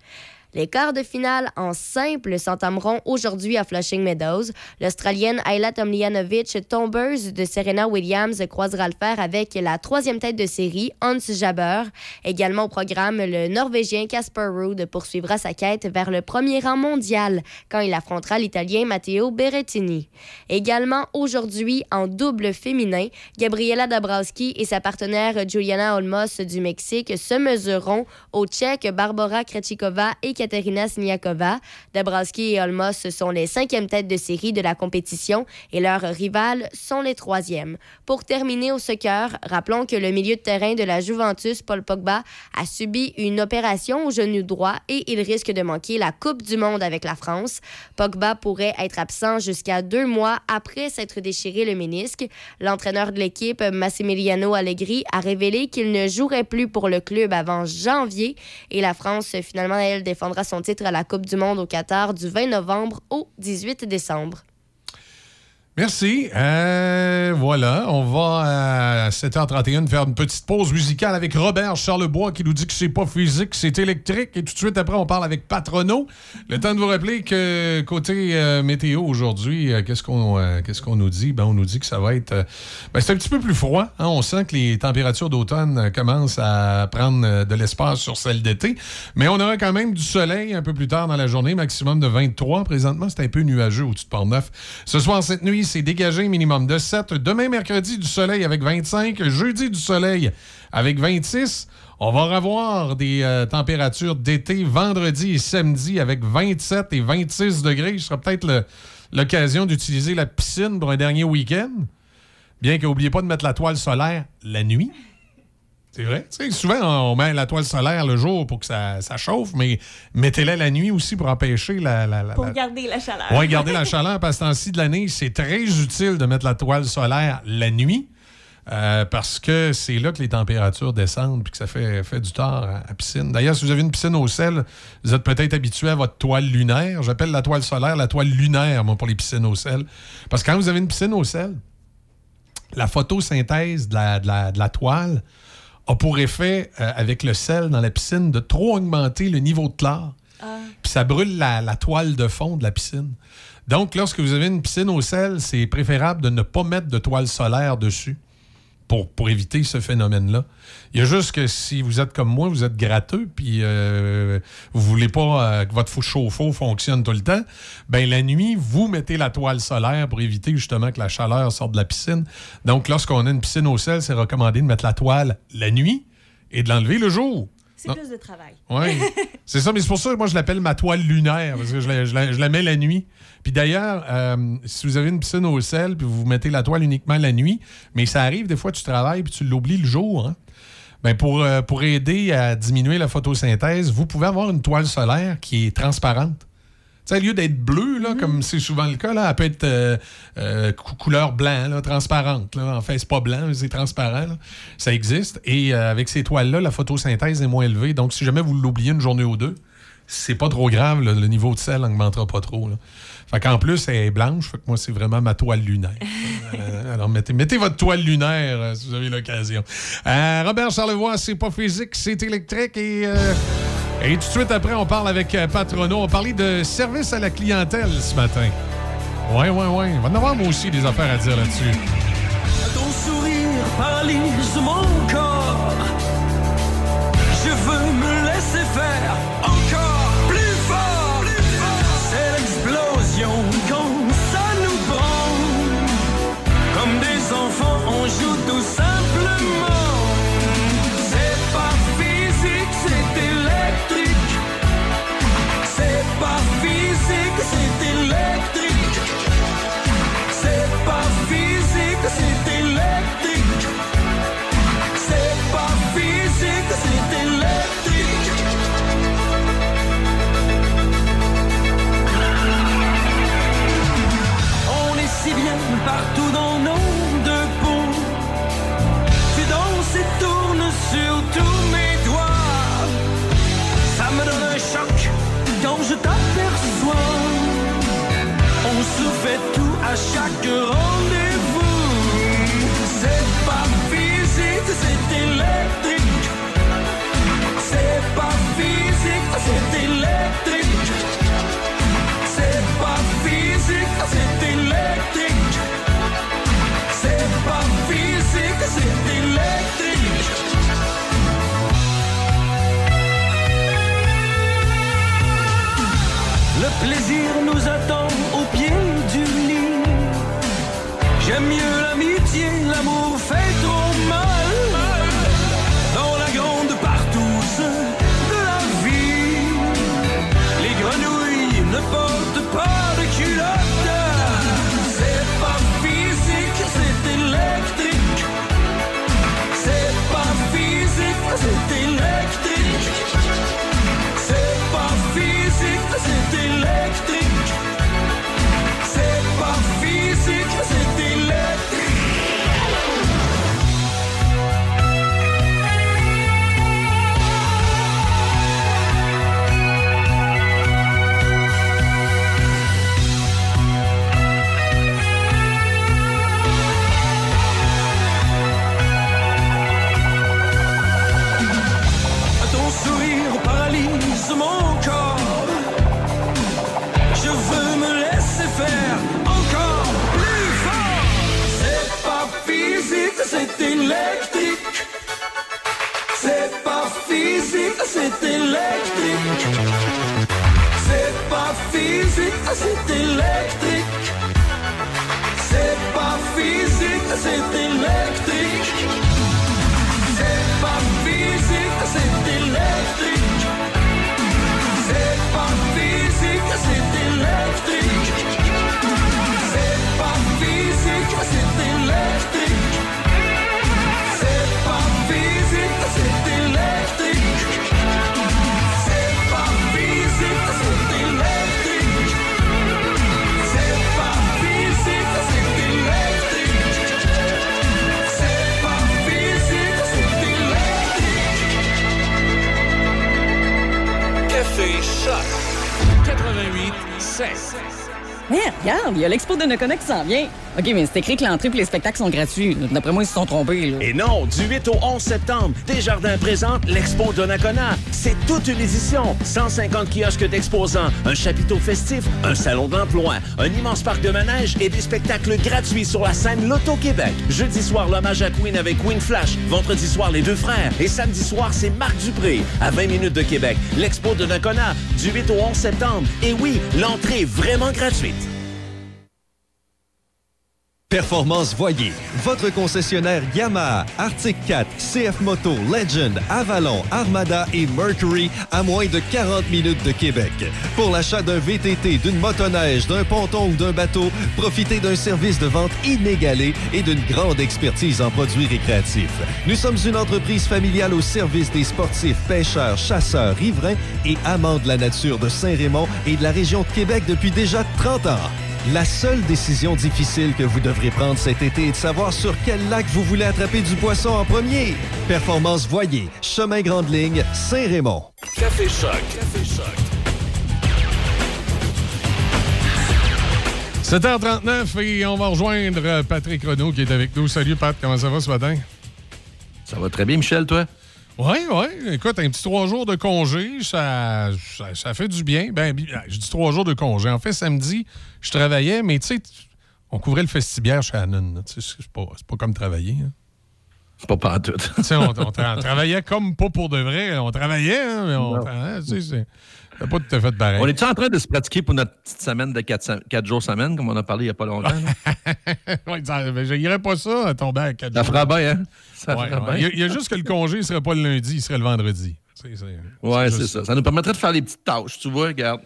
Les quarts de finale en simple s'entameront aujourd'hui à Flushing Meadows. L'Australienne Ayla Tomljanovic, tombeuse de Serena Williams, croisera le fer avec la troisième tête de série, Hans Jabber. Également au programme, le Norvégien Casper Ruud poursuivra sa quête vers le premier rang mondial quand il affrontera l'Italien Matteo Berrettini. Également aujourd'hui, en double féminin, Gabriela Dabrowski et sa partenaire Juliana Olmos du Mexique se mesureront aux Tchèques Barbara Krejcikova et Katerina Sniakova. Dabrowski et Olmos sont les cinquièmes têtes de série de la compétition et leurs rivales sont les troisièmes. Pour terminer au soccer, rappelons que le milieu de terrain de la Juventus, Paul Pogba, a subi une opération au genou droit et il risque de manquer la Coupe du Monde avec la France. Pogba pourrait être absent jusqu'à deux mois après s'être déchiré le ménisque. L'entraîneur de l'équipe, Massimiliano Allegri, a révélé qu'il ne jouerait plus pour le club avant janvier et la France, finalement, elle défendra son titre à la Coupe du Monde au Qatar du 20 novembre au 18 décembre. Merci. Euh, voilà, on va à 7h31 faire une petite pause musicale avec Robert Charlebois qui nous dit que c'est pas physique, c'est électrique. Et tout de suite après, on parle avec Patrono. Le temps de vous rappeler que côté euh, météo aujourd'hui, euh, qu'est-ce qu'on qu'est-ce qu'on nous dit? Ben, on nous dit que ça va être... ben, c'est un petit peu plus froid. hein. On sent que les températures d'automne commencent à prendre de l'espace sur celles d'été. Mais on aura quand même du soleil un peu plus tard dans la journée, maximum de 23. Présentement, c'est un peu nuageux au-dessus de Port-Neuf. Ce soir, cette nuit, c'est dégagé, minimum de 7. Demain, mercredi, du soleil avec 25. Jeudi, du soleil avec 26. On va revoir des euh, températures d'été vendredi et samedi avec 27 et 26 degrés. Ce sera peut-être l'occasion d'utiliser la piscine pour un dernier week-end. Bien qu'oubliez pas de mettre la toile solaire la nuit. C'est vrai? Tu sais, souvent, on met la toile solaire le jour pour que ça, ça chauffe, mais mettez-la la nuit aussi pour empêcher la, la- la- Pour la- garder la chaleur. oui, garder la chaleur parce que ce temps-ci de l'année, c'est très utile de mettre la toile solaire la nuit. euh, parce que c'est là que les températures descendent puis que ça fait, fait du tort à la piscine. D'ailleurs, si vous avez une piscine au sel, vous êtes peut-être habitué à votre toile lunaire. J'appelle la toile solaire la toile lunaire, moi, pour les piscines au sel. Parce que quand vous avez une piscine au sel, la photosynthèse de la, de la- de la toile a pour effet, euh, avec le sel dans la piscine, de trop augmenter le niveau de chlore. Puis ça brûle la, la toile de fond de la piscine. Donc, lorsque vous avez une piscine au sel, c'est préférable de ne pas mettre de toile solaire dessus pour, éviter ce phénomène-là. Il y a juste que si vous êtes comme moi, vous êtes gratteux, puis euh, vous voulez pas euh, que votre chauffe-eau fonctionne tout le temps, ben la nuit, vous mettez la toile solaire pour éviter justement que la chaleur sorte de la piscine. Donc, lorsqu'on a une piscine au sel, c'est recommandé de mettre la toile la nuit et de l'enlever le jour. C'est plus de travail. Oui, c'est ça, mais c'est pour ça que moi je l'appelle ma toile lunaire, parce que je la, je la- je la mets la nuit. Puis d'ailleurs, euh, si vous avez une piscine au sel, puis vous mettez la toile uniquement la nuit, mais ça arrive des fois, tu travailles, puis tu l'oublies le jour. hein. Ben pour, euh, pour aider à diminuer la photosynthèse, vous pouvez avoir une toile solaire qui est transparente. Sais, au lieu d'être bleue, là, comme c'est souvent le cas, là, elle peut être euh, euh, cou- couleur blanc, là, transparente. Là. En fait, c'est pas blanc, c'est transparent. là. Ça existe. Et euh, avec ces toiles-là, la photosynthèse est moins élevée. Donc, si jamais vous l'oubliez une journée ou deux, c'est pas trop grave. là. le niveau de sel n'augmentera pas trop. Là. Fait qu'en plus, elle est blanche. Fait que moi, c'est vraiment ma toile lunaire. Alors, mettez, mettez votre toile lunaire si vous avez l'occasion. Robert Charlevoix, c'est pas physique, c'est électrique. Et, et tout de suite après, on parle avec euh, Patrono. On parlait de service à la clientèle ce matin. Ouais, ouais, ouais. On va en avoir, moi aussi, des affaires à dire là-dessus. Ton sourire paralyse mon corps. Je veux me laisser faire l'expo de Noconnect qui s'en vient. OK, mais c'est écrit que l'entrée et les spectacles sont gratuits. D'après moi, ils se sont trompés. Et non, du 8 au 11 septembre, Desjardins présente l'Expo Donnacona. C'est toute une édition. 150 kiosques d'exposants, un chapiteau festif, un salon d'emploi, un immense parc de manège et des spectacles gratuits sur la scène Loto-Québec. Jeudi soir, l'hommage à Queen avec Queen Flash. Vendredi soir, les deux frères. Et samedi soir, c'est Marc Dupré. À 20 minutes de Québec, l'Expo de Donnacona, du 8 au 11 septembre. Et oui, l'entrée vraiment gratuite. Performance Voyer, votre concessionnaire Yamaha, Arctic 4, CF Moto, Legend, Avalon, Armada et Mercury à moins de 40 minutes de Québec. Pour l'achat d'un VTT, d'une motoneige, d'un ponton ou d'un bateau, profitez d'un service de vente inégalé et d'une grande expertise en produits récréatifs. Nous sommes une entreprise familiale au service des sportifs, pêcheurs, chasseurs, riverains et amants de la nature de Saint-Raymond et de la région de Québec depuis déjà 30 ans. La seule décision difficile que vous devrez prendre cet été est de savoir sur quel lac vous voulez attraper du poisson en premier. Performance Voyer, Chemin Grande Ligne, Saint-Raymond. Café Choc. Café Choc. 7h39 et on va rejoindre Patrick Renaud qui est avec nous. Salut Pat, comment ça va ce matin? Ça va très bien, Michel, toi? Oui, oui. Écoute, un petit trois jours de congé, ça, ça, ça fait du bien. Ben, bi- je dis trois jours de congé. En fait, samedi, je travaillais, mais tu sais, on couvrait le festibière chez sais, C'est pas, pas comme travailler. hein. C'est pas pas tout. Tu sais, on, on tra- on travaillait comme pas pour de vrai. On travaillait, hein, mais on, Non. tra- tu sais, c'est c'est pas tout à fait pareil. On est-tu en train de se pratiquer pour notre petite semaine de 4, jours semaine, comme on a parlé il n'y a pas longtemps? je n'irais pas ça à tomber à 4 Ça fera bien, hein? Ça Ouais, fera ouais. bien. Il y a- juste que le congé ne serait pas le lundi, il serait le vendredi. C'est- c'est- juste ça. Ça nous permettrait de faire les petites tâches, tu vois, regarde.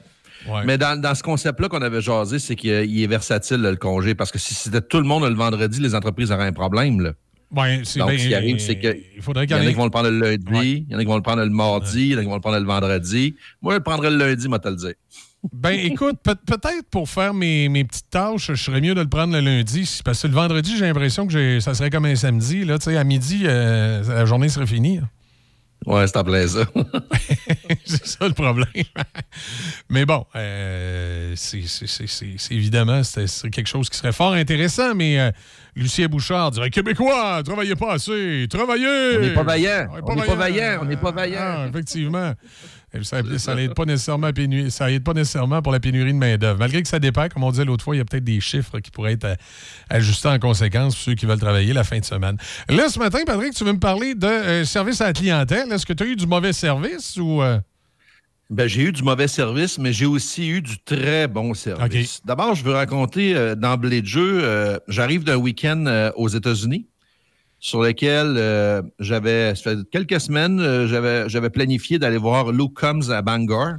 Ouais. Mais dans, dans ce concept-là qu'on avait jasé, c'est qu'il il est versatile, le congé, parce que si c'était tout le monde le vendredi, les entreprises auraient un problème. Là. Ouais, Donc, bien- ce qui arrive, c'est que il faudrait y en a qui vont le prendre le lundi, il y en a qui vont le prendre le mardi, il y en a qui vont le prendre le vendredi. Moi, je le prendrais le lundi, moi, te le dire. Ben, écoute, peut- peut-être pour faire mes, mes petites tâches, je serais mieux de le prendre le lundi. Parce que le vendredi, j'ai l'impression que ça serait comme un samedi. Là, Tu sais, à midi, euh, la journée serait finie. Ouais, c'est en plein ça. c'est ça le problème. Mais bon, euh, c'est évidemment, c'est quelque chose qui serait fort intéressant, mais euh, Lucien Bouchard dirait Québécois, travaillez pas assez, travaillez! On n'est pas vaillant. On n'est pas vaillant. On n'est pas vaillant. Ah, effectivement. Ça, n'aide pas nécessairement à pénu- ça aide pas nécessairement pour la pénurie de main-d'œuvre. Malgré que ça dépend, comme on disait l'autre fois, il y a peut-être des chiffres qui pourraient être euh, ajustés en conséquence pour ceux qui veulent travailler la fin de semaine. Là, ce matin, Patrick, tu veux me parler de euh, service à la clientèle. Est-ce que tu as eu du mauvais service ou. euh? Ben, j'ai eu du mauvais service, mais j'ai aussi eu du très bon service. D'abord, je veux raconter euh, d'emblée de jeu, j'arrive d'un week-end aux États-Unis sur lequel euh, j'avais, ça fait quelques semaines, euh, j'avais, j'avais planifié d'aller voir Luke Combs à Bangor.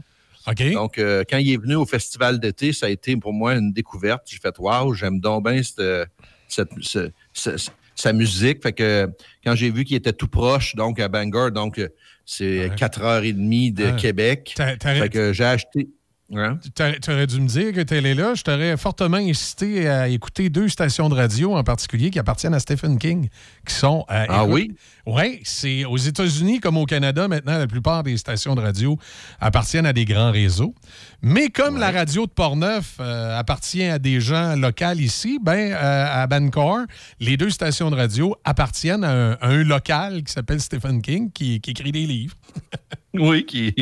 Donc, euh, quand il est venu au festival d'été, ça a été pour moi une découverte. J'ai fait Waouh, j'aime donc bien cette, cette- ce- ce- sa musique. Fait que quand j'ai vu qu'il était tout proche, donc à Bangor, donc c'est 4h30 de Ah. Québec. Fait que j'ai acheté. Tu aurais dû me dire que tu allé là. Je t'aurais fortement incité à écouter deux stations de radio en particulier qui appartiennent à Stephen King, qui sont. euh, Ah écoute, oui? Oui, c'est aux États-Unis comme au Canada maintenant, la plupart des stations de radio appartiennent à des grands réseaux. Mais comme la radio de Portneuf euh, appartient à des gens locaux ici, ben euh, à Bangor, les deux stations de radio appartiennent à un, à un local qui s'appelle Stephen King qui, qui écrit des livres. Oui, qui...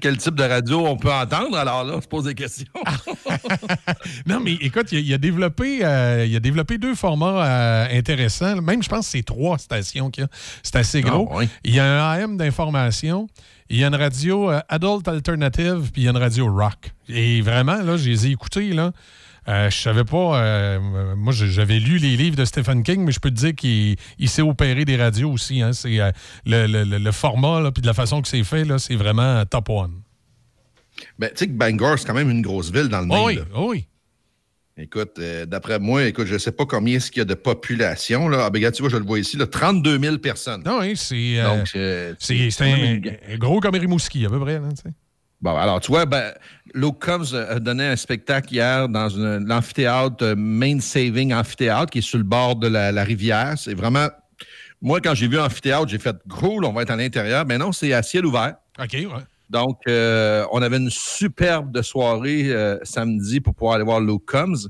quel type de radio on peut entendre? Alors là, on se pose des questions. Non, mais écoute, il a, il a développé, euh, il a développé deux formats euh, intéressants. Même, je pense que c'est trois stations qu'il y a. C'est assez gros. Ah, oui. Il y a un AM d'information, il y a une radio euh, Adult Alternative, puis il y a une radio rock. Et vraiment, là, je les ai écoutés, là. Euh, je savais pas. euh, moi, j'avais lu les livres de Stephen King, mais je peux te dire qu'il il sait opérer des radios aussi. hein. C'est euh, le, le- le- le format, là, puis de la façon que c'est fait, là, c'est vraiment top one. Ben, tu sais que Bangor, c'est quand même une grosse ville dans le Maine. oui, là. oui. Écoute, euh, d'après moi, écoute, je ne sais pas combien est-ce qu'il y a de population. Là. Ah, ben, regarde, tu vois, je le vois ici, là, 32 000 personnes. Non, oui, c'est. un, gros comme Rimouski, à peu près. Là. Bon, alors, tu vois, ben, Luke Combs a donné un spectacle hier dans l'amphithéâtre euh, Main Saving Amphithéâtre, qui est sur le bord de la, la rivière. C'est vraiment. Moi, quand j'ai vu amphithéâtre, j'ai fait cool, on va être à l'intérieur. Mais non, c'est à ciel ouvert. OK, ouais. Donc, euh, on avait une superbe de soirée euh, samedi pour pouvoir aller voir Combs.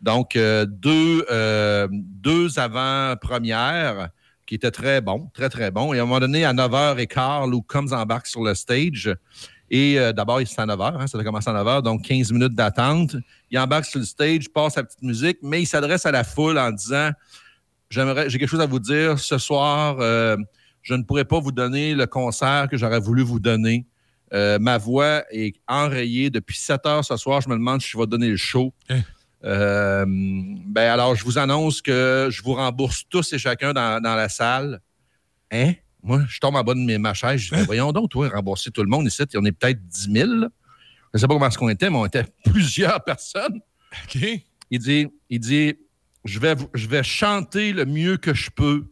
Donc, euh, deux, euh, deux avant-premières qui étaient très bons, très, très bons. Et à un moment donné, à 9h15, Luke Combs embarque sur le stage. Et euh, d'abord, c'est à 9h, hein, ça a commencé à 9h, donc 15 minutes d'attente. Il embarque sur le stage, passe sa petite musique, mais il s'adresse à la foule en disant J'aimerais, j'ai quelque chose à vous dire. Ce soir, euh, je ne pourrais pas vous donner le concert que j'aurais voulu vous donner. Euh, ma voix est enrayée depuis 7 heures ce soir. Je me demande si je vais donner le show. Euh, ben alors, je vous annonce que je vous rembourse tous et chacun dans, dans la salle. Hein? Moi, je tombe en bas de mes- ma chaise. Je dis, Ben, voyons donc, toi, rembourser tout le monde ici. On est peut-être 10 000. là. Je ne sais pas comment est-ce qu'on était, mais on était plusieurs personnes. OK. Il dit, il dit je, vais, je vais chanter le mieux que je peux.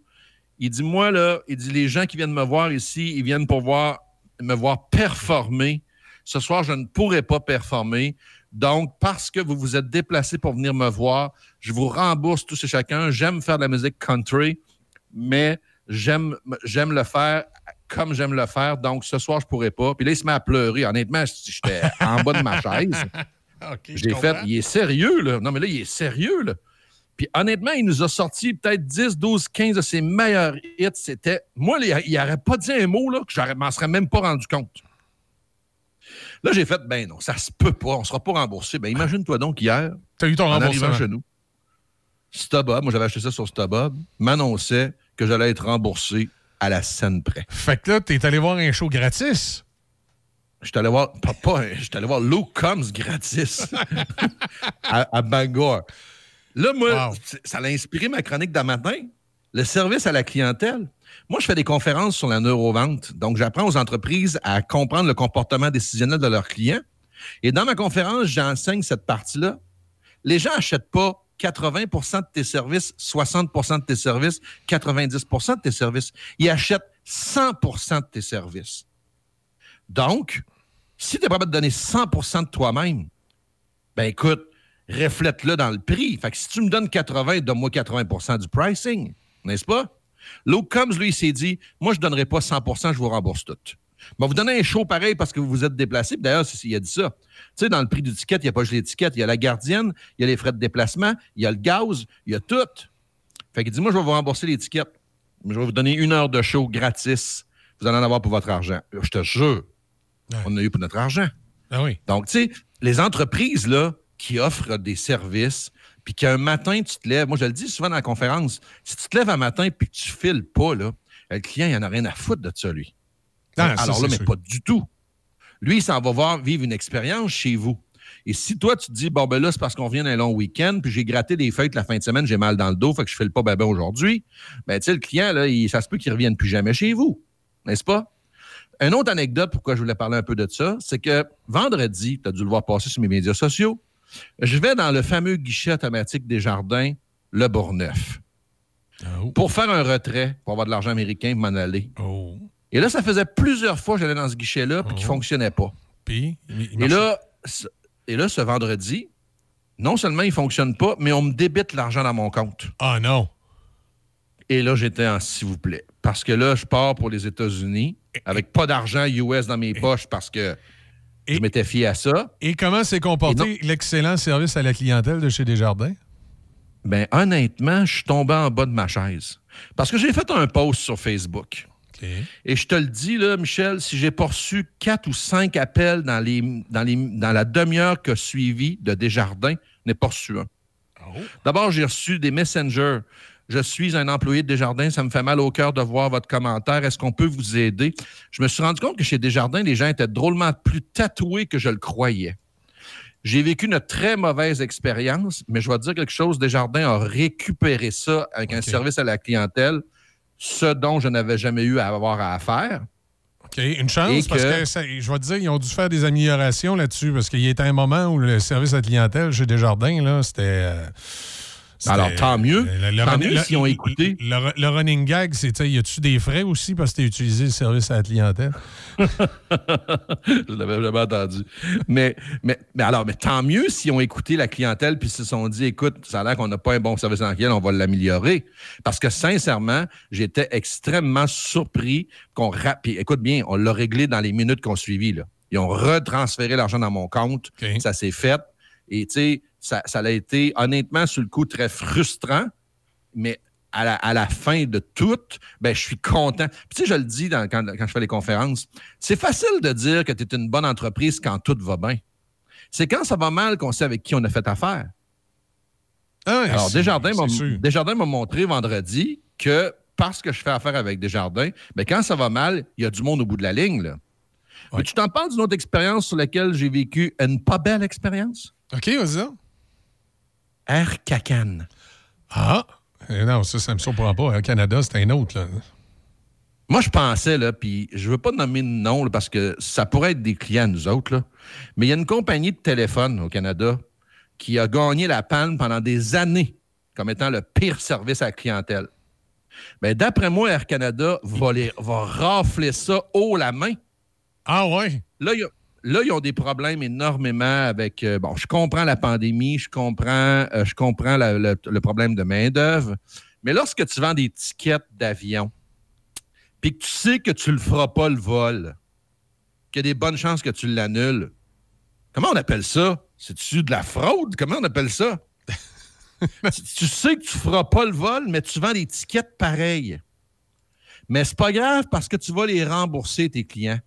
Il dit, moi, là, il dit, les gens qui viennent me voir ici, ils viennent pour voir, me voir performer. Ce soir, je ne pourrai pas performer. Donc, parce que vous vous êtes déplacés pour venir me voir, je vous rembourse tous et chacun. J'aime faire de la musique country, mais j'aime, j'aime le faire comme j'aime le faire. Donc, ce soir, je ne pourrai pas. Puis là, il se met à pleurer. Honnêtement, j'étais en bas de ma chaise. J'ai fait, il est sérieux, là. Non, mais là, il est sérieux, là. Puis honnêtement, il nous a sorti peut-être 10, 12, 15 de ses meilleurs hits. C'était. Moi, il n'aurait pas dit un mot, là, que je m'en serais même pas rendu compte. Là, j'ai fait, ben non, ça se peut pas, on ne sera pas remboursé. Ben imagine-toi donc hier, T'as eu ton en remboursement. arrivant chez nous, StubHub, moi j'avais acheté ça sur StubHub, m'annonçait que j'allais être remboursé à la scène près. Fait que là, t'es allé voir un show gratis. Je suis allé voir, pas, pas, je suis allé voir Luke Combs gratis à, à Bangor. Là, moi, ça a inspiré ma chronique d'un matin. Le service à la clientèle. Moi, je fais des conférences sur la neurovente. Donc, j'apprends aux entreprises à comprendre le comportement décisionnel de leurs clients. Et dans ma conférence, j'enseigne cette partie-là. Les gens n'achètent pas 80% de tes services, 60% de tes services, 90% de tes services. Ils achètent 100% de tes services. Donc, Si tu es capable de donner 100% de toi-même, ben écoute, reflète-le dans le prix. Fait que si tu me donnes 80, donne-moi 80% du pricing, n'est-ce pas? Luke Combs, lui, il s'est dit, moi, je ne donnerai pas 100% je vous rembourse tout. Mais vous donnez un show pareil parce que vous vous êtes déplacé. D'ailleurs, il a dit ça. Tu sais, dans le prix du ticket, il n'y a pas juste l'étiquette, il y a la gardienne, il y a les frais de déplacement, il y a le gaz, il y a tout. Fait qu'il dit, moi, je vais vous rembourser l'étiquette. Je vais vous donner une heure de show gratis. Vous allez en avoir pour votre argent. Je te jure, on en a eu pour notre argent. Ah oui. Donc, tu sais, les entreprises là, qui offrent des services, puis qu'un matin, tu te lèves, moi je le dis souvent dans la conférence, si tu te lèves un matin puis que tu files pas, là, le client, il en a rien à foutre de ça, lui. Ah, Alors là, mais sûr. pas du tout. Lui, il s'en va voir vivre une expérience chez vous. Et si toi, tu te dis, bon, ben là, c'est parce qu'on vient d'un long week-end, puis j'ai gratté des feuilles la fin de semaine, j'ai mal dans le dos, fait que je fais le pas ben aujourd'hui, ben, tu sais, le client, là, il- ça se peut qu'il ne revienne plus jamais chez vous. N'est-ce pas? Une autre anecdote, pourquoi je voulais parler un peu de ça, c'est que vendredi, tu as dû le voir passer sur mes médias sociaux, je vais dans le fameux guichet automatique des jardins, le Bourgneuf, pour faire un retrait, pour avoir de l'argent américain, m'en aller. Et là, ça faisait plusieurs fois que j'allais dans ce guichet-là, puis qu'il ne fonctionnait pas. Puis, Et là, ce- et là, ce vendredi, non seulement il ne fonctionne pas, mais on me débite l'argent dans mon compte. Ah non. Et là, j'étais en s'il vous plaît. Parce que là, je pars pour les États-Unis avec pas d'argent US dans mes poches parce que je m'étais fié à ça. Et comment s'est comporté l'excellent service à la clientèle de chez Desjardins? Ben, honnêtement, je suis tombé en bas de ma chaise. Parce que j'ai fait un post sur Facebook. Et je te le dis, là, Michel, si j'ai pas reçu quatre ou cinq appels dans, les, dans, les, dans la demi-heure que suivi de Desjardins, je n'ai pas reçu un. D'abord, j'ai reçu des messengers. Je suis un employé de Desjardins, ça me fait mal au cœur de voir votre commentaire. Est-ce qu'on peut vous aider? Je me suis rendu compte que chez Desjardins, les gens étaient drôlement plus tatoués que je le croyais. J'ai vécu une très mauvaise expérience, mais je vais te dire quelque chose. Desjardins a récupéré ça avec un service à la clientèle, ce dont je n'avais jamais eu à avoir à faire. OK, une chance, parce que- ça- je vais te dire, ils ont dû faire des améliorations là-dessus, parce qu'il y a un moment où le service à la clientèle chez Desjardins, là, c'était. euh, c'était- Alors, tant mieux. Le, Tant mieux s'ils ont écouté. Le, le running gag, c'est, y a-tu des frais aussi parce que tu as utilisé le service à la clientèle? je l'avais jamais entendu. Mais, mais, mais alors, mais tant mieux s'ils ont écouté la clientèle puis se sont dit, écoute, ça a l'air qu'on n'a pas un bon service en clientèle, on va l'améliorer. Parce que sincèrement, j'étais extrêmement surpris qu'on puis écoute bien, on l'a réglé dans les minutes qu'on suivit. Là. Ils ont retransféré l'argent dans mon compte. Ça s'est fait. Et tu sais, ça, ça a été honnêtement sur le coup très frustrant, mais à la, à la fin de tout, ben, je suis content. Puis, tu sais, je le dis dans- quand, quand je fais les conférences, c'est facile de dire que tu es une bonne entreprise quand tout va bien. C'est quand ça va mal qu'on sait avec qui on a fait affaire. Alors, c'est- Desjardins m'a. Desjardins m'a montré vendredi que parce que je fais affaire avec Desjardins, ben, quand ça va mal, il y a du monde au bout de la ligne. Là. Mais tu t'en parles d'une autre expérience sur laquelle j'ai vécu une pas belle expérience? OK, vas-y. Air Cacan. Ah! Eh non, ça, ça me surprend pas. Au Canada, c'est un autre. Là. Moi, je pensais, là, puis je veux pas nommer de nom là, parce que ça pourrait être des clients, nous autres, là, mais il y a une compagnie de téléphone au Canada qui a gagné la panne pendant des années comme étant le pire service à la clientèle. Ben, D'après moi, Air Canada va, les- va rafler ça haut la main. Ah ouais? Là, il y a- là, ils ont des problèmes énormément avec. euh, bon, je comprends la pandémie, je comprends, euh, je comprends la- le, le problème de main-d'œuvre, mais lorsque tu vends des tickets d'avion, puis que tu sais que tu ne le feras pas le vol, qu'il y a des bonnes chances que tu l'annules, comment on appelle ça? C'est-tu de la fraude? Comment on appelle ça? tu, tu sais que tu ne feras pas le vol, mais tu vends des tickets pareils. Mais c'est pas grave parce que tu vas les rembourser, tes clients.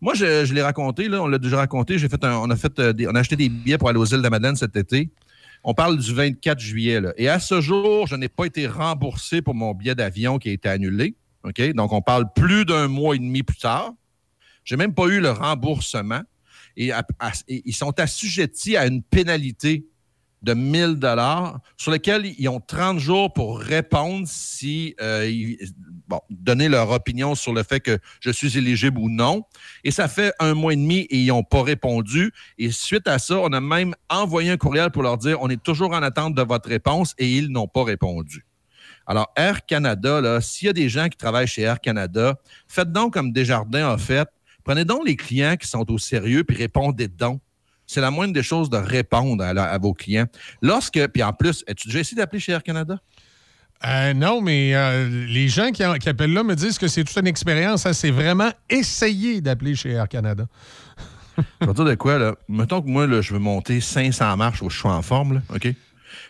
Moi, je, je l'ai raconté, on l'a déjà raconté. Euh, on a acheté des billets pour aller aux îles de la Madeleine cet été. On parle du 24 juillet. Et à ce jour, je n'ai pas été remboursé pour mon billet d'avion qui a été annulé. Donc, on parle plus d'un mois et demi plus tard. J'ai même pas eu le remboursement. Et, ils sont assujettis à une pénalité de 1000 dollars sur lequel ils ont 30 jours pour répondre si euh, ils- bon, donner leur opinion sur le fait que je suis éligible ou non. Et ça fait un mois et demi et ils n'ont pas répondu. Et suite à ça, on a même envoyé un courriel pour leur dire on est toujours en attente de votre réponse et ils n'ont pas répondu. Alors, Air Canada, s'il y a des gens qui travaillent chez Air Canada, faites donc comme Desjardins a fait. Prenez donc les clients qui sont au sérieux puis répondez donc. C'est la moindre des choses de répondre à, à vos clients. Lorsque, puis en plus, as-tu déjà essayé d'appeler chez Air Canada? Euh, non, mais euh, les gens qui, qui appellent là me disent que c'est toute une expérience. hein. C'est vraiment essayer d'appeler chez Air Canada. Je vais te dire de quoi, là. Mettons que moi, là, je veux monter 500 marches où je suis en forme, là, OK?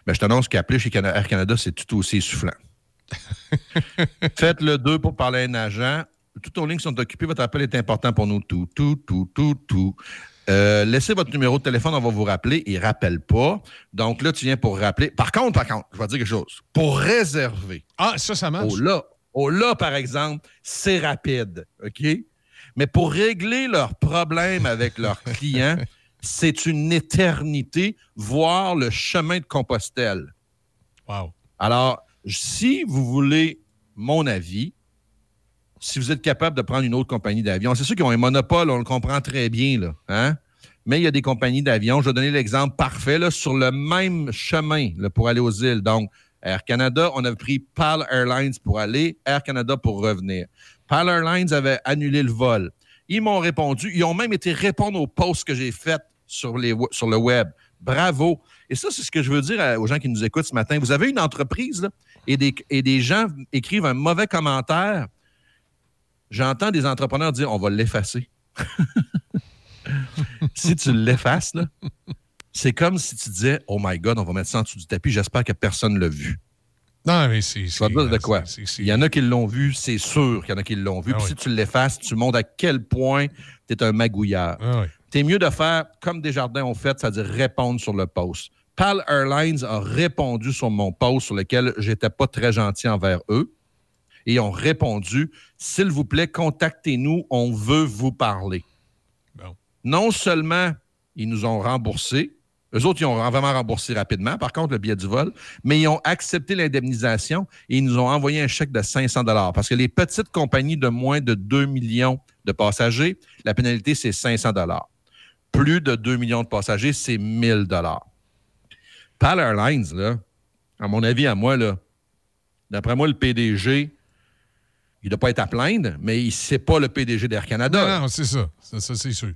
Ben, je t'annonce qu'appeler chez Cana- Air Canada, c'est tout aussi essoufflant. Faites le 2 pour parler à un agent. Toutes nos lignes sont occupées. Votre appel est important pour nous. Tout, tout, tout, tout, tout. Euh, laissez votre numéro de téléphone, on va vous rappeler. Il ne rappelle pas. Donc là, tu viens pour rappeler. Par contre, par contre, je vais te dire quelque chose. Pour réserver. Ah, ça, ça marche. Au là, au là, par exemple, c'est rapide. OK? Mais pour régler leurs problèmes avec leurs clients, c'est une éternité, voire le chemin de Compostelle. Wow. Alors, si vous voulez mon avis, si vous êtes capable de prendre une autre compagnie d'avion, c'est sûr qu'ils ont un monopole, on le comprend très bien, là, hein? mais il y a des compagnies d'avion. Je vais donner l'exemple parfait là, sur le même chemin pour aller aux îles. Donc, Air Canada, on a pris PAL Airlines pour aller, Air Canada pour revenir. PAL Airlines avait annulé le vol. Ils m'ont répondu. Ils ont même été répondre aux posts que j'ai faits sur, sur le web. Bravo. Et ça, c'est ce que je veux dire aux gens qui nous écoutent ce matin. Vous avez une entreprise et, des, et des gens écrivent un mauvais commentaire. J'entends des entrepreneurs dire on va l'effacer. si tu l'effaces, c'est comme si tu disais Oh my God, on va mettre ça en dessous du tapis, j'espère que personne ne l'a vu. Non, mais c'est. Ça veut dire de quoi? Il y en a qui l'ont vu, c'est sûr qu'il y en a qui l'ont vu. Ah Puis oui. si tu l'effaces, tu montres à quel point tu es un magouillard. Ah oui. T'es mieux de faire comme Desjardins ont fait, c'est-à-dire répondre sur le post. PAL Airlines a répondu sur mon post sur lequel j'étais pas très gentil envers eux. Et ils ont répondu S'il vous plaît, contactez-nous, on veut vous parler. Non seulement ils nous ont remboursé, eux autres, ils ont vraiment remboursé rapidement, par contre, le billet du vol, mais ils ont accepté l'indemnisation et ils nous ont envoyé un chèque de 500 Parce que les petites compagnies de moins de 2 millions de passagers, la pénalité, c'est 500 Plus de 2 millions de passagers, c'est 1000 PAL Airlines, là, à mon avis, à moi, là, d'après moi, le PDG, il ne doit pas être à plaindre, mais il ne sait pas le PDG d'Air Canada. Non, non, c'est ça. Ça, ça, c'est sûr.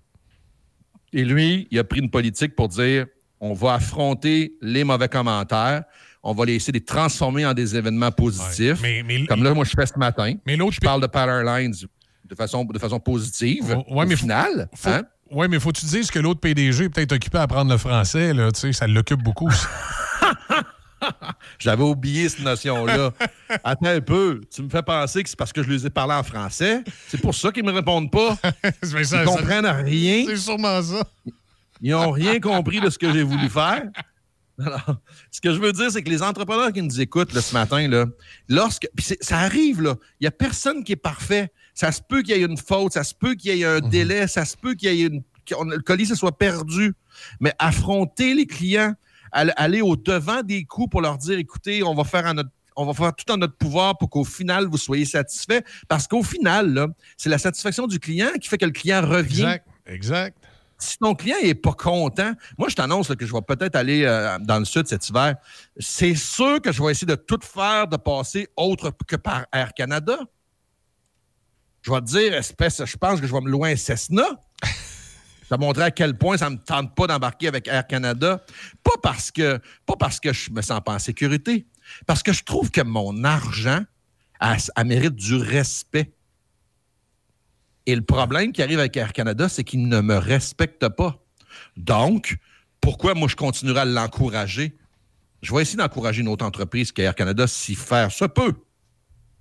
Et lui, il a pris une politique pour dire on va affronter les mauvais commentaires, on va les essayer de les transformer en des événements positifs. Comme là, moi, je fais ce matin. je parle de PAL Airlines de façon, de façon positive. Oh, ouais, au mais final, Faut, hein? Ouais, mais faut que tu dises que l'autre PDG est peut-être occupé à apprendre le français, là, tu sais, ça l'occupe beaucoup. J'avais oublié cette notion-là. Attends un peu. Tu me fais penser que c'est parce que je les ai parlé en français. C'est pour ça qu'ils me répondent pas. Ça- Ils comprennent ça- rien. C'est sûrement ça. Ils n'ont rien compris de ce que j'ai voulu faire. Alors, ce que je veux dire, c'est que les entrepreneurs qui nous écoutent là, ce matin, là, lorsque. puis ça arrive, là. Il n'y a personne qui est parfait. Ça se peut qu'il y ait une faute, ça se peut qu'il y ait un délai, ça se peut qu'il y ait une. le colis se soit perdu. Mais affronter les clients, aller au devant des coups pour leur dire écoutez, on va faire en notre on va faire tout en notre pouvoir pour qu'au final, vous soyez satisfait. Parce qu'au final, c'est la satisfaction du client qui fait que le client revient. Exact, exact. Si ton client n'est pas content, moi, je t'annonce que je vais peut-être aller euh, dans le sud cet hiver. C'est sûr que je vais essayer de tout faire de passer autre que par Air Canada. Je vais te dire, espèce, je pense que je vais me un Cessna. Ça montrer à quel point ça ne me tente pas d'embarquer avec Air Canada. Pas parce que pas parce que je me sens pas en sécurité, parce que je trouve que mon argent a, a mérite du respect. Et le problème qui arrive avec Air Canada, c'est qu'il ne me respecte pas. Donc, pourquoi moi je continuerai à l'encourager? Je vais essayer d'encourager une autre entreprise qu'Air Canada s'y faire se peut.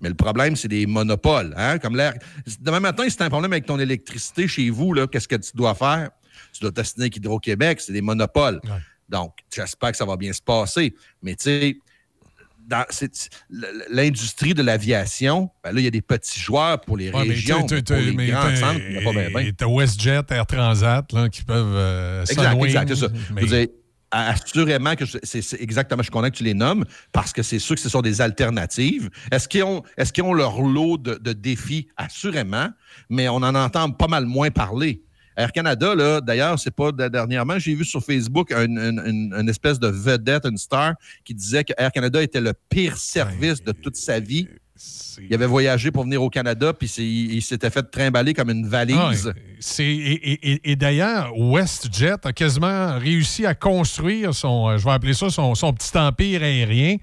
Mais le problème, c'est des monopoles. Hein? Comme l'air. Demain matin, si tu as un problème avec ton électricité chez vous, là, qu'est-ce que tu dois faire? Tu dois t'assiner avec Hydro-Québec, c'est des monopoles. Donc, j'espère que ça va bien se passer. Mais tu sais, dans l'industrie de l'aviation, ben là, il y a des petits joueurs pour les Ouais, régions, mais pour les mais grands centres, il n'y a pas bien. bien. T'as WestJet, Air Transat, là, qui peuvent. euh, Exact, exact, c'est ça. mais- assurément que c'est exactement, je suis content que tu les nommes, parce que c'est sûr que ce sont des alternatives. Est-ce qu'ils ont, est ont leur lot de, de défis? Assurément, mais on en entend pas mal moins parler. Air Canada, là, d'ailleurs, c'est pas de- dernièrement, j'ai vu sur Facebook une, une- une- une espèce de vedette, une star, qui disait que Air Canada était le pire service de toute sa vie. Il avait voyagé pour venir au Canada, puis il, il s'était fait trimballer comme une valise. Ah, et et- et- et d'ailleurs, WestJet a quasiment réussi à construire son, euh, je vais appeler ça son, son petit empire aérien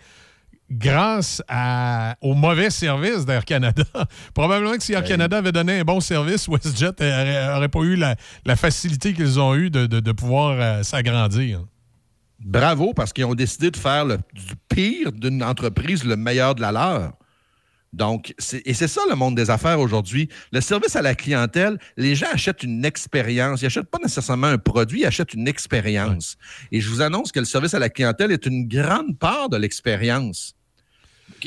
grâce à- au mauvais service d'Air Canada. Probablement que si Air Canada avait donné un bon service, WestJet n'aurait pas eu la, la facilité qu'ils ont eue de, de- de pouvoir euh, s'agrandir. Bravo, parce qu'ils ont décidé de faire le, du pire d'une entreprise le meilleur de la leur. Donc, et c'est ça le monde des affaires aujourd'hui. Le service à la clientèle, les gens achètent une expérience. Ils n'achètent pas nécessairement un produit, ils achètent une expérience. Et je vous annonce que le service à la clientèle est une grande part de l'expérience.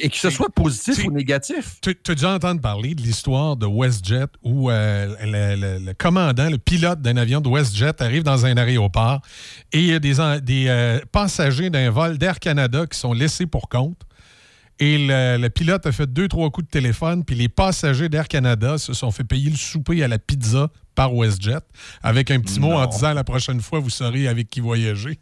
Et que ce soit positif ou négatif. Tu as déjà entendu parler de l'histoire de WestJet où euh, le, le- le commandant, le pilote d'un avion de WestJet arrive dans un aéroport et il y a des, des euh, passagers d'un vol d'Air Canada qui sont laissés pour compte. Et le, le pilote a fait deux, trois coups de téléphone, puis les passagers d'Air Canada se sont fait payer le souper à la pizza par WestJet avec un petit mot en disant la prochaine fois, vous saurez avec qui voyager.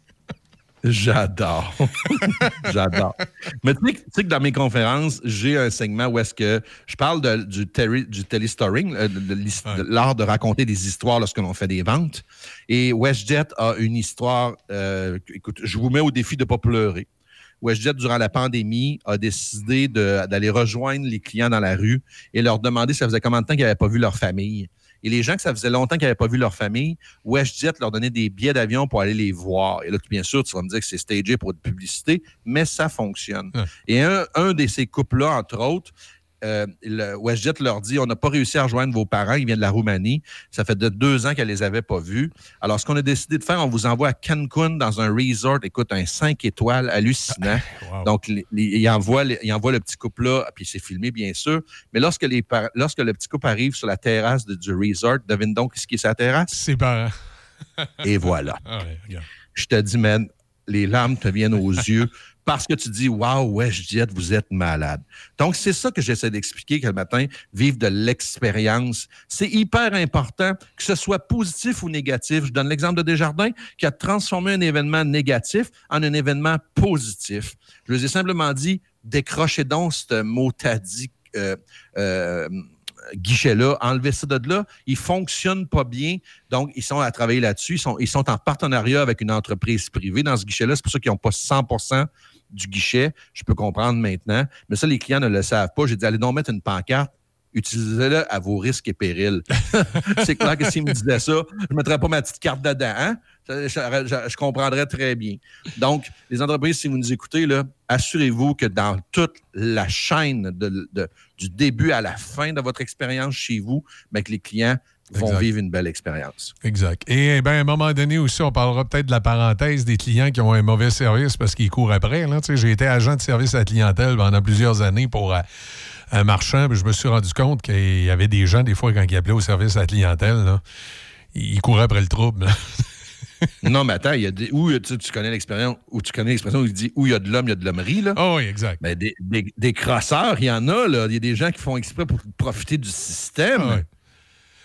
J'adore. J'adore. Mais tu sais, que- dans mes conférences, j'ai un segment où est-ce que je parle de- du, terri- du euh, de, de l'art de raconter des histoires lorsque l'on fait des ventes. Et WestJet a une histoire, euh, écoute, je vous mets au défi de ne pas pleurer. WestJet, durant la pandémie, a décidé d'aller rejoindre les clients dans la rue et leur demander ça faisait combien de temps qu'ils n'avaient pas vu leur famille. Et les gens que ça faisait longtemps qu'ils n'avaient pas vu leur famille, WestJet leur donnait des billets d'avion pour aller les voir. Et là, bien sûr, tu vas me dire que c'est stagé pour de publicité, mais ça fonctionne. Et un, un de ces couples-là, entre autres, euh, le WestJet leur dit on n'a pas réussi à rejoindre vos parents, ils viennent de la Roumanie. Ça fait de deux ans qu'elle les avait pas vus. Alors, ce qu'on a décidé de faire, on vous envoie à Cancun dans un resort, écoute, un 5 étoiles hallucinant. Donc, les- les- il, envoie, le- petit couple-là, puis c'est filmé, bien sûr. Mais lorsque, les lorsque le petit couple arrive sur la terrasse de- du resort, devine donc ce qui est la terrasse? Ses parents. Et voilà. Ah ouais. Je te dis, man, les larmes te viennent aux yeux parce que tu dis, waouh, WestJet, vous êtes malade. Donc, c'est ça que j'essaie d'expliquer que le matin, vivre de l'expérience. C'est hyper important, que ce soit positif ou négatif. Je donne l'exemple de Desjardins qui a transformé un événement négatif en un événement positif. Je vous ai simplement dit, décrochez donc ce mot dit euh, euh, guichet-là, enlevez ça de là. Il ne fonctionne pas bien. Donc, ils sont à travailler là-dessus. Ils ils sont en partenariat avec une entreprise privée dans ce guichet-là. C'est pour ça qu'ils n'ont pas 100 du guichet. Je peux comprendre maintenant. Mais ça, les clients ne le savent pas. J'ai dit, allez donc mettre une pancarte. Utilisez-le à vos risques et périls. c'est clair que s'ils me disaient ça, je ne mettrais pas ma petite carte dedans. hein? Je, comprendrais très bien. Donc, les entreprises, si vous nous écoutez, assurez-vous que dans toute la chaîne de- du début à la fin de votre expérience chez vous, ben, que les clients vont Exact. vivre une belle expérience. Exact. Et eh ben, à un moment donné aussi, on parlera peut-être de la parenthèse des clients qui ont un mauvais service parce qu'ils courent après. J'ai été agent de service à la clientèle pendant plusieurs années pour euh, un marchand. puis je me suis rendu compte qu'il y avait des gens, des fois, quand ils appelaient au service à la clientèle, là, ils couraient après le trouble. non, mais attends, il y a des, où tu, connais l'expérience, où tu connais l'expression où il dit où il y a de l'homme, il y a de l'hommerie. Là. Oh oui, exact. Ben, des, des, des crosseurs, il y en a. Là. Il y a des gens qui font exprès pour profiter du système. Ah ouais.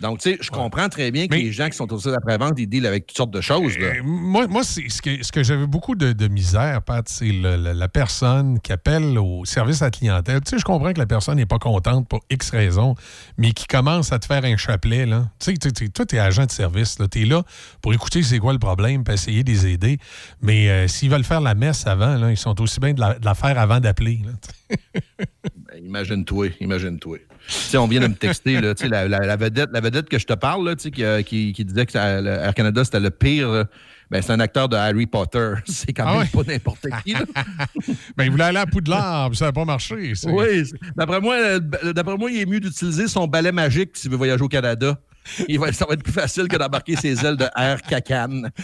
Donc, tu sais, je comprends très bien que les gens qui sont au service d'après-vente, ils dealent avec toutes sortes de choses. Là. Euh, moi, moi c'est ce que, ce que j'avais beaucoup de, de misère, Pat, c'est la personne qui appelle au service à la clientèle. Tu sais, je comprends que la personne n'est pas contente pour X raisons, mais qui commence à te faire un chapelet. Là. Tu sais, toi, tu es agent de service. Tu es là pour écouter c'est quoi le problème, puis essayer de les aider. Mais euh, s'ils veulent faire la messe avant, là, ils sont aussi bien de la, de la faire avant d'appeler. Ben, imagine-toi, imagine-toi. Sais, on vient de me texter, là, la, la- la vedette, la vedette que je te parle, là, qui, euh, qui- qui disait que ça- le Air Canada, c'était le pire. euh, Ben, c'est un acteur de Harry Potter. C'est quand Ah même pas n'importe qui. là. ben, il voulait aller à Poudlard, puis ça n'a pas marché. Oui, d'après moi, euh, d'après moi, il est mieux d'utiliser son balai magique s'il veut voyager au Canada. Il va, ça va être plus facile que d'embarquer ses ailes de air cacane.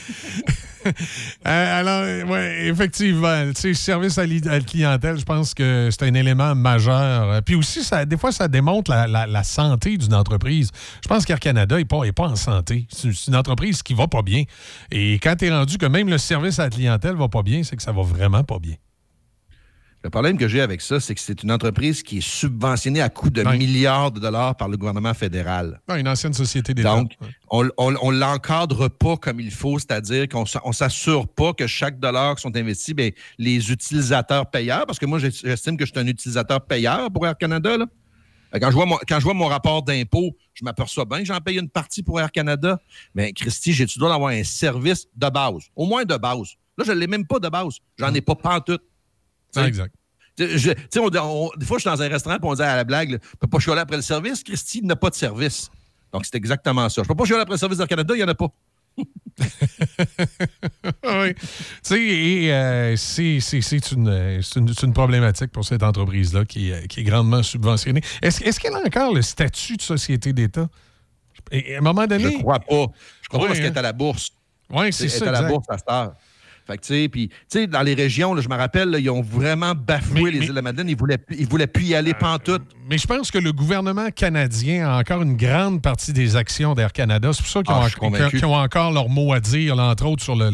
Euh, alors, ouais, effectivement, sais, service à, la clientèle, je pense que c'est un élément majeur. Euh, Puis aussi, ça, des fois, ça démontre la, la- santé d'une entreprise. Je pense qu'Air Canada n'est pas, est pas en santé. C'est c'est une entreprise qui va pas bien. Et quand tu es rendu que même le service à la clientèle va pas bien, c'est que ça va vraiment pas bien. Le problème que j'ai avec ça, c'est que c'est une entreprise qui est subventionnée à coût de milliards de dollars par le gouvernement fédéral. Une ancienne société d'État. Donc, on ne l'encadre pas comme il faut, c'est-à-dire qu'on ne s'assure pas que chaque dollar qui sont investis, bien, les utilisateurs payeurs, parce que moi, j'estime que je suis un utilisateur payeur pour Air Canada. Là. Quand je vois mon, quand je vois mon rapport d'impôt, je m'aperçois bien que j'en paye une partie pour Air Canada. Mais Christy, j'ai-tu dois avoir un service de base, au moins de base. Là, je ne l'ai même pas de base. J'en ai pas pantoute. Ah, exact. Je, on, des fois, je suis dans un restaurant et on dit à la blague, je ne peux pas chialer après le service? Christy n'a pas de service. Donc, c'est exactement ça. Je ne peux pas chialer après le service d'Air Canada, il n'y en a pas. oui. Tu sais, euh, c'est une, une, problématique pour cette entreprise-là qui, qui, est grandement subventionnée. Est-ce qu'elle a encore le statut de société d'État? À un moment donné. Je crois pas. Je crois pas parce qu'elle est à la bourse. Oui, c'est ça. Elle est à la bourse à cette fait que, tu sais, dans les régions, je me rappelle, ils ont vraiment bafoué les îles de la Madeleine. Ils voulaient, ils voulaient plus y aller pantoute. Mais je pense que le gouvernement canadien a encore une grande partie des actions d'Air Canada. C'est pour ça qu'ils ont, ah, ont, encore leur mot à dire, entre autres sur le,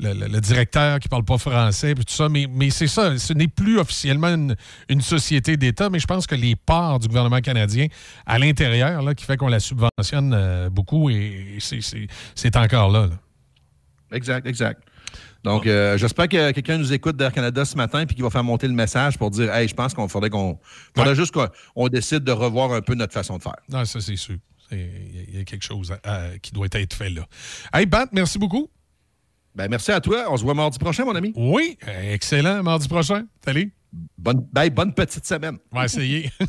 le, directeur qui parle pas français et tout ça. Mais, mais c'est ça, ce n'est plus officiellement une, société d'État, mais je pense que les parts du gouvernement canadien à l'intérieur, qui fait qu'on la subventionne euh, beaucoup, et c'est encore là. Exact, exact. Donc, euh, j'espère que quelqu'un nous écoute d'Air Canada ce matin puis qu'il va faire monter le message pour dire Hey, je pense qu'on faudrait qu'on. faudrait juste qu'on décide de revoir un peu notre façon de faire. Non, ça, c'est sûr. Il y, a quelque chose qui doit être fait là. Hey, Bat, merci beaucoup. Ben, merci à toi. On se voit mardi prochain, mon ami. Oui, excellent. Mardi prochain. Salut. Bonne, ben, bonne petite semaine. On va essayer.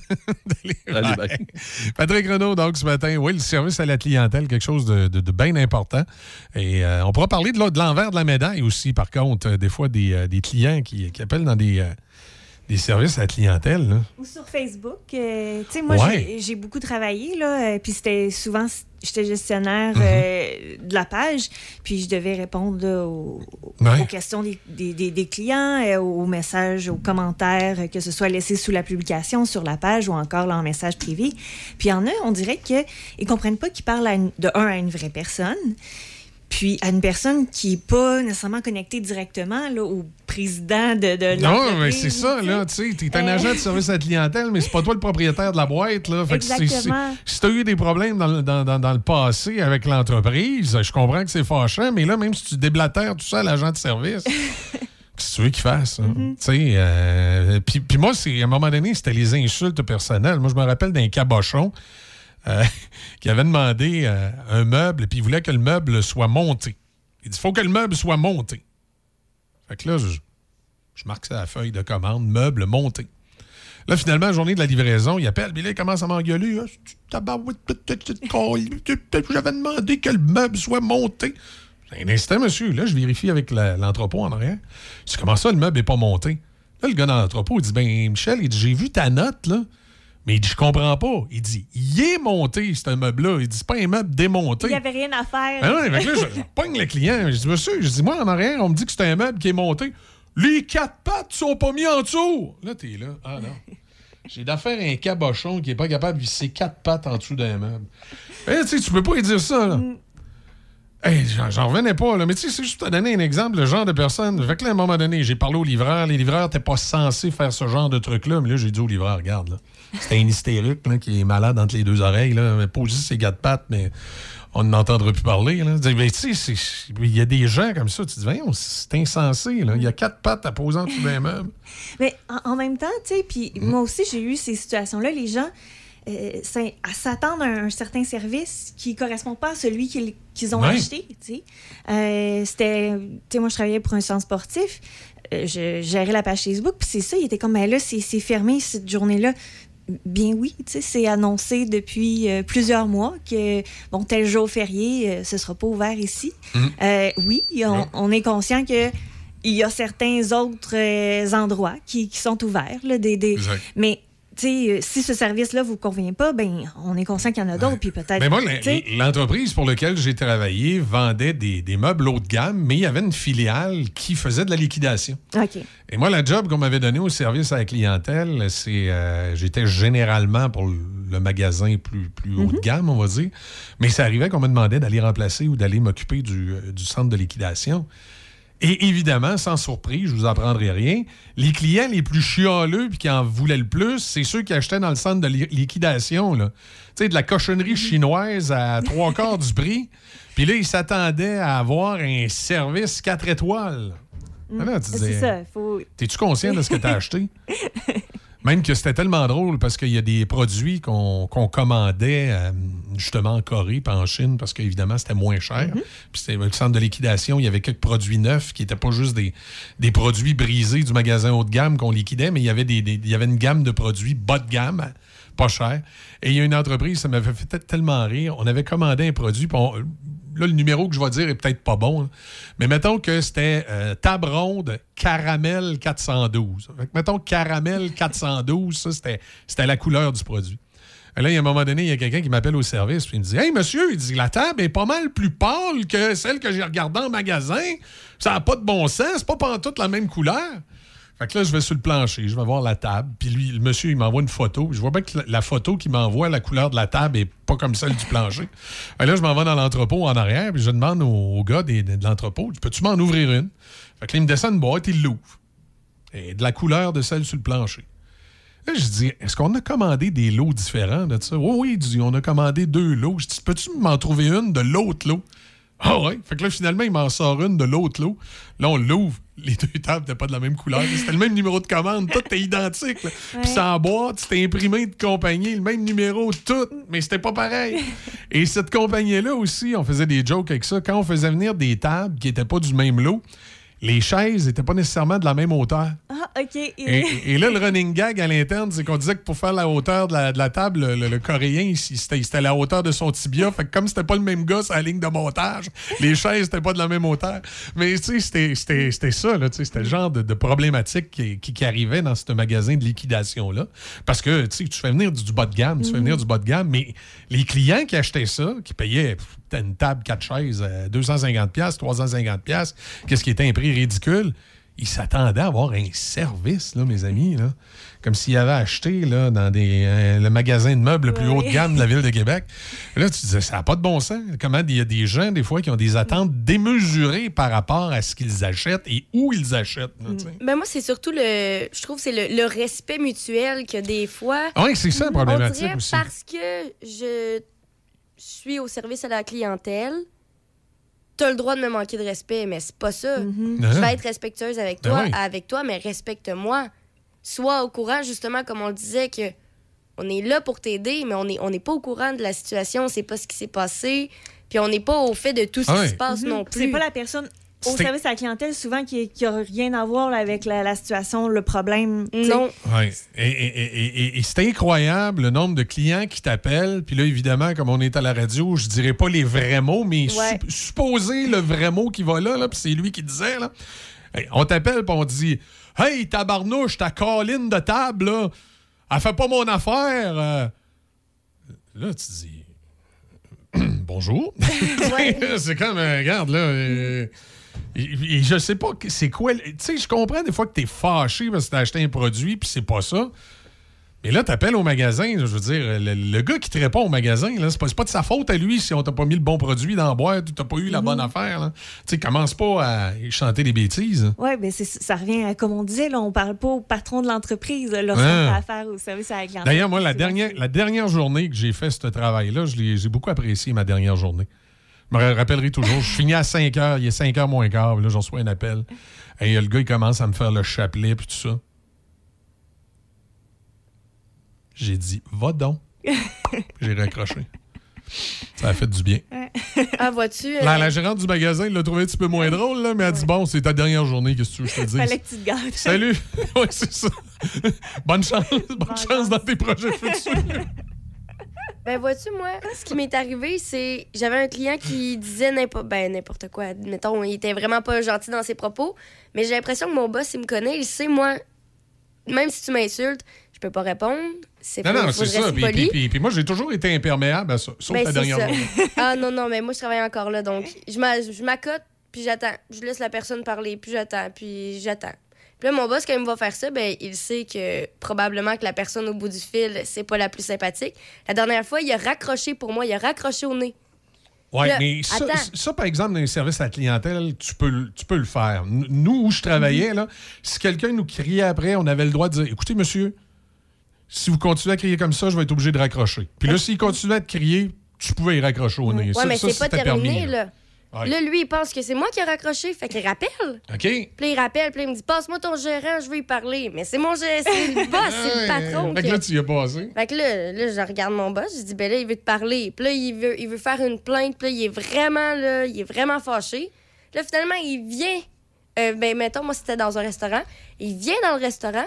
Patrick Renaud, donc, ce matin, oui, le service à la clientèle, quelque chose de, bien important. Et euh, on pourra parler de l'envers de la médaille aussi, par contre, euh, des fois, des, euh, clients qui, appellent dans des des services à la clientèle. Ou sur Facebook. Euh, tu sais, moi, j'ai beaucoup travaillé, là, euh, puis c'était souvent, j'étais gestionnaire mhm. euh, de la page, puis je devais répondre aux, questions des, clients, aux messages, aux commentaires, que ce soit laissé sous la publication, sur la page ou encore en message privé. Puis il y en a, on dirait qu'ils ne comprennent pas qu'ils parlent de un à une vraie personne. Puis à une personne qui n'est pas nécessairement connectée directement là, au président de, de Non, mais c'est ça, là, tu sais, tu es un agent de service à la clientèle, mais c'est pas toi le propriétaire de la boîte, là. Fait Exactement. si tu as eu des problèmes dans, dans, dans, le passé avec l'entreprise, je comprends que c'est fâchant, mais là, même si tu déblatères tout ça à l'agent de service... Qu'est-ce que tu veux qu'il fasse? Mm-hmm. Tu sais, euh, puis, puis moi, à un moment donné, c'était les insultes personnelles. Moi, je me rappelle d'un cabochon euh, qui avait demandé euh, un meuble, puis il voulait que le meuble soit monté. Il dit, faut que le meuble soit monté. Fait que là, je, marque ça à la feuille de commande, meuble monté. Là, finalement, journée de la livraison, il appelle, là, il commence à m'engueuler. J'avais demandé que le meuble soit monté. Un instant, monsieur. Là, je vérifie avec l'entrepôt en arrière. Je dis, comment ça, le meuble n'est pas monté? Là, le gars dans l'entrepôt, il dit, ben, Michel, j'ai vu ta note, là. Mais il dit, je comprends pas. Il dit, il est monté, un meuble-là. Il dit, c'est pas un meuble démonté. Il n'y avait rien à faire. Ah ouais, là, je, pogne le client. Je dis, monsieur, je dis, moi, en arrière, on me dit que c'est un meuble qui est monté. Les quatre pattes sont pas mis en dessous. Là, t'es là. Ah non. J'ai d'affaire un cabochon qui est pas capable de visser quatre pattes en dessous d'un meuble. Eh, tu sais, tu peux pas lui dire ça, là. Mm. j'en revenais pas, là. Mais tu sais, c'est juste te donner un exemple, le genre de personne. Fait que là, à un moment donné, j'ai parlé au livreur. Les livreurs n'étaient pas censés faire ce genre de truc-là. Mais là, j'ai dit au livreur, regarde, là. C'était un hystérique là, qui est malade entre les deux oreilles. Là. Juste ses gars de pattes, mais on n'entendra plus parler. Sais, il y a des gens comme ça, tu te dis, c'est insensé. Il y a quatre pattes à poser en dessous d'un meuble. Mais en, même temps, tu sais, puis mm. moi aussi, j'ai eu ces situations-là. Les gens euh, s'attendent à un certain service qui ne correspond pas à celui qu'ils ont acheté. Tu sais. Euh, c'était, tu sais, moi, je travaillais pour un centre sportif. Euh, je gérais la page Facebook, puis c'est ça, il était comme, ben là, c'est fermé cette journée-là. Bien oui, c'est annoncé depuis euh, plusieurs mois que, bon, tel jour férié, euh, ce ne sera pas ouvert ici. Mhm. Euh, oui, on, est conscient que il y a certains autres endroits qui, sont ouverts, là, des, mais si ce service-là ne vous convient pas, ben, on est conscient qu'il y en a d'autres, puis peut-être. Mais moi, l'entreprise pour laquelle j'ai travaillé vendait des, meubles haut de gamme, mais il y avait une filiale qui faisait de la liquidation. OK. Et moi, la job qu'on m'avait donné au service à la clientèle, c'est euh, j'étais généralement pour le magasin plus, plus haut de mhm. gamme, on va dire. Mais ça arrivait qu'on me demandait d'aller remplacer ou d'aller m'occuper du, euh, du centre de liquidation. Et évidemment, sans surprise, je vous apprendrai rien, les clients les plus chialeux puis qui en voulaient le plus, c'est ceux qui achetaient dans le centre de li- liquidation. là. Tu sais, de la cochonnerie chinoise à trois quarts du prix. Puis là, ils s'attendaient à avoir un service 4 étoiles. Mm. Ah tu C'est ça, faut... T'es-tu conscient de ce que tu as acheté? Même que c'était tellement drôle parce qu'il y a des produits qu'on commandait euh, justement en Corée puis en Chine parce qu'évidemment c'était moins cher. Puis c'était le centre de liquidation, il y avait quelques produits neufs qui n'étaient pas juste des, des produits brisés du magasin haut de gamme qu'on liquidait, mais il y avait, des, des- il y avait une gamme de produits bas de gamme, pas cher. Et il y a une entreprise, ça m'avait fait tellement rire. On avait commandé un produit, puis on- là, le numéro que je vais dire est peut-être pas bon, mais mettons que c'était euh, table ronde caramel 412. Fait que mettons caramel 412, ça, c'était, c'était la couleur du produit. Et là, il y a un moment donné, il y a quelqu'un qui m'appelle au service, puis il me dit Hey, monsieur, il dit la table est pas mal plus pâle que celle que j'ai regardée en magasin. Ça n'a pas de bon sens, c'est pas pantoute la même couleur. Fait que là, je vais sur le plancher, je vais voir la table. Puis lui, le monsieur, il m'envoie une photo. Je vois bien que la, photo qu'il m'envoie, la couleur de la table est pas comme celle du plancher. Que là, je m'en vais dans l'entrepôt en arrière, puis je demande au, gars des- de, l'entrepôt Peux-tu m'en ouvrir une Fait que là, il me descend une boîte, il l'ouvre. Et de la couleur de celle sur le plancher. Là, je dis, est-ce qu'on a commandé des lots différents de ça? Oui, oui, on a commandé deux lots. Je dis, peux-tu m'en trouver une de l'autre lot? Ah ouais? Fait que là, finalement, il m'en sort une de l'autre lot. Là, on l'ouvre. Les deux tables n'étaient pas de la même couleur. C'était le même numéro de commande. Tout était identique. là. Puis ça en boîte, c'était imprimé de compagnie, le même numéro, tout. Mais c'était pas pareil. Et cette compagnie-là aussi, on faisait des jokes avec ça. Quand on faisait venir des tables qui n'étaient pas du même lot, les chaises n'étaient pas nécessairement de la même hauteur. Ah, OK. Et, et là, le running gag à l'interne, c'est qu'on disait que pour faire la hauteur de la, de la table, le, le- Coréen, il- c'était c'était la hauteur de son tibia. Fait que comme c'était pas le même gars sur la ligne de montage, les chaises n'étaient pas de la même hauteur. Mais tu sais, c'était- c'était c'était ça, là, tu sais, c'était le genre de, de problématique qui, qui, qui arrivait dans ce magasin de liquidation-là. Parce que tu sais, tu fais venir du, du bas de gamme, tu fais Mhm. venir du bas de gamme, mais les clients qui achetaient ça, qui payaient une table, quatre chaises, euh, 250$, 350$, qu'est-ce qui était un prix ridicule? Ils s'attendaient à avoir un service, là, mes amis, là. Comme s'ils avaient acheté là, dans des, euh, le magasin de meubles le plus haut de gamme de la ville de Québec. Là, tu disais, ça n'a pas de bon sens. Comment il y a des gens, des fois, qui ont des attentes démesurées par rapport à ce qu'ils achètent et où ils achètent. là. Ben moi, c'est surtout le. Je trouve que c'est le, le respect mutuel que des fois. Ah oui, c'est ça, la problématique on dirait aussi. Parce que je suis au service à la clientèle, t'as le droit de me manquer de respect, mais c'est pas ça. Non. Je vais être respectueuse avec Ben toi, oui. avec toi, mais respecte-moi. Sois au courant, justement, comme on le disait, que on est là pour t'aider, mais on n'est on n'est pas au courant de la situation, on sait pas ce qui s'est passé, puis on n'est pas au fait de tout ce Ah qui se passe Mhm. non plus. C'est pas la personne au service à la clientèle, souvent, qui n'a rien à voir là, avec la, la situation, le problème. Non. Ouais. Et, et- et- et- et c'est incroyable le nombre de clients qui t'appellent. Puis là, évidemment, comme on est à la radio, je dirais pas les vrais mots, mais Ouais. sup- supposer le vrai mot qui va là, là puis c'est lui qui disait. Là. Hey, on t'appelle, puis on dit Hey, tabarnouche, ta colline de table, là, elle fait pas mon affaire. Euh, Là, tu dis Bonjour. c'est comme, euh, regarde, là. euh, et, je sais pas, c'est quoi. Tu sais, je comprends des fois que t'es fâché parce que t'as acheté un produit puis c'est pas ça. Mais là, t'appelles au magasin, je veux dire, le, le gars qui te répond au magasin, là, c'est pas, de sa faute à lui si on t'a pas mis le bon produit dans la boîte ou t'as pas eu la bonne affaire. là. Tu sais, commence pas à chanter des bêtises. Oui, mais c'est- ça revient à, comme on disait, là, on parle pas au patron de l'entreprise lorsqu'on Ouais. fait affaire au service à la clientèle. D'ailleurs, moi, la dernière, la dernière journée que j'ai fait ce travail-là, je l'ai- j'ai beaucoup apprécié ma dernière journée. Je me rappellerai toujours. Je finis à 5 heures, il est 5 heures moins quart, là, j'en reçois un appel. Et le gars, il commence à me faire le chapelet, puis tout ça. J'ai dit, va donc. j'ai raccroché. Ça a fait du bien. Ah, vois-tu? euh, La, la gérante du magasin l'a trouvé un petit peu moins drôle, là, mais elle a dit Bon, c'est ta dernière journée, qu'est-ce que tu veux que je te dise? Fallait que tu te. Salut Ouais, c'est ça. bonne chance, bonne chance dans tes projets futurs. Ben, vois-tu, moi, ce qui m'est arrivé, c'est. J'avais un client qui disait n'importe ben, n'importe quoi. Mettons, il était vraiment pas gentil dans ses propos. Mais j'ai l'impression que mon boss, il me connaît. Il sait, moi, même si tu m'insultes, je peux pas répondre. C'est Non, non, c'est ça. Puis, puis- puis- puis moi, j'ai toujours été imperméable à ça, sauf Ben, la dernière ça. journée. ah non, non, mais moi, je travaille encore là. Donc, je m'accote, puis j'attends. Je laisse la personne parler, puis j'attends, puis j'attends. Puis là, mon boss, quand il me va faire ça, ben, il sait que probablement que la personne au bout du fil, c'est pas la plus sympathique. La dernière fois, il a raccroché pour moi, il a raccroché au nez. Oui, mais ça, par exemple, dans les services à la clientèle, tu peux, le- tu peux le faire. Nous, où je travaillais, Mhm. là, si quelqu'un nous criait après, on avait le droit de dire Écoutez, monsieur, si vous continuez à crier comme ça, je vais être obligé de raccrocher. Puis là, s'il continuait à te crier, tu pouvais y raccrocher au nez. Ouais, Ça- mais c'est pas terminé, permis, là. Ouais. Là, lui, il pense que c'est moi qui ai raccroché, fait qu'il rappelle. OK? Puis là, il rappelle, puis là, il me dit Passe-moi ton gérant, je veux y parler. Mais c'est mon gérant, c'est le boss, c'est le patron. Fait que là, tu y as passé. Fait que là, là, je regarde mon boss, je dis, ben là, il veut te parler. Puis là, il veut, il veut faire une plainte. Puis là, il est vraiment, là, il est vraiment fâché. Là, finalement, il vient, euh, ben, mettons, moi, c'était dans un restaurant. Il vient dans le restaurant.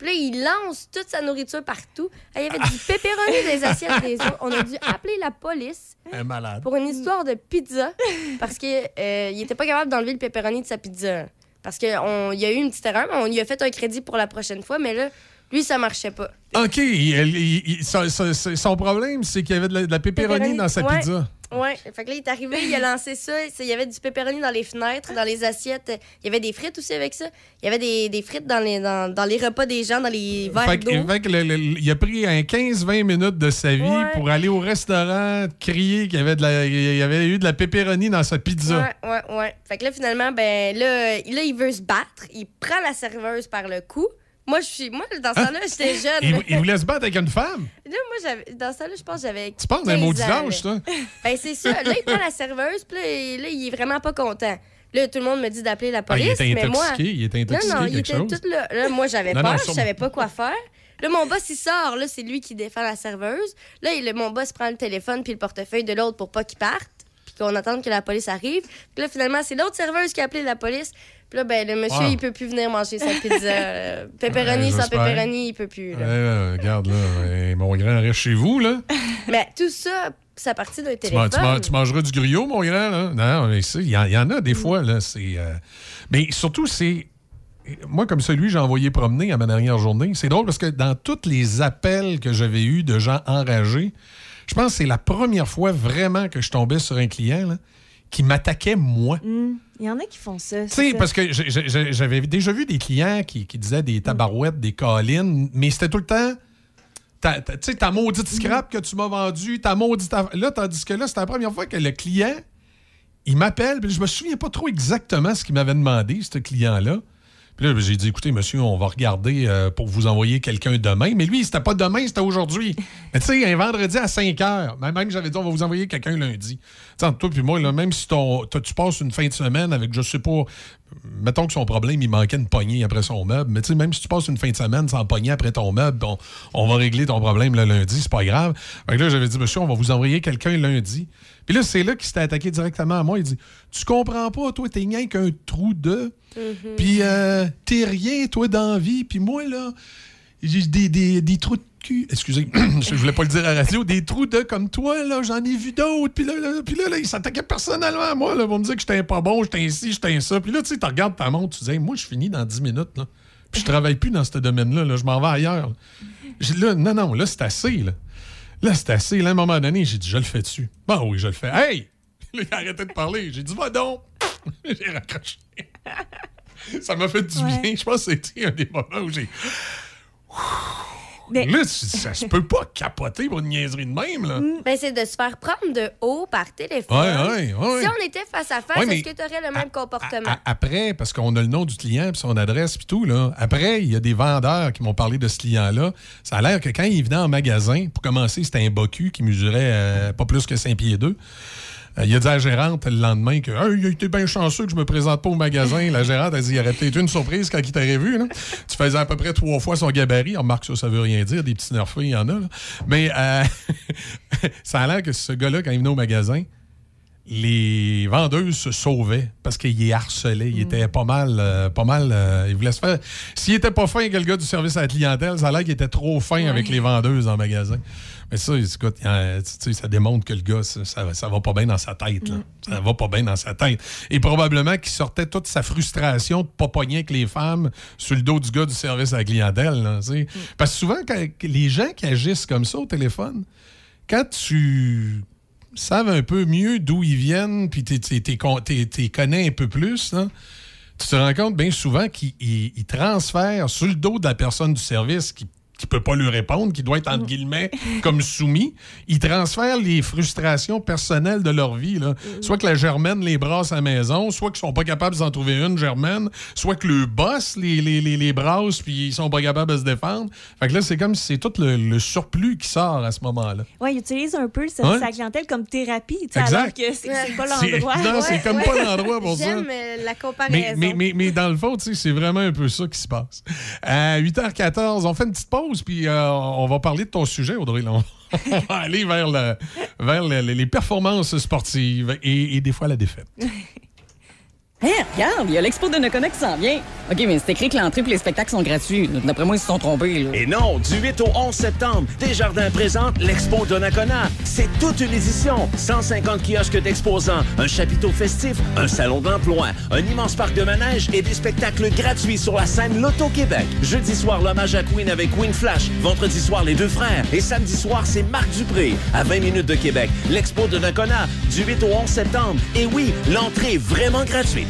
Puis là, il lance toute sa nourriture partout. Ah, Il y avait du pepperoni dans les assiettes des autres. On a dû appeler la police Un malade. pour une histoire de pizza parce qu'il n'était pas capable d'enlever le pepperoni de sa pizza. Parce qu'il y a eu une petite erreur, mais on lui a fait un crédit pour la prochaine fois, mais là, lui, ça marchait pas. OK. il- il- il- son, problème, c'est qu'il y avait de la, de la pepperoni dans sa ouais. pizza. Ouais. Fait que là, il est arrivé, il a lancé ça. Il y avait du pepperoni dans les fenêtres, dans les assiettes. Il y avait des frites aussi avec ça. Il y avait des, des frites dans les, dans, dans les repas des gens, dans les verres Fait, d'eau. que- fait que le- le- il a pris un 15-20 minutes de sa vie Ouais. pour aller au restaurant, crier qu'il y avait, de la, il y avait eu de la pepperoni dans sa pizza. Ouais, ouais, ouais. Fait que là, finalement, ben là, là, il veut se battre. Il prend la serveuse par le cou. Moi, je suis. Moi, dans ce temps-là, j'étais jeune. Il, il voulait se battre avec une femme? Là, moi, j'avais, dans ça, là, je pense que j'avais. Tu penses d'un 15 maudit ans, âge, là. toi? Ben, c'est ça. Là, il prend la serveuse, puis là, il- là, il est vraiment pas content. Là, tout le monde me dit d'appeler la Ah, il police, était mais moi... intoxiqué, il était intoxiqué, Non, non, il était chose? tout là. Là, moi, j'avais Non, peur, je savais pas quoi faire. Là, mon boss, il sort. Là, c'est lui qui défend la serveuse. Là, il- mon boss prend le téléphone puis le portefeuille de l'autre pour pas qu'il parte, puis qu'on attende que la police arrive. Puis là, finalement, c'est l'autre serveuse qui a appelé la police. Puis là, ben, le monsieur, Wow. il peut plus venir manger sa pizza. Pepperoni Ouais, sans pepperoni, il peut plus. là. Ouais, regarde, là, ouais, mon grand reste chez vous, là. Mais tout ça, ça partit d'un téléphone. tu man- tu mangeras du griot, mon grand, là. Non, mais il y, y en a des fois, là. C'est. euh, Mais surtout, c'est. Moi, comme celui que j'ai envoyé promener à ma dernière journée, c'est drôle parce que dans tous les appels que j'avais eus de gens enragés, je pense que c'est la première fois vraiment que je tombais sur un client là, qui m'attaquait moi. Hmm. Il y en a qui font ça. Tu sais, parce que j'avais déjà vu des clients qui, qui disaient des tabarouettes, des collines, mais c'était tout le temps. Tu sais, ta maudite scrap que tu m'as vendue, ta maudite. Là, tandis que là, c'était la première fois que le client, il m'appelle, puis je me souviens pas trop exactement ce qu'il m'avait demandé, ce client-là. Puis là, j'ai dit, écoutez, monsieur, on va regarder euh, pour vous envoyer quelqu'un demain. Mais lui, c'était pas demain, c'était aujourd'hui. Mais tu sais, un vendredi à 5 heures. Même même j'avais dit, on va vous envoyer quelqu'un lundi. Tu sais, entre toi puis moi, là, même si ton- tu passes une fin de semaine avec, je sais pas, mettons que son problème, il manquait une poignée après son meuble. Mais tu sais, même si tu passes une fin de semaine sans poignée après ton meuble, on, on va régler ton problème le lundi, c'est pas grave. Fait que là, j'avais dit, monsieur, on va vous envoyer quelqu'un lundi. Puis là, c'est là qu'il s'était attaqué directement à moi. Il dit, tu comprends pas, toi, t'es rien qu'un trou de. Puis euh, t'es rien, toi, dans la vie. Puis moi, là, j'ai des, des, des trous de cul. Excusez, je voulais pas le dire à la radio. Des trous de comme toi, là, j'en ai vu d'autres. Puis là, là, puis là, là, il s'attaquait personnellement à moi, là, pour me dire que j'étais pas bon, j'étais ici, j'étais ça. Puis là, tu sais, tu regardes ta montre, tu dis, moi, je finis dans 10 minutes, là. Puis je travaille plus dans ce domaine-là, là, je m'en vais ailleurs. Là, non, non, là, c'est assez, là. Là, c'est assez. Là, à un moment donné, j'ai dit, je le fais dessus. Bon, oui, je le fais. Hey! Là, il a arrêté de parler. J'ai dit, va donc! j'ai raccroché. Ça m'a fait du Ouais. bien. Je pense que c'était un des moments où j'ai. Mais- Là, ça se peut pas capoter pour une niaiserie de même, là. Ben, c'est de se faire prendre de haut par téléphone. Ouais, ouais, ouais. Si on était face à face, est-ce que tu aurais le même comportement? Après, parce qu'on a le nom du client puis son adresse puis tout, là. Après, il y a des vendeurs qui m'ont parlé de ce client-là. Ça a l'air que quand il venait en magasin, pour commencer, c'était un bocu qui mesurait euh, pas plus que 5 pieds 2. Euh, il a dit à la gérante le lendemain que Hey, il a été bien chanceux que je me présente pas au magasin. La gérante a dit il y aurait peut-être eu une surprise quand il t'aurait vu. Là. Tu faisais à peu près trois fois son gabarit. On remarque ça, ça veut rien dire. Des petits nerfs, il y en a. là. Mais euh, ça a l'air que ce gars-là, quand il venait au magasin, les vendeuses se sauvaient parce qu'il est harcelé. Il était pas mal. euh, pas mal euh, il voulait se faire. S'il était pas fin avec le gars du service à la clientèle, ça a l'air qu'il était trop fin avec les vendeuses en magasin. Mais ça, écoute, ça démontre que le gars, ça, ça, ça va pas bien dans sa tête. Là. Ça va pas bien dans sa tête. Et probablement qu'il sortait toute sa frustration de pas pogner avec les femmes sur le dos du gars du service à la clientèle. là, sais. Parce que souvent, quand, les gens qui agissent comme ça au téléphone, quand tu savent un peu mieux d'où ils viennent, puis tu les connais un peu plus, là, tu te rends compte bien souvent qu'ils ils- ils transfèrent sur le dos de la personne du service qui qui peut pas lui répondre, qui doit être, entre guillemets, comme soumis, ils transfèrent les frustrations personnelles de leur vie. Là. Soit que la Germaine les brasse à la maison, soit qu'ils sont pas capables d'en trouver une Germaine, soit que le boss les, les, les, les brasse puis ils sont pas capables de se défendre. Fait que là, c'est comme si c'est tout le, le surplus qui sort à ce moment-là. Oui, il utilise un peu sa, clientèle comme thérapie, alors que c'est pas l'endroit. non, c'est comme pas l'endroit pour ça. J'aime euh, la comparaison. Mais, mais, mais, mais dans le fond, c'est vraiment un peu ça qui se passe. À 8h14, on fait une petite pause, puis euh, on va parler de ton sujet, Audrey. là. On va aller vers, le- vers le- les performances sportives et, et des fois la défaite. Hé, regarde, il y a l'expo de Nakona qui s'en vient. OK, mais c'est écrit que l'entrée et les spectacles sont gratuits. D'après moi, ils se sont trompés. Et non, du 8 au 11 septembre, Desjardins présente l'Expo Donnacona. C'est toute une édition. 150 kiosques d'exposants, un chapiteau festif, un salon d'emploi, un immense parc de manège et des spectacles gratuits sur la scène Loto-Québec. Jeudi soir, l'hommage à Queen avec Queen Flash. Vendredi soir, les deux frères. Et samedi soir, c'est Marc Dupré, à 20 minutes de Québec. L'Expo de Nakona, du 8 au 11 septembre. Et oui, l'entrée est vraiment gratuite.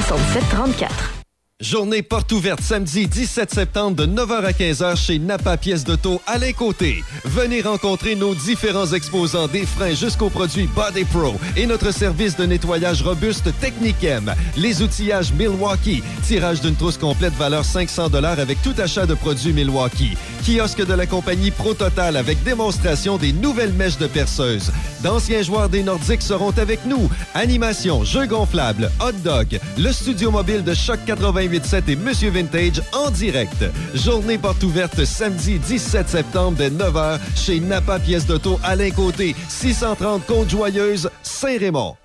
67 34. Journée porte ouverte samedi 17 septembre de 9h à 15h chez Napa Pièces d'Auto à Côté. Venez rencontrer nos différents exposants des freins jusqu'aux produits Body Pro et notre service de nettoyage robuste Technicem. Les outillages Milwaukee. Tirage d'une trousse complète valeur 500 avec tout achat de produits Milwaukee. Kiosque de la compagnie Pro Total avec démonstration des nouvelles mèches de perceuse. D'anciens joueurs des Nordiques seront avec nous. Animation, jeux gonflables, hot dog, le studio mobile de Choc 88.7 et Monsieur Vintage en direct. Journée porte ouverte samedi 17 septembre dès 9h chez Napa Pièces d'Auto Alain Côté, 630 Côte-Joyeuse, Saint-Raymond.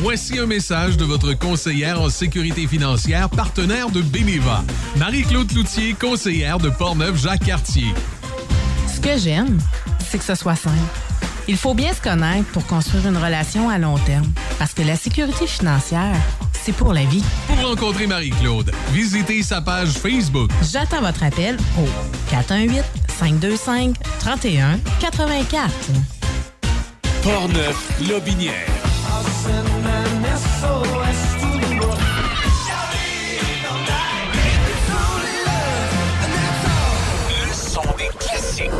Voici un message de votre conseillère en sécurité financière, partenaire de Beneva. Marie-Claude Cloutier, conseillère de Portneuf-Jacques-Cartier. Ce que j'aime, c'est que ce soit simple. Il faut bien se connaître pour construire une relation à long terme. Parce que la sécurité financière, c'est pour la vie. Pour rencontrer Marie-Claude, visitez sa page Facebook. J'attends votre appel au 418-525-3184. Portneuf, Lobinière. Le son des classiques.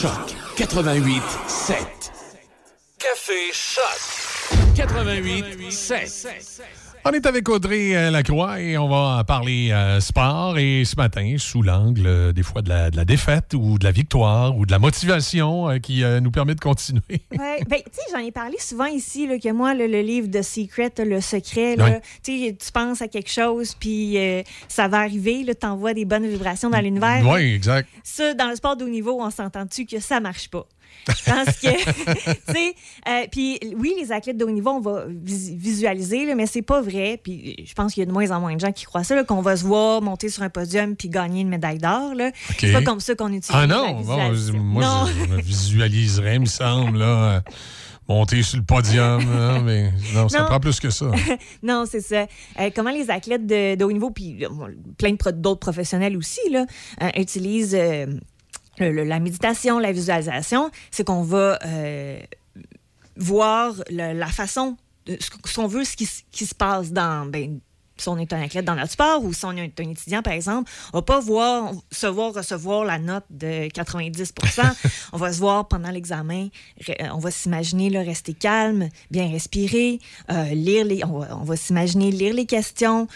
Choc 88 7. Café Choc 88 7. On est avec Audrey euh, Lacroix et on va parler euh, sport. Et ce matin, sous l'angle euh, des fois de la, de la défaite ou de la victoire ou de la motivation euh, qui nous permet de continuer. Ouais. Ben, tu sais, j'en ai parlé souvent ici, là, que moi, le, le livre de Secret, le secret, là, tu penses à quelque chose, puis ça va arriver, tu envoies des bonnes vibrations dans l'univers. Oui, exact. Ça, dans le sport de haut niveau, on s'entend-tu que ça marche pas? Je pense que, tu sais, euh, puis oui, les athlètes de haut niveau, on va vis- visualiser, là, mais c'est pas vrai. Puis je pense qu'il y a de moins en moins de gens qui croient ça, qu'on va se voir monter sur un podium puis gagner une médaille d'or. là. C'est pas comme ça qu'on utilise Ah la non, bon, visualisation. moi, Non. je, je me visualiserais, il me semble, là, euh, monter sur le podium. mais non, ça Non. prend plus que ça. non, c'est ça. Euh, comment les athlètes de, de haut niveau, puis euh, bon, plein d'autres professionnels aussi, là, euh, utilisent euh, la méditation, la visualisation, c'est qu'on va euh, voir la façon, ce que- si on veut, ce qui, se passe dans... Ben, si on est un athlète dans notre sport ou si on est un étudiant, par exemple, on va pas voir, se voir recevoir la note de 90% On va se voir pendant l'examen, re- on va s'imaginer rester calme, bien respirer, euh, lire les, on va s'imaginer lire les questions,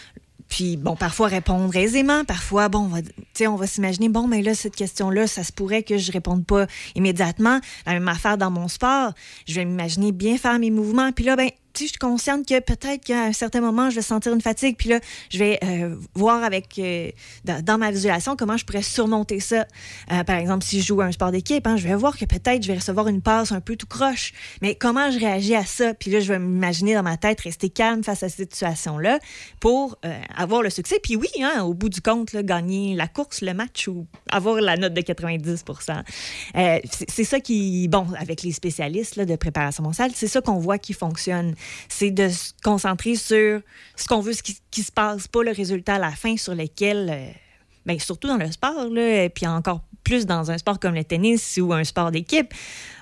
puis, bon, parfois répondre aisément, parfois, bon, on va, va s'imaginer, bon, mais là, cette question-là, ça se pourrait que je réponde pas immédiatement. La même affaire dans mon sport, je vais m'imaginer bien faire mes mouvements. Puis là, ben, tu sais, je suis consciente que peut-être qu'à un certain moment, je vais sentir une fatigue. Puis là, je vais euh, voir avec, euh, dans, ma visualisation comment je pourrais surmonter ça. Euh, par exemple, si je joue à un sport d'équipe, hein, je vais voir que peut-être je vais recevoir une passe un peu tout croche. Mais comment je réagis à ça? Puis là, je vais m'imaginer dans ma tête rester calme face à cette situation-là pour avoir le succès. Puis oui, hein, au bout du compte, gagner la course, le match ou avoir la note de 90 Euh, c'est- C'est ça qui, bon, avec les spécialistes de préparation mentale, c'est ça qu'on voit qui fonctionne. C'est de se concentrer sur ce qu'on veut, ce qui, qui se passe, pas le résultat à la fin sur lequel, euh, ben, surtout dans le sport, là, et puis encore plus dans un sport comme le tennis ou un sport d'équipe,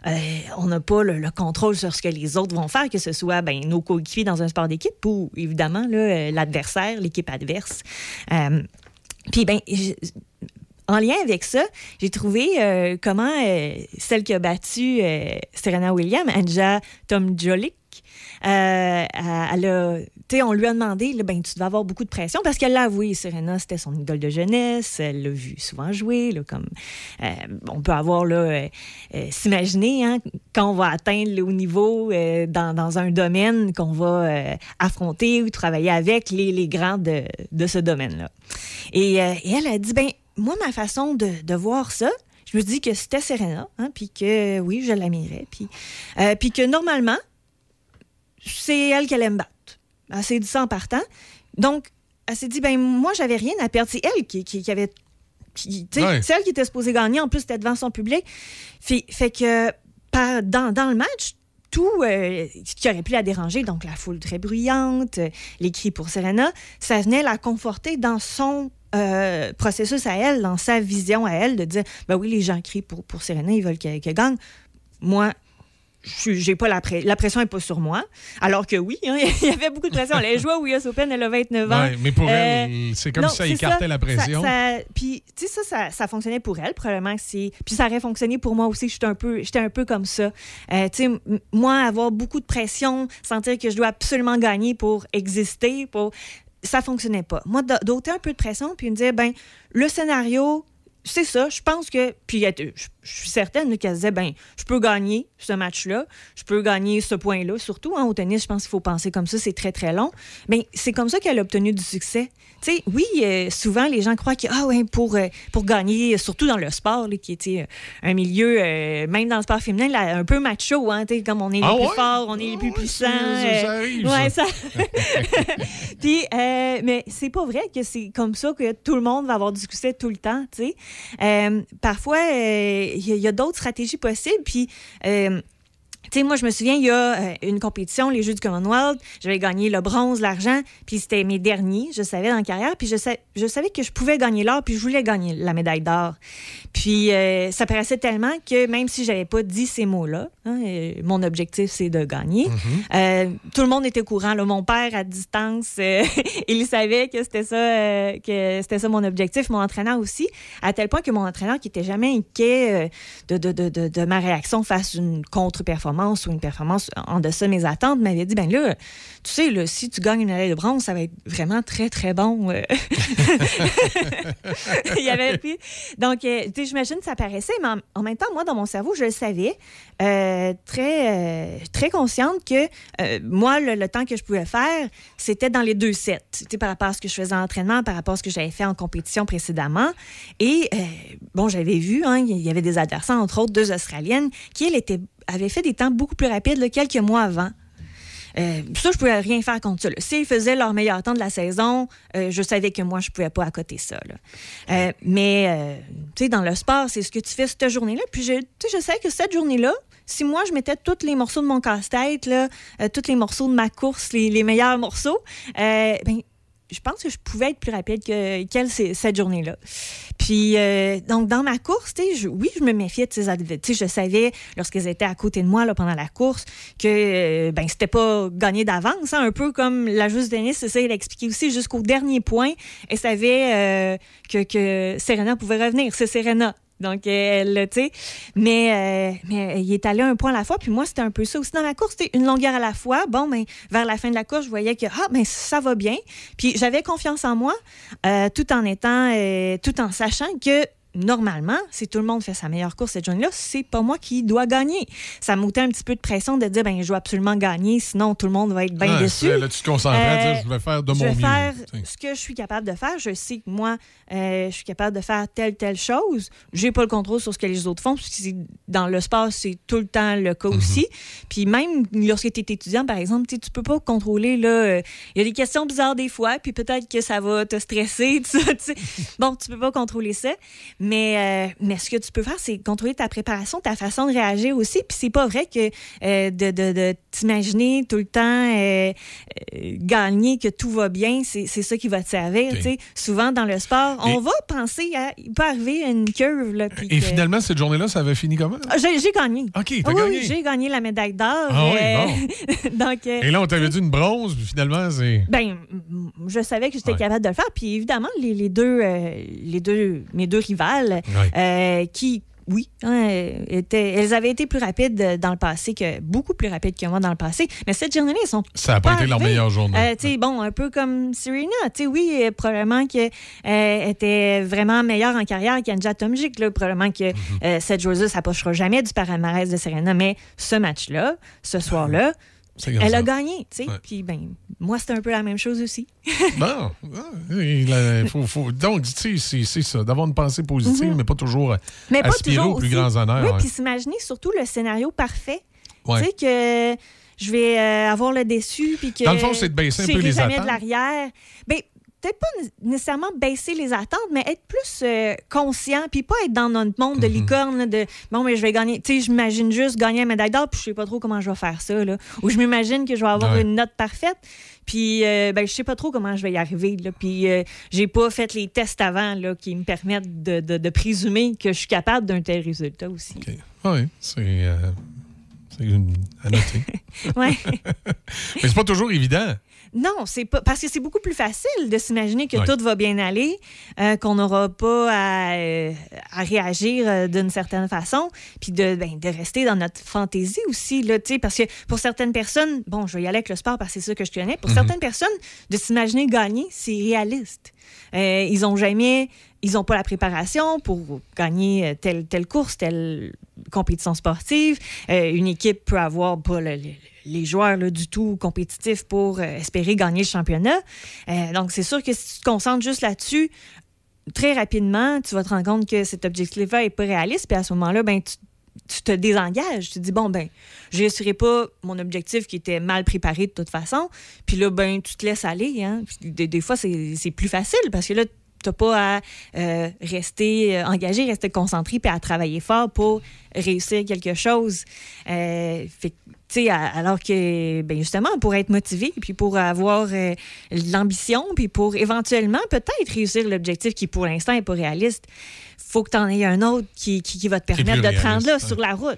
euh, on n'a pas le, le contrôle sur ce que les autres vont faire, que ce soit ben, nos coéquipiers dans un sport d'équipe ou évidemment euh, l'adversaire, l'équipe adverse. Puis, ben, en lien avec ça, j'ai trouvé comment celle qui a battu Serena Williams, Anja Tomjolik, euh, sais, on lui a demandé, ben, tu devais avoir beaucoup de pression parce qu'elle l'a avoué, Serena, c'était son idole de jeunesse, elle l'a vu souvent jouer, comme euh, on peut avoir, là, euh, euh, s'imaginer, hein, quand on va atteindre le haut niveau euh, dans, un domaine qu'on va euh, affronter ou travailler avec les, grands de, ce domaine-là. Et, euh, elle a dit, ben, moi, ma façon de, voir ça, je me dis que c'était Serena, hein, puis que oui, je l'admirais, euh, puis que normalement, c'est elle qu'elle aime battre. Elle s'est dit ça en partant. Donc, elle s'est dit, ben moi, j'avais rien à perdre. C'est elle qui, qui- qui avait. qui- tu sais, Ouais. C'est elle qui était supposée gagner. En plus, c'était devant son public. Fait, fait que par- dans, dans le match, tout euh, ce qui aurait pu la déranger, donc la foule très bruyante, euh, les cris pour Serena, ça venait la conforter dans son euh, processus à elle, dans sa vision à elle, de dire ben oui, les gens crient pour, pour Serena, ils veulent qu'elle gagne. Moi, j'ai pas la, pré- la pression n'est pas sur moi. Alors que oui, hein, il y avait beaucoup de pression. Elle joué au US Open, elle a 29 ans. Ouais, mais pour elle, Euh, c'est comme non, si ça écartait la pression. Ça- ça- puis, tu sais, ça, ça, fonctionnait pour elle, probablement que c'est. Puis ça aurait fonctionné pour moi aussi. J'étais un peu, j'étais un peu comme ça. Euh, tu sais, m- moi, avoir beaucoup de pression, sentir que je dois absolument gagner pour exister, pour ça fonctionnait pas. Moi, d'ôter un peu de pression, puis me dire, ben, le scénario, c'est ça, je pense que. Puis je suis certaine qu'elle disait, ben, je peux gagner ce match-là, je peux gagner ce point-là. Surtout hein, au tennis, je pense qu'il faut penser comme ça, c'est très, très long. Mais c'est comme ça qu'elle a obtenu du succès. Tu sais, oui, euh, souvent, les gens croient que, ah ouais, pour, euh, pour gagner, surtout dans le sport, là, qui était euh, un milieu, euh, même dans le sport féminin, là, un peu macho, hein, tu sais, comme on est Ah les plus ouais? forts, on est les plus puissants. ça- ça arrive, ouais, ça. Puis, mais c'est pas vrai que c'est comme ça que tout le monde va avoir du succès tout le temps, tu sais. Parfois, il y a- a, d'autres stratégies possibles, puis... tu sais, moi, je me souviens, il y a euh, une compétition, les Jeux du Commonwealth. J'avais gagné le bronze, l'argent, puis c'était mes derniers, je savais, dans la carrière. Puis je, sa- je savais que je pouvais gagner l'or, puis je voulais gagner la médaille d'or. Puis euh, ça paraissait tellement que même si j'avais pas dit ces mots-là, hein, euh, mon objectif, c'est de gagner, euh, tout le monde était au courant. là. Mon père, à distance, euh, il savait que c'était ça, que c'était ça mon objectif. Mon entraîneur aussi, à tel point que mon entraîneur, qui était jamais inquiet de, de, de, de ma réaction face à une contre-performance ou une performance en deçà de mes attentes, m'avait dit, ben là, tu sais, là, si tu gagnes une médaille de bronze, ça va être vraiment très, très bon. euh. il avait pris. Donc, euh, tu sais, j'imagine que ça paraissait, mais en, même temps, moi, dans mon cerveau, je le savais, euh, très, très consciente que moi, le, temps que je pouvais faire, c'était dans les deux sets, tu sais, par rapport à ce que je faisais en entraînement, par rapport à ce que j'avais fait en compétition précédemment. Et, bon, j'avais vu, hein, il y avait des adversaires, entre autres deux Australiennes, qui, elles, étaient, avaient fait des temps beaucoup plus rapides, quelques mois avant. Euh, ça, je pouvais rien faire contre ça. S'ils faisaient leur meilleur temps de la saison, euh, je savais que moi, je pouvais pas accoter ça. Euh, mais, tu sais, dans le sport, c'est ce que tu fais cette journée-là. Puis, je, je sais que cette journée-là, si moi, je mettais tous les morceaux de mon casse-tête, tous les morceaux de ma course, les, meilleurs morceaux, ben, je pense que je pouvais être plus rapide que qu'elle cette journée-là. Puis, euh, donc, dans ma course, je- oui, je me méfiais de ces sais, je savais, lorsqu'elles étaient à côté de moi là, pendant la course, que euh, ben, c'était pas gagné d'avance. hein, un peu comme la joueuse de tennis, c'est ça, il a expliqué aussi jusqu'au dernier point. Elle savait euh, que, que Serena pouvait revenir. C'est Serena. Donc, elle, tu sais, mais, euh, mais il est allé un point à la fois. Puis moi, c'était un peu ça aussi dans ma course. Une longueur à la fois. Bon, mais vers la fin de la course, je voyais que, ah, ben ça va bien. Puis j'avais confiance en moi, euh, tout en étant, euh, tout en sachant que normalement, si tout le monde fait sa meilleure course cette journée-là, c'est pas moi qui dois gagner. Ça m'ôtait un petit peu de pression de dire, ben, je dois absolument gagner, sinon tout le monde va être bien Ouais, déçu. là, tu te concentrais à dire, Euh, je vais faire de je mon vais mieux, faire tu sais. ce que je suis capable de faire. Je sais que moi, euh, je suis capable de faire telle, telle chose. J'ai pas le contrôle sur ce que les autres font, parce que dans le sport, c'est tout le temps le cas Mhm. aussi. Puis même lorsque tu es étudiant, par exemple, tu peux pas contrôler, là, euh, il y a des questions bizarres des fois, puis peut-être que ça va te stresser, tout ça. Bon, tu peux pas contrôler ça, mais, euh, mais ce que tu peux faire, c'est contrôler ta préparation, ta façon de réagir aussi, puis c'est pas vrai que euh, de, de- de t'imaginer tout le temps euh, gagner, que tout va bien, c'est ça qui va te servir. Souvent, dans le sport, on Et- va penser à... Il peut arriver une curve, là, Et que- finalement, cette journée-là, ça avait fini comment? Ah, J'ai gagné. OK, t'as oui, gagné. oui, j'ai gagné la médaille d'or. Ah oui, Donc, euh, Et là, on t'avait dit une bronze, puis finalement, c'est. ben, je savais que j'étais Ouais. capable de le faire. Puis évidemment, les, les deux, les deux, mes deux rivales, euh, qui, oui, hein, étaient, elles avaient été plus rapides dans le passé que beaucoup plus rapides que moi dans le passé. Mais cette journée-là, ils sont Ça a pas été leur meilleure journée. Euh, bon, un peu comme Serena. Tu oui, euh, probablement qu'elle était vraiment meilleure en carrière qu'Anja Tomjic. là. Probablement que Mm-hmm. euh, cette joueuse-là s'approchera jamais du palmarès de Serena. Mais ce match-là, ce soir-là, elle ça. a gagné. tu sais. Puis, ben, moi, c'était un peu la même chose aussi. Bon, ah, il a- faut- faut- donc, tu sais, c'est- c'est ça, d'avoir une pensée positive, Mhm. mais pas toujours Mais pas aspirer toujours aux plus aussi- grands honneurs. Oui, hein. puis s'imaginer surtout le scénario parfait. Ouais. Tu sais que je vais euh, avoir le déçu puis que Dans le fond, c'est de baisser un peu les attentes. de l'arrière. Ben peut-être pas né- nécessairement baisser les attentes, mais être plus euh, conscient puis pas être dans notre monde Mhm. de licorne là, de bon mais je vais gagner, tu sais, je m'imagine juste gagner la médaille d'or puis je sais pas trop comment je vais faire ça là. Ou je m'imagine que je vais avoir Ouais. une note parfaite. Puis, euh, ben, je sais pas trop comment je vais y arriver. Là. Puis, euh, j'ai pas fait les tests avant là, qui me permettent de, de- de présumer que je suis capable d'un tel résultat aussi. Oui, c'est euh, c'est une- à noter. Ouais. mais c'est pas toujours évident. Non, c'est pas parce que c'est beaucoup plus facile de s'imaginer que tout va bien aller, euh, qu'on n'aura pas à, euh, à réagir euh, d'une certaine façon, puis de, ben, de rester dans notre fantaisie aussi, là, parce que pour certaines personnes, bon, je vais y aller avec le sport parce que c'est ça que je connais, pour Mhm. certaines personnes, de s'imaginer gagner, c'est réaliste. Ils ont jamais, ils n'ont pas la préparation pour gagner telle, telle course, telle compétition sportive. Une équipe peut avoir pas le- le- les joueurs là, du tout compétitifs pour euh, espérer gagner le championnat. Euh, donc, c'est sûr que si tu te concentres juste là-dessus, très rapidement, tu vas te rendre compte que cet objectif-là n'est pas réaliste. Puis à ce moment-là, ben, tu, te désengages. Tu te dis, bon, ben, je réussirai pas mon objectif qui était mal préparé de toute façon. Puis là, ben, tu te laisses aller. Hein? Des, fois, c'est plus facile parce que là, tu n'as pas à euh, rester engagé, rester concentré puis à travailler fort pour réussir quelque chose. Alors que, ben justement, pour être motivé, puis pour avoir euh, l'ambition, puis pour éventuellement peut-être réussir l'objectif qui pour l'instant n'est pas réaliste, faut que tu en aies un autre qui, qui, qui va te permettre de te rendre là sur la route.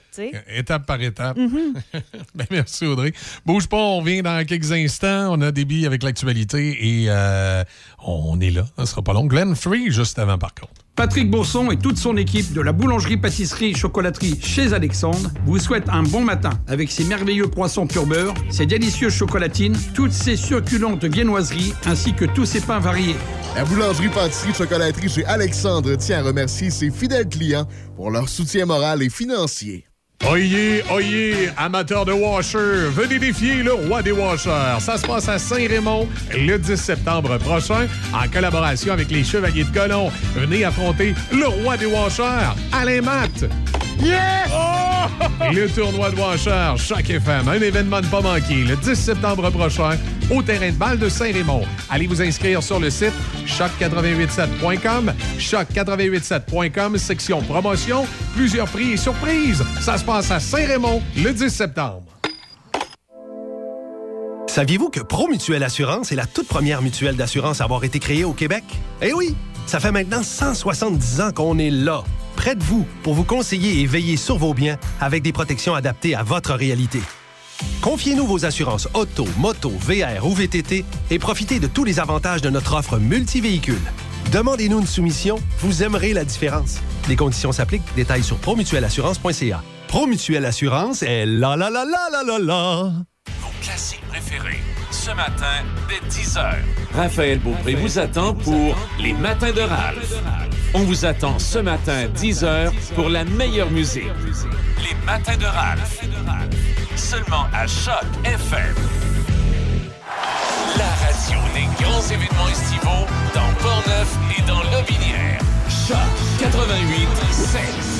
Étape par étape. Mhm. Ben, merci, Audrey. Bouge pas, on vient dans quelques instants. On a des billes avec l'actualité et euh, on est là. Ça sera pas long. Glenn Free, juste avant, par contre. Patrick Bourson et toute son équipe de la boulangerie-pâtisserie-chocolaterie chez Alexandre vous souhaitent un bon matin avec ses merveilleux poissons pur beurre, ses délicieuses chocolatines, toutes ses succulentes viennoiseries ainsi que tous ses pains variés. La boulangerie-pâtisserie-chocolaterie chez Alexandre tient à remercier ses fidèles clients pour leur soutien moral et financier. Oyez, oyez, amateurs de washer, venez défier le roi des washers. Ça se passe à Saint-Raymond le 10 septembre prochain en collaboration avec les Chevaliers de Colomb. Venez affronter le roi des washers, Alain Matt. Yes! Le tournoi de Washer, Choc FM, un événement ne pas manquer le 10 septembre prochain au terrain de balle de Saint-Raymond. Allez vous inscrire sur le site choc887.com, choc887.com, section promotion, plusieurs prix et surprises. Ça se passe à Saint-Raymond le 10 septembre. Saviez-vous que Promutuelle Assurance est la toute première mutuelle d'assurance à avoir été créée au Québec? Eh oui! Ça fait maintenant 170 ans qu'on est là, près de vous, pour vous conseiller et veiller sur vos biens avec des protections adaptées à votre réalité. Confiez-nous vos assurances auto, moto, VR ou VTT et profitez de tous les avantages de notre offre multivéhicule. Demandez-nous une soumission, vous aimerez la différence. Les conditions s'appliquent, détails sur promutuelleassurance.ca. Promutuelle Assurance est la la la la la la la. Vos classiques préférés, ce matin, dès 10h. Raphaël Beaupré vous attend pour Les Matins de Ralph. On vous attend ce matin 10h pour la meilleure musique. Les matins de Ralph. Seulement à Choc FM. La radio des grands événements estivaux dans Portneuf et dans Lobinière. Choc 88 7.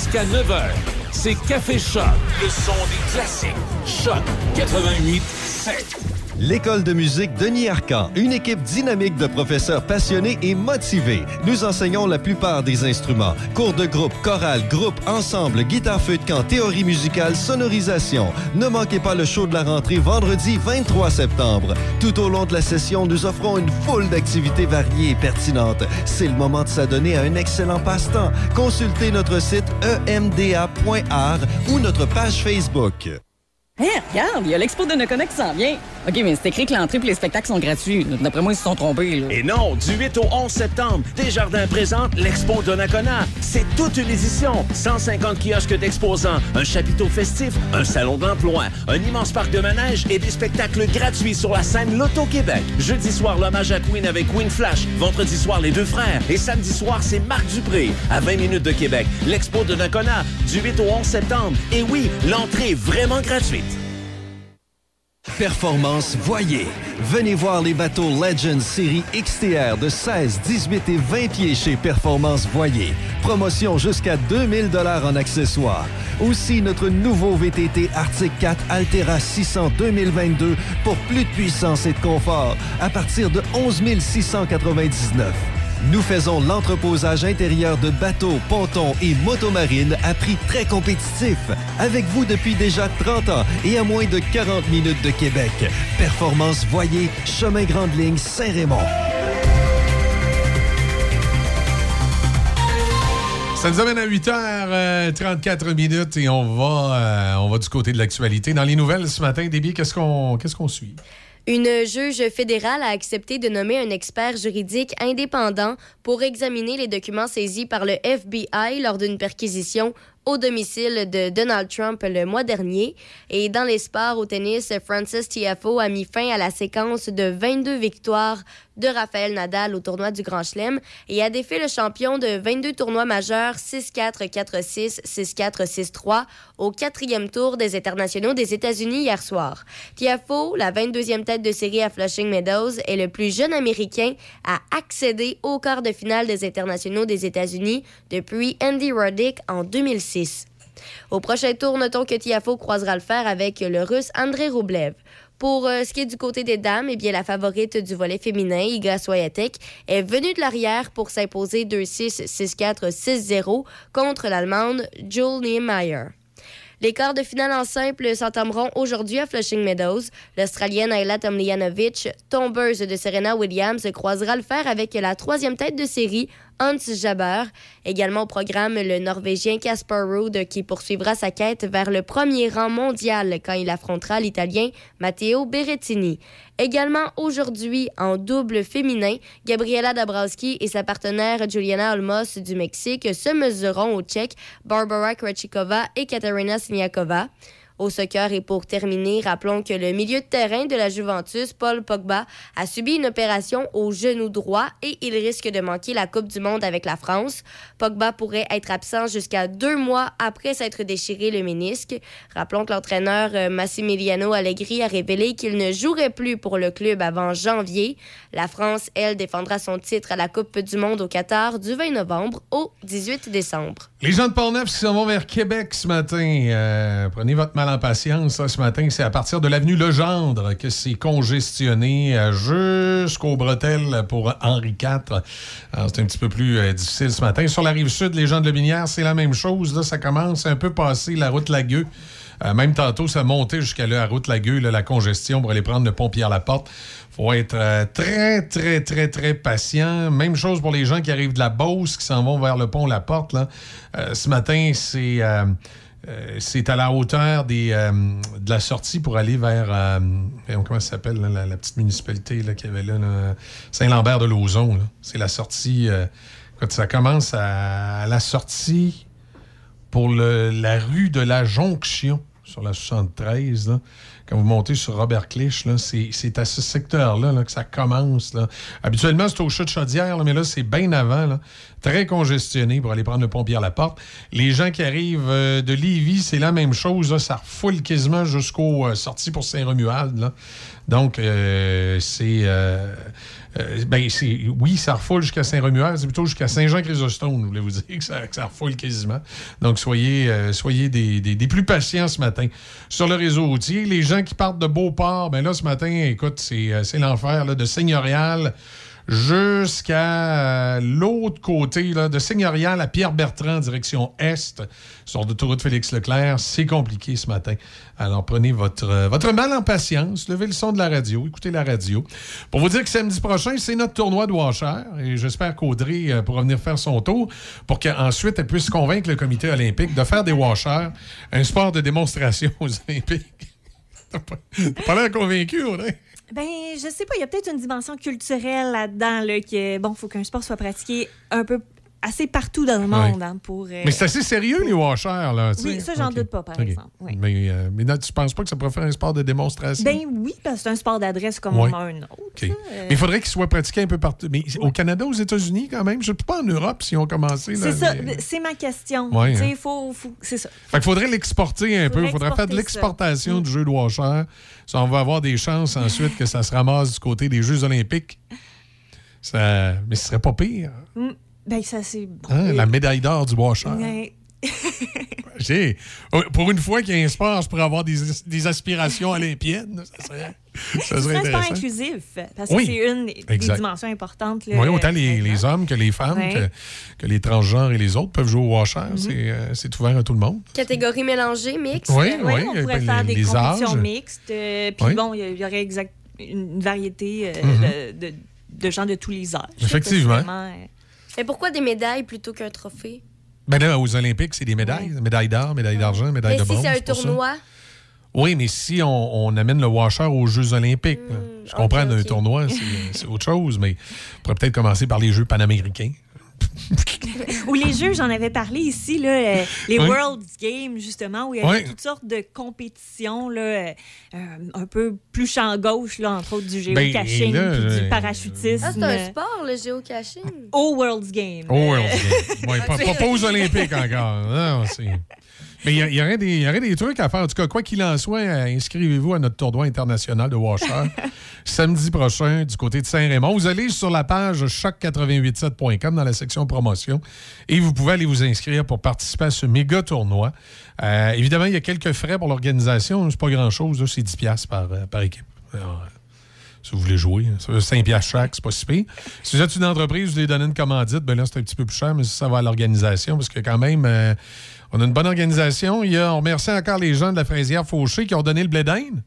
Jusqu'à 9h. C'est Café Choc, le son des classiques. Choc 88 7. L'école de musique Denis Arcan, une équipe dynamique de professeurs passionnés et motivés. Nous enseignons la plupart des instruments. Cours de groupe, chorale, groupe, ensemble, guitare feu de camp, théorie musicale, sonorisation. Ne manquez pas le show de la rentrée vendredi 23 septembre. Tout au long de la session, nous offrons une foule d'activités variées et pertinentes. C'est le moment de s'adonner à un excellent passe-temps. Consultez notre site emda.art ou notre page Facebook. Hé, regarde, il y a l'expo de Nakona qui s'en vient. OK, mais c'est écrit que l'entrée et les spectacles sont gratuits. D'après moi, ils se sont trompés. Et non, du 8 au 11 septembre, Desjardins présente l'Expo Donnacona. C'est toute une édition. 150 kiosques d'exposants, un chapiteau festif, un salon d'emploi, un immense parc de manège et des spectacles gratuits sur la scène Loto-Québec. Jeudi soir, l'hommage à Queen avec Queen Flash. Vendredi soir, les deux frères. Et samedi soir, c'est Marc Dupré. À 20 minutes de Québec, l'Expo de Nakona, du 8 au 11 septembre. Et oui, l'entrée est vraiment gratuite. Performance Voyer. Venez voir les bateaux Legends série XTR de 16, 18 et 20 pieds chez Performance Voyer. Promotion jusqu'à 2000 dollars en accessoires. Aussi notre nouveau VTT Arctic 4 Altera 600 2022 pour plus de puissance et de confort à partir de 11 699. Nous faisons l'entreposage intérieur de bateaux, pontons et motomarines à prix très compétitif. Avec vous depuis déjà 30 ans et à moins de 40 minutes de Québec. Performance Voyer, Chemin Grande Ligne, Saint-Raymond. Ça nous amène à 8h34 minutes et on va, euh, on va du côté de l'actualité. Dans les nouvelles ce matin, Déby, qu'est-ce qu'on qu'est-ce qu'on suit? Une juge fédérale a accepté de nommer un expert juridique indépendant pour examiner les documents saisis par le FBI lors d'une perquisition au domicile de Donald Trump le mois dernier. Et dans les sports au tennis, Francis Tiafoe a mis fin à la séquence de 22 victoires de Rafael Nadal au tournoi du Grand Chelem et a défait le champion de 22 tournois majeurs 6-4, 4-6, 6-4, 6-3 au quatrième tour des internationaux des États-Unis hier soir. Tiafoe, la 22e tête de série à Flushing Meadows, est le plus jeune Américain à accéder au quart de finale des internationaux des États-Unis depuis Andy Roddick en 2006. Au prochain tour, notons que Tiafoe croisera le fer avec le Russe Andrei Rublev. Pour euh, ce qui est du côté des dames, eh bien, la favorite du volet féminin, Iga Swiatek, est venue de l'arrière pour s'imposer 2-6, 6-4, 6-0 contre l'Allemande Jules Niemeyer. Les quarts de finale en simple s'entameront aujourd'hui à Flushing Meadows. L'Australienne Ayla Tomljanovic, tombeuse de Serena Williams, croisera le fer avec la troisième tête de série, Hans Jabber. Également au programme, le Norvégien Casper Ruud qui poursuivra sa quête vers le premier rang mondial quand il affrontera l'Italien Matteo Berrettini. Également aujourd'hui, en double féminin, Gabriela Dabrowski et sa partenaire Juliana Olmos du Mexique se mesureront aux Tchèques Barbara Krejcikova et Katerina Siniakova. Au soccer et pour terminer, rappelons que le milieu de terrain de la Juventus, Paul Pogba, a subi une opération au genou droit et il risque de manquer la Coupe du Monde avec la France. Pogba pourrait être absent jusqu'à deux mois après s'être déchiré le ménisque. Rappelons que l'entraîneur euh, Massimiliano Allegri a révélé qu'il ne jouerait plus pour le club avant janvier. La France, elle, défendra son titre à la Coupe du Monde au Qatar du 20 novembre au 18 décembre. Les gens de Port-Neuf s'en vont vers Québec ce matin, euh, prenez votre mal en patience. là, ce matin, c'est à partir de l'avenue Legendre que c'est congestionné euh, jusqu'aux bretelles pour Henri IV. C'est un petit peu plus euh, difficile ce matin. Sur la rive sud, les gens de Lobinière, c'est la même chose. Là, ça commence un peu passé la route Lagueux. Euh, même tantôt, ça montait jusqu'à la route Lagueux, la congestion pour aller prendre le pont Pierre-Laporte. faut être très, très, très, très patient. Même chose pour les gens qui arrivent de la Beauce, qui s'en vont vers le pont Laporte. Là. Ce matin, c'est... euh, c'est à la hauteur des, euh, de la sortie pour aller vers, euh, comment ça s'appelle, la, petite municipalité qu'il y avait là, là, Saint-Lambert de Lauzon. là. C'est la sortie, quand ça commence à, la sortie pour la rue de la Jonction, sur la 73, là. Quand vous montez sur Robert Clich, c'est à ce secteur-là là, que ça commence. Habituellement, c'est au chat de Chaudière, mais là, c'est bien avant. Très congestionné pour aller prendre le pont Pierre-Laporte. Les gens qui arrivent euh, de Lévis, c'est la même chose. Ça refoule quasiment jusqu'aux euh, sorties pour Saint-Romuald. Donc, euh, c'est... euh, ben, c'est- oui, ça refoule jusqu'à Saint-Romuald, c'est plutôt jusqu'à Saint-Jean-Chrysostome, je voulais vous dire que ça, ça refoule quasiment. Donc, soyez, euh, soyez des, des- plus patients ce matin. Sur le réseau routier, les gens qui partent de Beauport, ben là, ce matin, écoute, c'est euh, c'est l'enfer, de Seigneurial jusqu'à euh, l'autre côté, là, de Seigneurial à Pierre-Bertrand, direction Est, sur l'autoroute Félix-Leclerc. C'est compliqué ce matin. Alors, prenez votre, euh, votre mal en patience, levez le son de la radio, écoutez la radio. Pour vous dire que samedi prochain, c'est notre tournoi de washer et j'espère qu'Audrey euh, pourra venir faire son tour pour qu'ensuite elle puisse convaincre le comité olympique de faire des washers un sport de démonstration aux Olympiques. T'as pas, pas l'air convaincu, Audrey? Ben, je sais pas, il y a peut-être une dimension culturelle là-dedans, là, que, bon, faut qu'un sport soit pratiqué un peu assez partout dans le monde hein, pour. euh, Mais c'est assez sérieux, les washers, là. Oui, ça, j'en doute pas, par exemple. Oui. Mais, euh, mais tu penses pas que ça pourrait faire un sport de démonstration? Ben oui, parce que c'est un sport d'adresse comme Ouais. un autre. Euh. Mais il faudrait qu'il soit pratiqué un peu partout. Mais au Canada, aux États-Unis, quand même. Je ne sais pas en Europe si on commencé. C'est ça, mais- c'est ma question. Ouais, hein. faut, faut- c'est ça. Fait qu'il faudrait l'exporter un peu. Il faudrait faire de l'exportation du jeu de washer. Ça, on va avoir des chances ensuite que ça se ramasse du côté des Jeux olympiques. Ça... Mais ce serait pas pire. Mm. Ben, ça, c'est hein, La médaille d'or du washer. J'ai- oh, Pour une fois qu'il y a un sport, je pourrais avoir des, des aspirations olympiennes. Ça serait, ça C'est serait un sport inclusif, parce que Oui, c'est une des exact. dimensions importantes. là, Oui, autant les, les hommes que les femmes, Ouais. que, que les transgenres et les autres peuvent jouer au washer. Mhm. C'est, euh, c'est ouvert à tout le monde. Catégorie mélangée, mixte. Oui, Oui, oui, on euh, pourrait ben, faire les- des compétitions âges. mixtes. euh, Puis bon, il y, y aurait exact, une variété euh, Mhm. de, de- de gens de tous les âges. Effectivement. Mais pourquoi des médailles plutôt qu'un trophée? Ben là, aux Olympiques, c'est des médailles. Médaille d'or, médaille d'argent, médaille Mais de si bronze. c'est un ça. tournoi, Oui, mais si on, on amène le washer aux Jeux olympiques, là, je comprends d'un tournoi, c'est, c'est autre chose, mais on pourrait peut-être commencer par les Jeux panaméricains. Ou les jeux, j'en avais parlé ici, là, euh, les Oui. World Games, justement, où il y avait Oui. toutes sortes de compétitions, là, euh, euh, un peu plus champ gauche, là, entre autres du Ben, géocaching, là, puis euh, du parachutisme. ah, c'est un sport, le géocaching. Au World Games. Oh, World Games. Ouais, pas, pas- pas aux Olympiques encore. Non, c'est- Mais il y, y aurait des, trucs à faire. En tout cas, quoi qu'il en soit, euh, inscrivez-vous à notre tournoi international de Washer samedi prochain du côté de Saint-Raymond. Vous allez sur la page choc887.com dans la section promotion et vous pouvez aller vous inscrire pour participer à ce méga tournoi. Euh, évidemment, il y a quelques frais pour l'organisation. C'est pas grand-chose. C'est 10$ piastres par, euh, par équipe. Alors, si vous voulez jouer, hein. ça fait 5 piastres chaque, c'est pas si pire. Si vous êtes une entreprise, vous voulez donner une commandite, ben là, c'est un petit peu plus cher, mais ça va à l'organisation, parce que quand même, euh, on a une bonne organisation. Il y a, on remercie encore les gens de la fraisière Fauché qui ont donné le blé d'Inde,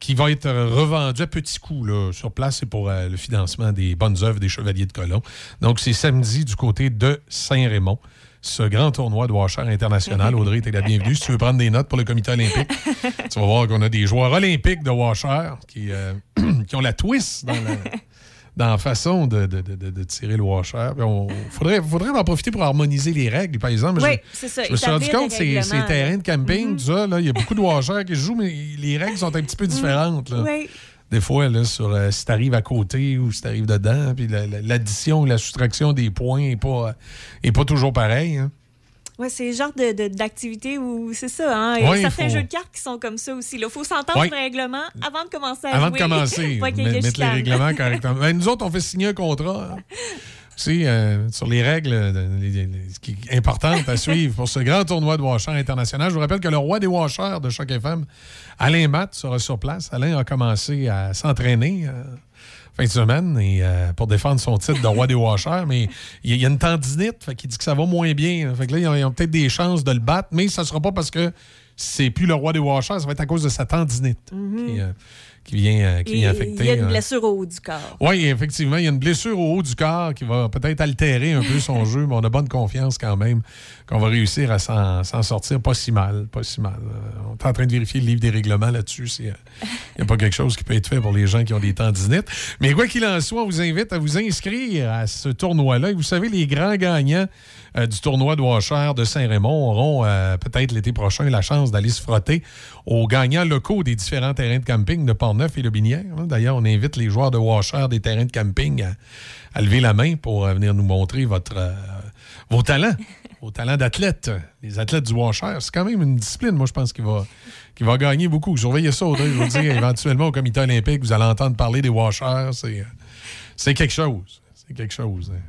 qui va être revendu à petits coups, là, sur place. C'est pour euh, le financement des bonnes œuvres des Chevaliers de Colomb. Donc, c'est samedi du côté de Saint-Raymond. Ce grand tournoi de Washer international. Audrey, t'es la bienvenue. Si tu veux prendre des notes pour le comité olympique, tu vas voir qu'on a des joueurs olympiques de Washer qui, euh, qui ont la twist dans la, dans la façon de, de- de- tirer le washer. Il faudrait, faudrait en profiter pour harmoniser les règles, par exemple. Oui, Je- ça, Je me suis rendu compte, ces, ces terrains de camping, tout ça, là, il y a beaucoup de washers qui se jouent, mais les règles sont un petit peu différentes. là. Oui. Des fois, là, sur, euh, si tu arrives à côté ou si tu arrives dedans, puis la- la- l'addition ou la soustraction des points n'est pas, est pas toujours pareille. hein. Ouais, c'est le genre de- de- d'activité où c'est ça. Hein? Il y a Ouais, certains faut- jeux de cartes qui sont comme ça aussi. Il faut s'entendre Ouais. sur le règlement avant de commencer à Avant jouer. de commencer, mettre les règlements correctement. Ben, nous autres, on fait signer un contrat. hein. Tu sais, euh, sur les règles euh, les- les- les- ce qui est importante à suivre pour ce grand tournoi de Washer international. Je vous rappelle que le roi des Washers de Choc FM, Alain Matt, sera sur place. Alain a commencé à s'entraîner euh, fin de semaine et, euh, pour défendre son titre de roi des Washers, mais il y a- une tendinite, fait qu'il dit que ça va moins bien. Fait que là, ils ont, ils ont peut-être des chances de le battre, mais ça ne sera pas parce que c'est plus le roi des Washers, ça va être à cause de sa tendinite Mhm. qui, euh, qui vient, euh, qui vient affecter. Il y a une blessure au haut du corps. oui, effectivement, il y a une blessure au haut du corps qui va peut-être altérer un peu son jeu, mais on a bonne confiance quand même qu'on va réussir à s'en sortir pas si mal, pas si mal. Euh, on est en train de vérifier le livre des règlements là-dessus. s'il n'y a pas quelque chose qui peut être fait pour les gens qui ont des tendinites. Mais quoi qu'il en soit, on vous invite à vous inscrire à ce tournoi-là. Et vous savez, les grands gagnants euh, du tournoi de Washer de Saint-Raymond auront euh, peut-être l'été prochain la chance d'aller se frotter aux gagnants locaux des différents terrains de camping de Portneuf et Le Binière. hein. D'ailleurs, on invite les joueurs de Washer des terrains de camping à, lever la main pour euh, venir nous montrer votre, euh, vos talents, vos talents d'athlètes. Les athlètes du Washer, c'est quand même une discipline, moi, je pense, qui va, qui va gagner beaucoup. Surveillez ça, Audrey. Je vous dis, éventuellement, au comité olympique, vous allez entendre parler des Washers. C'est, quelque chose. C'est quelque chose. hein.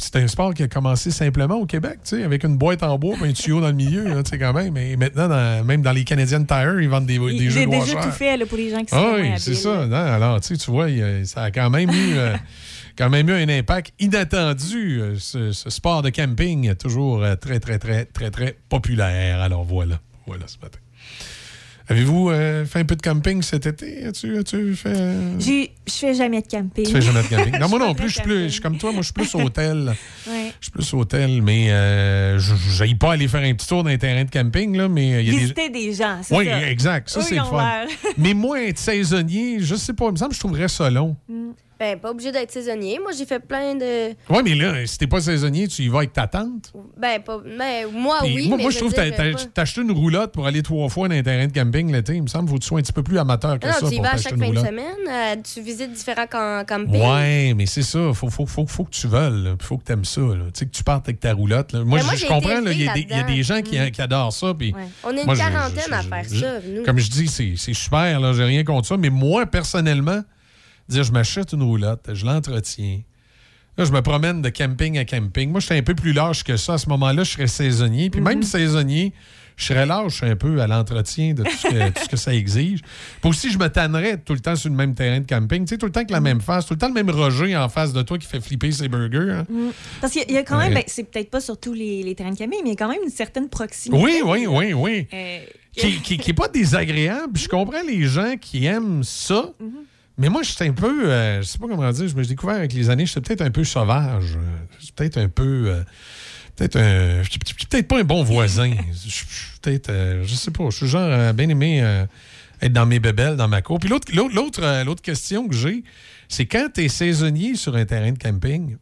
C'est- un sport qui a commencé simplement au Québec, tu sais, avec une boîte en bois et un tuyau dans le milieu, tu sais, quand même. Et maintenant, dans- même dans les Canadian Tire, ils vendent des, des Il- jeux de Washer. tout faits là, pour les gens qui sont Ah moins oui, c'est ça. Non, alors, tu vois, il ça a quand même eu, euh, quand même eu un impact inattendu. euh, ce, ce sport de camping, toujours euh, très, très, très, très, très populaire. Alors voilà, voilà ce matin. Avez-vous euh, fait un peu de camping cet été? As-tu, as-tu fait. euh, Je fais jamais de camping. Tu fais jamais de camping? Non, moi non plus, je suis pas plus, je suis comme toi, moi je suis plus hôtel. Ouais. Je suis plus hôtel, mais euh, je n'aille pas aller faire un petit tour dans un terrain de camping, là, mais euh, il y a des. Visiter des gens, c'est Oui, ça. exact. Ça, c'est le fun. mais moi, être saisonnier, je sais pas, il me semble que je trouverais ça long. Mm. Ben, pas obligé d'être saisonnier. Moi, j'ai fait plein de. Oui, mais là, si t'es pas saisonnier, tu y vas avec ta tante? Ben, pas. Ben, moi, Puis oui. moi, mais moi, je trouve que acheté une roulotte pour aller trois fois dans un terrain de camping l'été. Il me semble faut que tu sois un petit peu plus amateur que Non, ça tu y pour vas à chaque fin de semaine. euh, tu visites différents cam- campings. Ouais, mais c'est ça. Faut, faut, faut, faut que tu veuilles. là. Faut que tu aimes ça. Tu sais, que tu partes avec ta roulotte. là. Moi, Ben, moi, je, comprends. Il y, a des- élevée il y a des gens qui, adorent ça. puis Ouais. On est une moi, quarantaine je- à faire ça. Comme je dis, c'est super. J'ai rien contre ça. Mais moi, personnellement, dire je m'achète une roulotte, je l'entretiens. Là, je me promène de camping à camping. Moi, j'étais un peu plus large que ça. À ce moment-là, je serais saisonnier. Puis même saisonnier, je serais lâche un peu à l'entretien de tout ce, que, tout ce que ça exige. Puis aussi, je me tannerais tout le temps sur le même terrain de camping. Tu sais, tout le temps avec la même face, tout le temps le même Roger en face de toi qui fait flipper ses burgers. hein. Mm. Parce qu'il y a- il y a quand même, ben, c'est peut-être pas sur tous les, les terrains de camping, mais il y a quand même une certaine proximité. Oui, oui, oui, oui. Euh, Qui, qui, qui est pas désagréable. Je comprends les gens qui aiment ça. Mhm. Mais moi, j'étais un peu, euh, je sais pas comment dire, je me suis découvert avec les années, j'étais peut-être un peu sauvage. Euh, j'étais peut-être un peu, euh, peut-être un, peut-être pas un bon voisin. Je suis peut-être, euh, je sais pas, je suis genre bien aimé être dans mes bébelles, dans ma cour. Puis l'autre, l'autre, l'autre, question que j'ai, c'est quand tu es saisonnier sur un terrain de camping,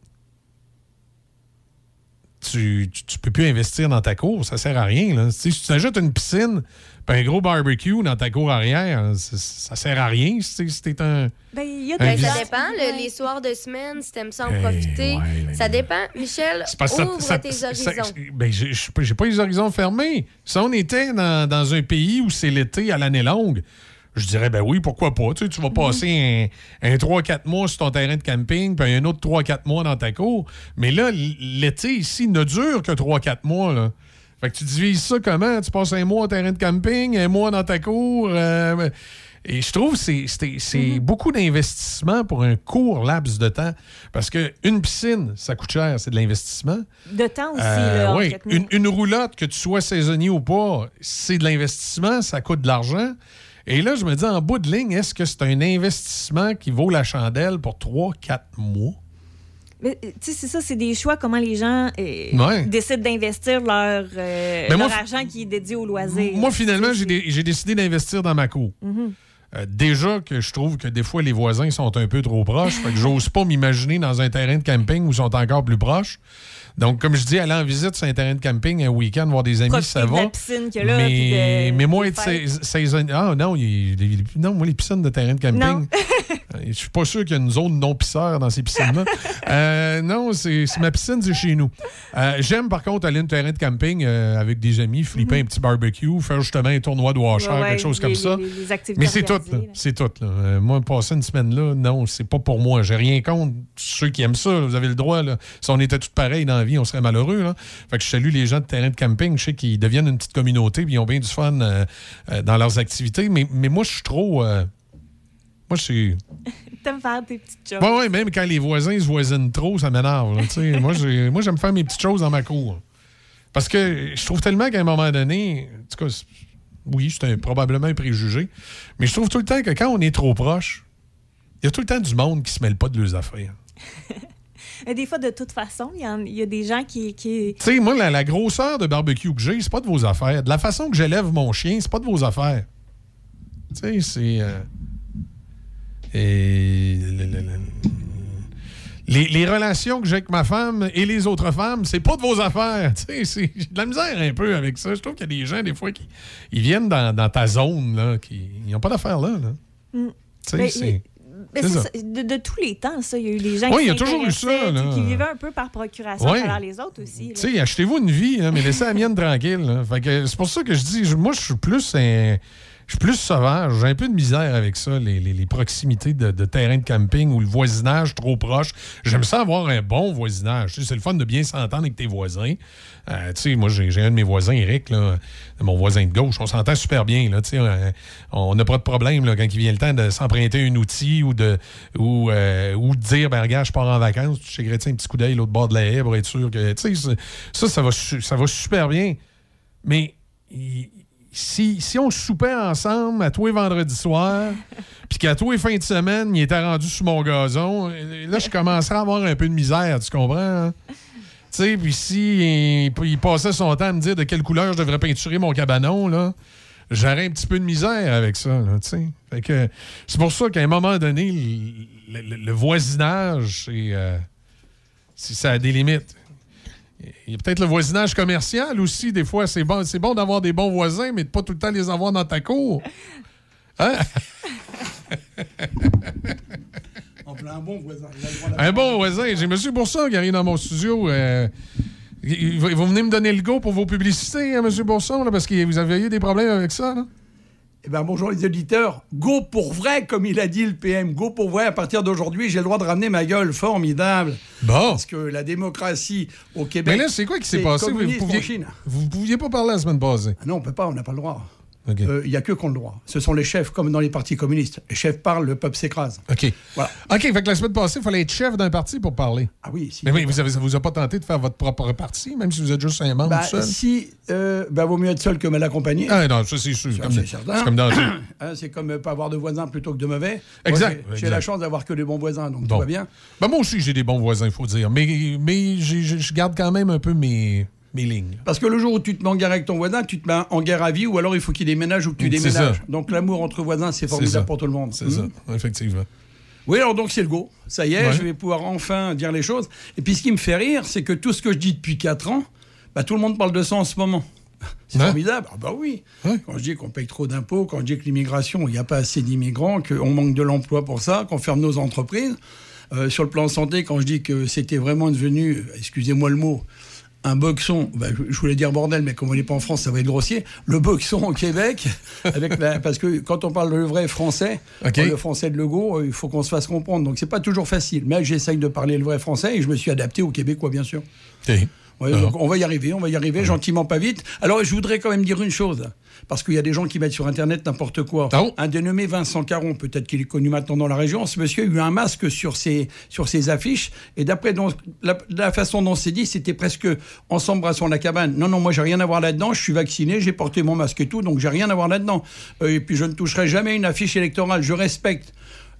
tu, tu, tu peux plus investir dans ta cour, ça sert à rien. Là. Si tu t'achètes une piscine, un gros barbecue dans ta cour arrière, ça, sert à rien si, t'es un. Ben, il y a Ben, des ça dépend. le- les soirs de semaine, si t'aimes ça en profiter, ouais, ça dépend. Michel, ouvre ça- tes ça- horizons. ça- ben, j'ai pas les horizons fermés. Si on était dans, dans un pays où c'est l'été à l'année longue, je dirais, ben oui, pourquoi pas. Tu, sais, tu vas passer un, un 3-4 mois sur ton terrain de camping, puis un autre 3-4 mois dans ta cour. Mais là, l'été ici ne dure que 3-4 mois. Là. Fait que tu divises ça comment? Tu passes un mois au terrain de camping, un mois dans ta cour. euh, et je trouve que c'est- c'est c'est beaucoup d'investissement pour un court laps de temps. Parce qu'une piscine, ça coûte cher, c'est de l'investissement. De temps aussi, Euh, là, oui, une, une roulotte, que tu sois saisonnier ou pas, c'est de l'investissement, ça coûte de l'argent. Et là, je me dis, en bout de ligne, est-ce que c'est un investissement qui vaut la chandelle pour 3-4 mois? Mais, tu sais, c'est ça, c'est des choix, comment les gens euh, Ouais. décident d'investir leur, euh, moi, leur argent qui est dédié au loisir. Moi, finalement, j'ai dé- j'ai décidé d'investir dans ma cour. Mhm. Euh, déjà que je trouve que des fois, les voisins sont un peu trop proches. fait que j'ose pas m'imaginer dans un terrain de camping où ils sont encore plus proches. Donc, comme je dis, aller en visite sur un terrain de camping un week-end, voir des amis, Profiter ça de va. la piscine là, mais, de- mais moi, être saisonnier. Ah non, il- il- non, moi, les piscines de terrain de camping. Euh, je suis pas sûr qu'il y a une zone non-pisseur dans ces piscines-là. Euh, non, c'est ma piscine, c'est chez nous. Euh, J'aime, par contre, aller à un terrain de camping euh, avec des amis, flipper un petit barbecue, faire justement un tournoi de washer, Mhm. Ouais, ouais, quelque chose les- comme ça. les- les activités Mais c'est tout. C'est tout, là. Moi, passer une semaine là, non, c'est pas pour moi. J'ai rien contre ceux qui aiment ça. là. Vous avez le droit, là. Si on était tous pareils dans la vie, on serait malheureux, là. Fait que je salue les gens de terrain de camping. Je sais qu'ils deviennent une petite communauté, puis ils ont bien du fun euh, euh, dans leurs activités. Mais, mais moi, je suis trop. euh, moi, je suis. T'aimes faire tes petites choses. Ouais, même quand les voisins se voisinent trop, ça m'énerve. moi, j'ai- moi, j'aime faire mes petites choses dans ma cour. Parce que je trouve tellement qu'à un moment donné, en tout cas, oui, c'est un- probablement un préjugé, mais je trouve tout le temps que quand on est trop proche, il y a tout le temps du monde qui se mêle pas de leurs affaires. Et des fois, de toute façon, il y, a des gens qui. qui... Tu sais, moi, la, la grosseur de barbecue que j'ai, c'est pas de vos affaires. De la façon que j'élève mon chien, c'est pas de vos affaires. Tu sais, c'est. euh, et. le- le- le- Les, les relations que j'ai avec ma femme et les autres femmes, c'est pas de vos affaires. Tu sais, c'est- j'ai de la misère un peu avec ça. Je trouve qu'il y a des gens, des fois, qui ils viennent dans, dans ta zone, là, qui n'ont pas d'affaires là. là. Mm. Tu sais, Mais- ça. ça. De, de tous les temps, ça. Il y a eu des gens Oui, qui il y a toujours eu ça, là. qui vivaient un peu par procuration à travers les autres aussi. Tu sais, achetez-vous une vie, hein, mais laissez la mienne tranquille. c'est pour ça que je dis, je- moi, je suis plus un- Je suis plus sauvage. J'ai un peu de misère avec ça, les, les- proximités de, de terrain de camping ou le voisinage trop proche. J'aime ça avoir un bon voisinage. Sais, c'est le fun de bien s'entendre avec tes voisins. Euh, tu sais, moi, j'ai un de mes voisins, Eric, là, mon voisin de gauche. On s'entend super bien. Là, sais, on n'a pas de problème là, quand il vient le temps de s'emprunter un outil ou de, ou, euh, ou de dire, ben regarde, je pars en vacances, tu chèquerais un petit coup d'œil l'autre bord de la haie pour être sûr que. Tu sais, ça, ça va, ça va super bien. Mais il- si, si on soupait ensemble à tous les vendredis soirs, puis qu'à tous les fins de semaine, il était rendu sous mon gazon, euh, là, je commencerais à avoir un peu de misère, tu comprends? hein? Tu sais, puis si il, il passait son temps à me dire de quelle couleur je devrais peinturer mon cabanon, là, j'aurais un petit peu de misère avec ça. là, tu sais. Fait que c'est pour ça qu'à un moment donné, le, le- le voisinage, c'est, euh, c'est- ça a des limites. Il y a peut-être le voisinage commercial aussi. Des fois, c'est bon, c'est bon d'avoir des bons voisins, mais de pas tout le temps les avoir dans ta cour. Hein? Un bon voisin. Un bon. J'ai M. Bourson qui arrive dans mon studio. euh, vous venez me donner le go pour vos publicités, hein, M. Bourson, là, parce que vous avez eu des problèmes avec ça. Là? Eh ben, bonjour les auditeurs. Go pour vrai, comme il a dit le PM. Go pour vrai. À partir d'aujourd'hui, j'ai le droit de ramener ma gueule. Formidable. Bon. Parce que la démocratie au Québec. Mais là, c'est quoi qui s'est passé? Vous, pouviez, vous pouviez pas parler la semaine passée. Ah non, on peut pas, on n'a pas le droit. Euh, Il n'y a que qu'on le droit. Ce sont les chefs, comme dans les partis communistes. Les chefs parlent, le peuple s'écrase. OK. Voilà. OK, fait que la semaine passée, il fallait être chef d'un parti pour parler. Ah oui, si. Mais oui, vous avez, ça vous a pas tenté de faire votre propre parti, même si vous êtes juste un membre Bah, seul? si, euh, bah, vaut mieux être seul que mal accompagné. Ah non, ça c'est sûr. Ça, Comme, c'est c'est comme dans. Hein, c'est comme euh, pas avoir de voisins plutôt que de mauvais. Exact, j'ai- la chance d'avoir que des bons voisins, donc Bon. tout va bien. Ben, moi aussi, j'ai des bons voisins, il faut dire. Mais, mais je garde quand même un peu mes, mes lignes. Parce que le jour où tu te mets en guerre avec ton voisin, tu te mets en guerre à vie, ou alors il faut qu'il déménage ou que tu déménages. ça. Donc l'amour entre voisins, c'est formidable pour tout le monde. C'est ça, effectivement. Oui, alors donc c'est le go. Ça y est, Ouais. je vais pouvoir enfin dire les choses. Et puis ce qui me fait rire, c'est que tout ce que je dis depuis 4 ans, bah, tout le monde parle de ça en ce moment. C'est formidable. Ah bah oui. Quand je dis qu'on paye trop d'impôts, quand je dis que l'immigration, il n'y a pas assez d'immigrants, qu'on manque de l'emploi pour ça, qu'on ferme nos entreprises. Euh, sur le plan santé, quand je dis que c'était vraiment devenu, excusez-moi le mot, un boxon, bah, je voulais dire bordel, mais comme on n'est pas en France, ça va être grossier. Le boxon au Québec, avec la- parce que quand on parle le vrai français, le français de Legault, euh, il faut qu'on se fasse comprendre. Donc c'est pas toujours facile. Mais j'essaye de parler le vrai français et je me suis adapté au Québécois, bien sûr. Ouais, donc on va y arriver, on va y arriver, gentiment, pas vite. Alors, je voudrais quand même dire une chose, parce qu'il y a des gens qui mettent sur Internet n'importe quoi. Ah Un dénommé Vincent Caron, peut-être qu'il est connu maintenant dans la région, ce monsieur a eu un masque sur ses, sur ses affiches, et d'après la façon dont c'est dit, c'était presque en s'embrassant la cabane. Non, non, moi, j'ai rien à voir là-dedans, je suis vacciné, j'ai porté mon masque et tout, donc j'ai rien à voir là-dedans. Euh, et puis, je ne toucherai jamais une affiche électorale, je respecte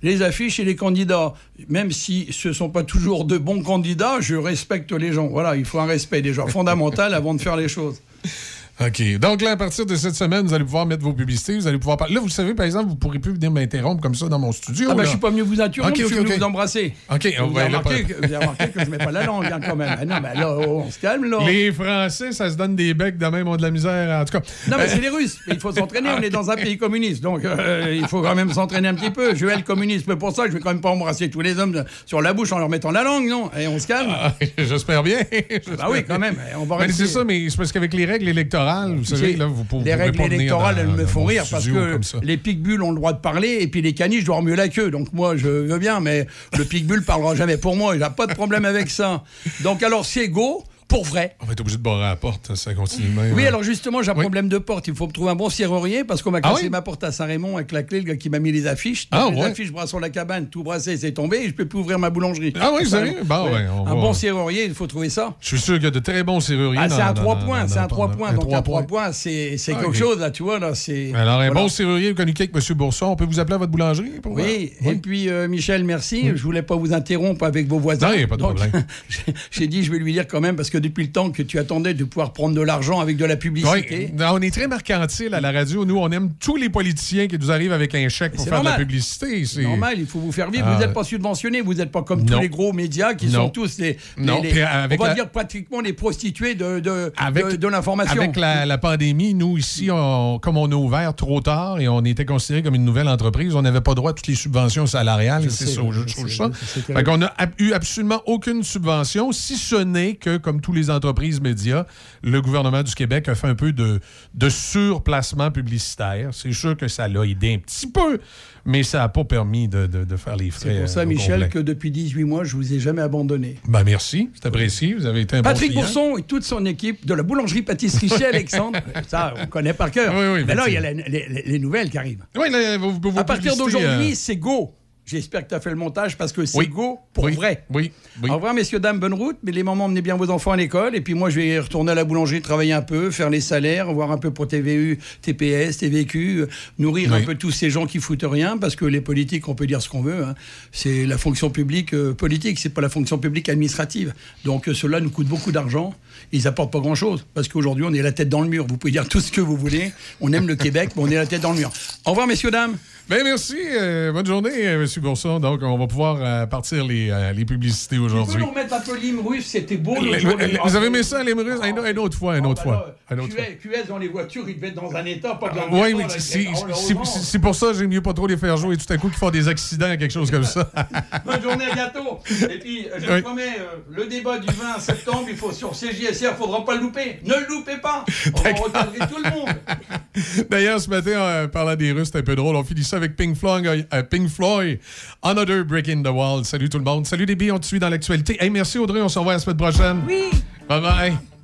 les affiches et les candidats. Même si ce ne sont pas toujours de bons candidats, je respecte les gens. Voilà, il faut un respect déjà fondamental avant de faire les choses. OK. Donc là, à partir de cette semaine, vous allez pouvoir mettre vos publicités, vous allez pouvoir parler. Là, vous savez, par exemple, vous ne pourrez plus venir m'interrompre comme ça dans mon studio. Ah ben, là. je suis pas venu vous interrompre, Ok, je suis venu vous embrasser. OK, on vous, va avez là, remarqué vous avez remarqué que je mets pas la langue hein, quand même. Ah non, mais là, oh, on se calme là. Les Français, ça se donne des becs de même, ont de la misère, en tout cas. Non, mais Euh, c'est les Russes. Il faut s'entraîner. On est dans un pays communiste. Donc, euh, il faut quand même s'entraîner un petit peu. Je vais le communisme. Pour ça, je vais quand même pas embrasser tous les hommes de- sur la bouche en leur mettant la langue, non? Et on se calme. J'espère bien. Bah oui, quand même. On va Mais rester- c'est ça, mais c'est parce qu'avec les règles électorales, vous savez, là, vous pouvez les règles électorales, elles me font rire parce que les pigbules ont le droit de parler et puis les caniches doivent mieux la queue. Donc moi, je veux bien, mais le pigbulle parlera jamais pour moi. Il n'a pas de problème avec ça. Donc alors, c'est go. Pour vrai. On va être obligé de barrer la porte, ça continue même. Oui, hein. alors justement, j'ai un problème de porte. Il faut me trouver un bon serrurier parce qu'on m'a Ah cassé oui? ma porte à Saint-Raymond avec la clé, le gars qui m'a mis les affiches. Ah les ouais? affiches brassons la cabane, tout brassé, c'est tombé et je peux plus ouvrir ma boulangerie. Ah oui, Ça, ouais. on un va- bon serrurier, il faut trouver ça. Je suis sûr qu'il y a de très bons serruriers. Ah, c'est 3 dans- points, c'est 3 dans- points. Donc trois un 3 points, c'est Ah, quelque chose, là, tu vois. Là, c'est- Alors, un bon serrurier, vous communiquez avec M. Bourson, on peut vous appeler à votre boulangerie? pour- Oui, et puis euh, Michel, merci. Je voulais pas vous interrompre avec vos voisins. Non, il a pas de problème. j'ai- J'ai dit, je vais lui dire quand même, parce que depuis le temps que tu attendais de pouvoir prendre de l'argent avec de la publicité. Oui, non, on est très mercantile à la radio. Nous, on aime tous les politiciens qui nous arrivent avec un chèque pour faire de la publicité. C'est normal, il faut vous faire vivre. Ah, vous n'êtes pas subventionné, vous n'êtes pas comme Non. tous les gros médias qui Non. sont tous les, les- Non, les- puis avec on va la- dire pratiquement les prostituées de, de, Avec- de, de l'information. Avec la, la pandémie, nous, ici, on- comme on a ouvert trop tard et on était considéré comme une nouvelle entreprise, on n'avait pas droit à toutes les subventions salariales. C'est ça, je trouve ça. je sais, c'est Fait qu'on a ab- eu absolument aucune subvention, si ce n'est que, comme tous les entreprises médias, le gouvernement du Québec a fait un peu de, de surplacement publicitaire. C'est sûr que ça l'a aidé un petit peu, mais ça n'a pas permis de, de- de faire les frais. C'est pour ça, euh, Michel, complet. que depuis 18 mois, je vous ai jamais abandonné. Ben merci, c'est apprécié. Vous avez été un Patrick bon. Bourson et toute son équipe de la boulangerie-pâtisserie chez Alexandre, ça, on connaît par cœur. Oui, oui, Mais là, il y a les, les- les nouvelles qui arrivent. Oui, là, à partir d'aujourd'hui, euh, c'est go. J'espère que tu as fait le montage parce que c'est Oui. go pour Oui. vrai. Oui. oui. Au revoir, messieurs, dames, bonne route. Mais les mamans, emmenez bien vos enfants à l'école. Et puis moi, je vais retourner à la boulangerie, travailler un peu, faire les salaires, voir un peu pour TVU, TPS, TVQ, euh, nourrir un peu tous ces gens qui foutent rien. Parce que les politiques, on peut dire ce qu'on veut. hein. C'est la fonction publique euh, politique, c'est pas la fonction publique administrative. Donc euh, cela nous coûte beaucoup d'argent. Ils apportent pas grand-chose. Parce qu'aujourd'hui, on est la tête dans le mur. Vous pouvez dire tout ce que vous voulez. On aime le Québec, mais on est la tête dans le mur. Au revoir, messieurs, dames. Ben merci. euh, bonne journée, euh, M. Bourson. Donc, on va pouvoir euh, partir les, euh, les publicités aujourd'hui. nous remettre un peu l'hymne russe, c'était beau. Jour. Vous avez aimé ça, les Russes? Une, une autre fois, une autre bah fois. Une autre fois. QS, QS dans les voitures, il devait être dans un état pas bien. Oui, oui, c'est c'est- pour ça que j'aime mieux pas trop les faire jouer tout à coup qu'ils font des accidents, quelque chose comme ça. Bonne journée, à bientôt. Et puis, je Oui. promets, le débat du 20 septembre, il faut sur CJSR, il faudra pas le louper. Ne le loupez pas. On va recadrer tout le monde. D'ailleurs, ce matin, en parlant des Russes, c'est un peu drôle. On finit ça avec Pink Floyd, euh, Pink Floyd, Another Break in the Wall. Salut tout le monde. Salut les billes, on te suit dans l'actualité. Hey, merci Audrey, on se revoit la semaine prochaine. Oui. Bye bye.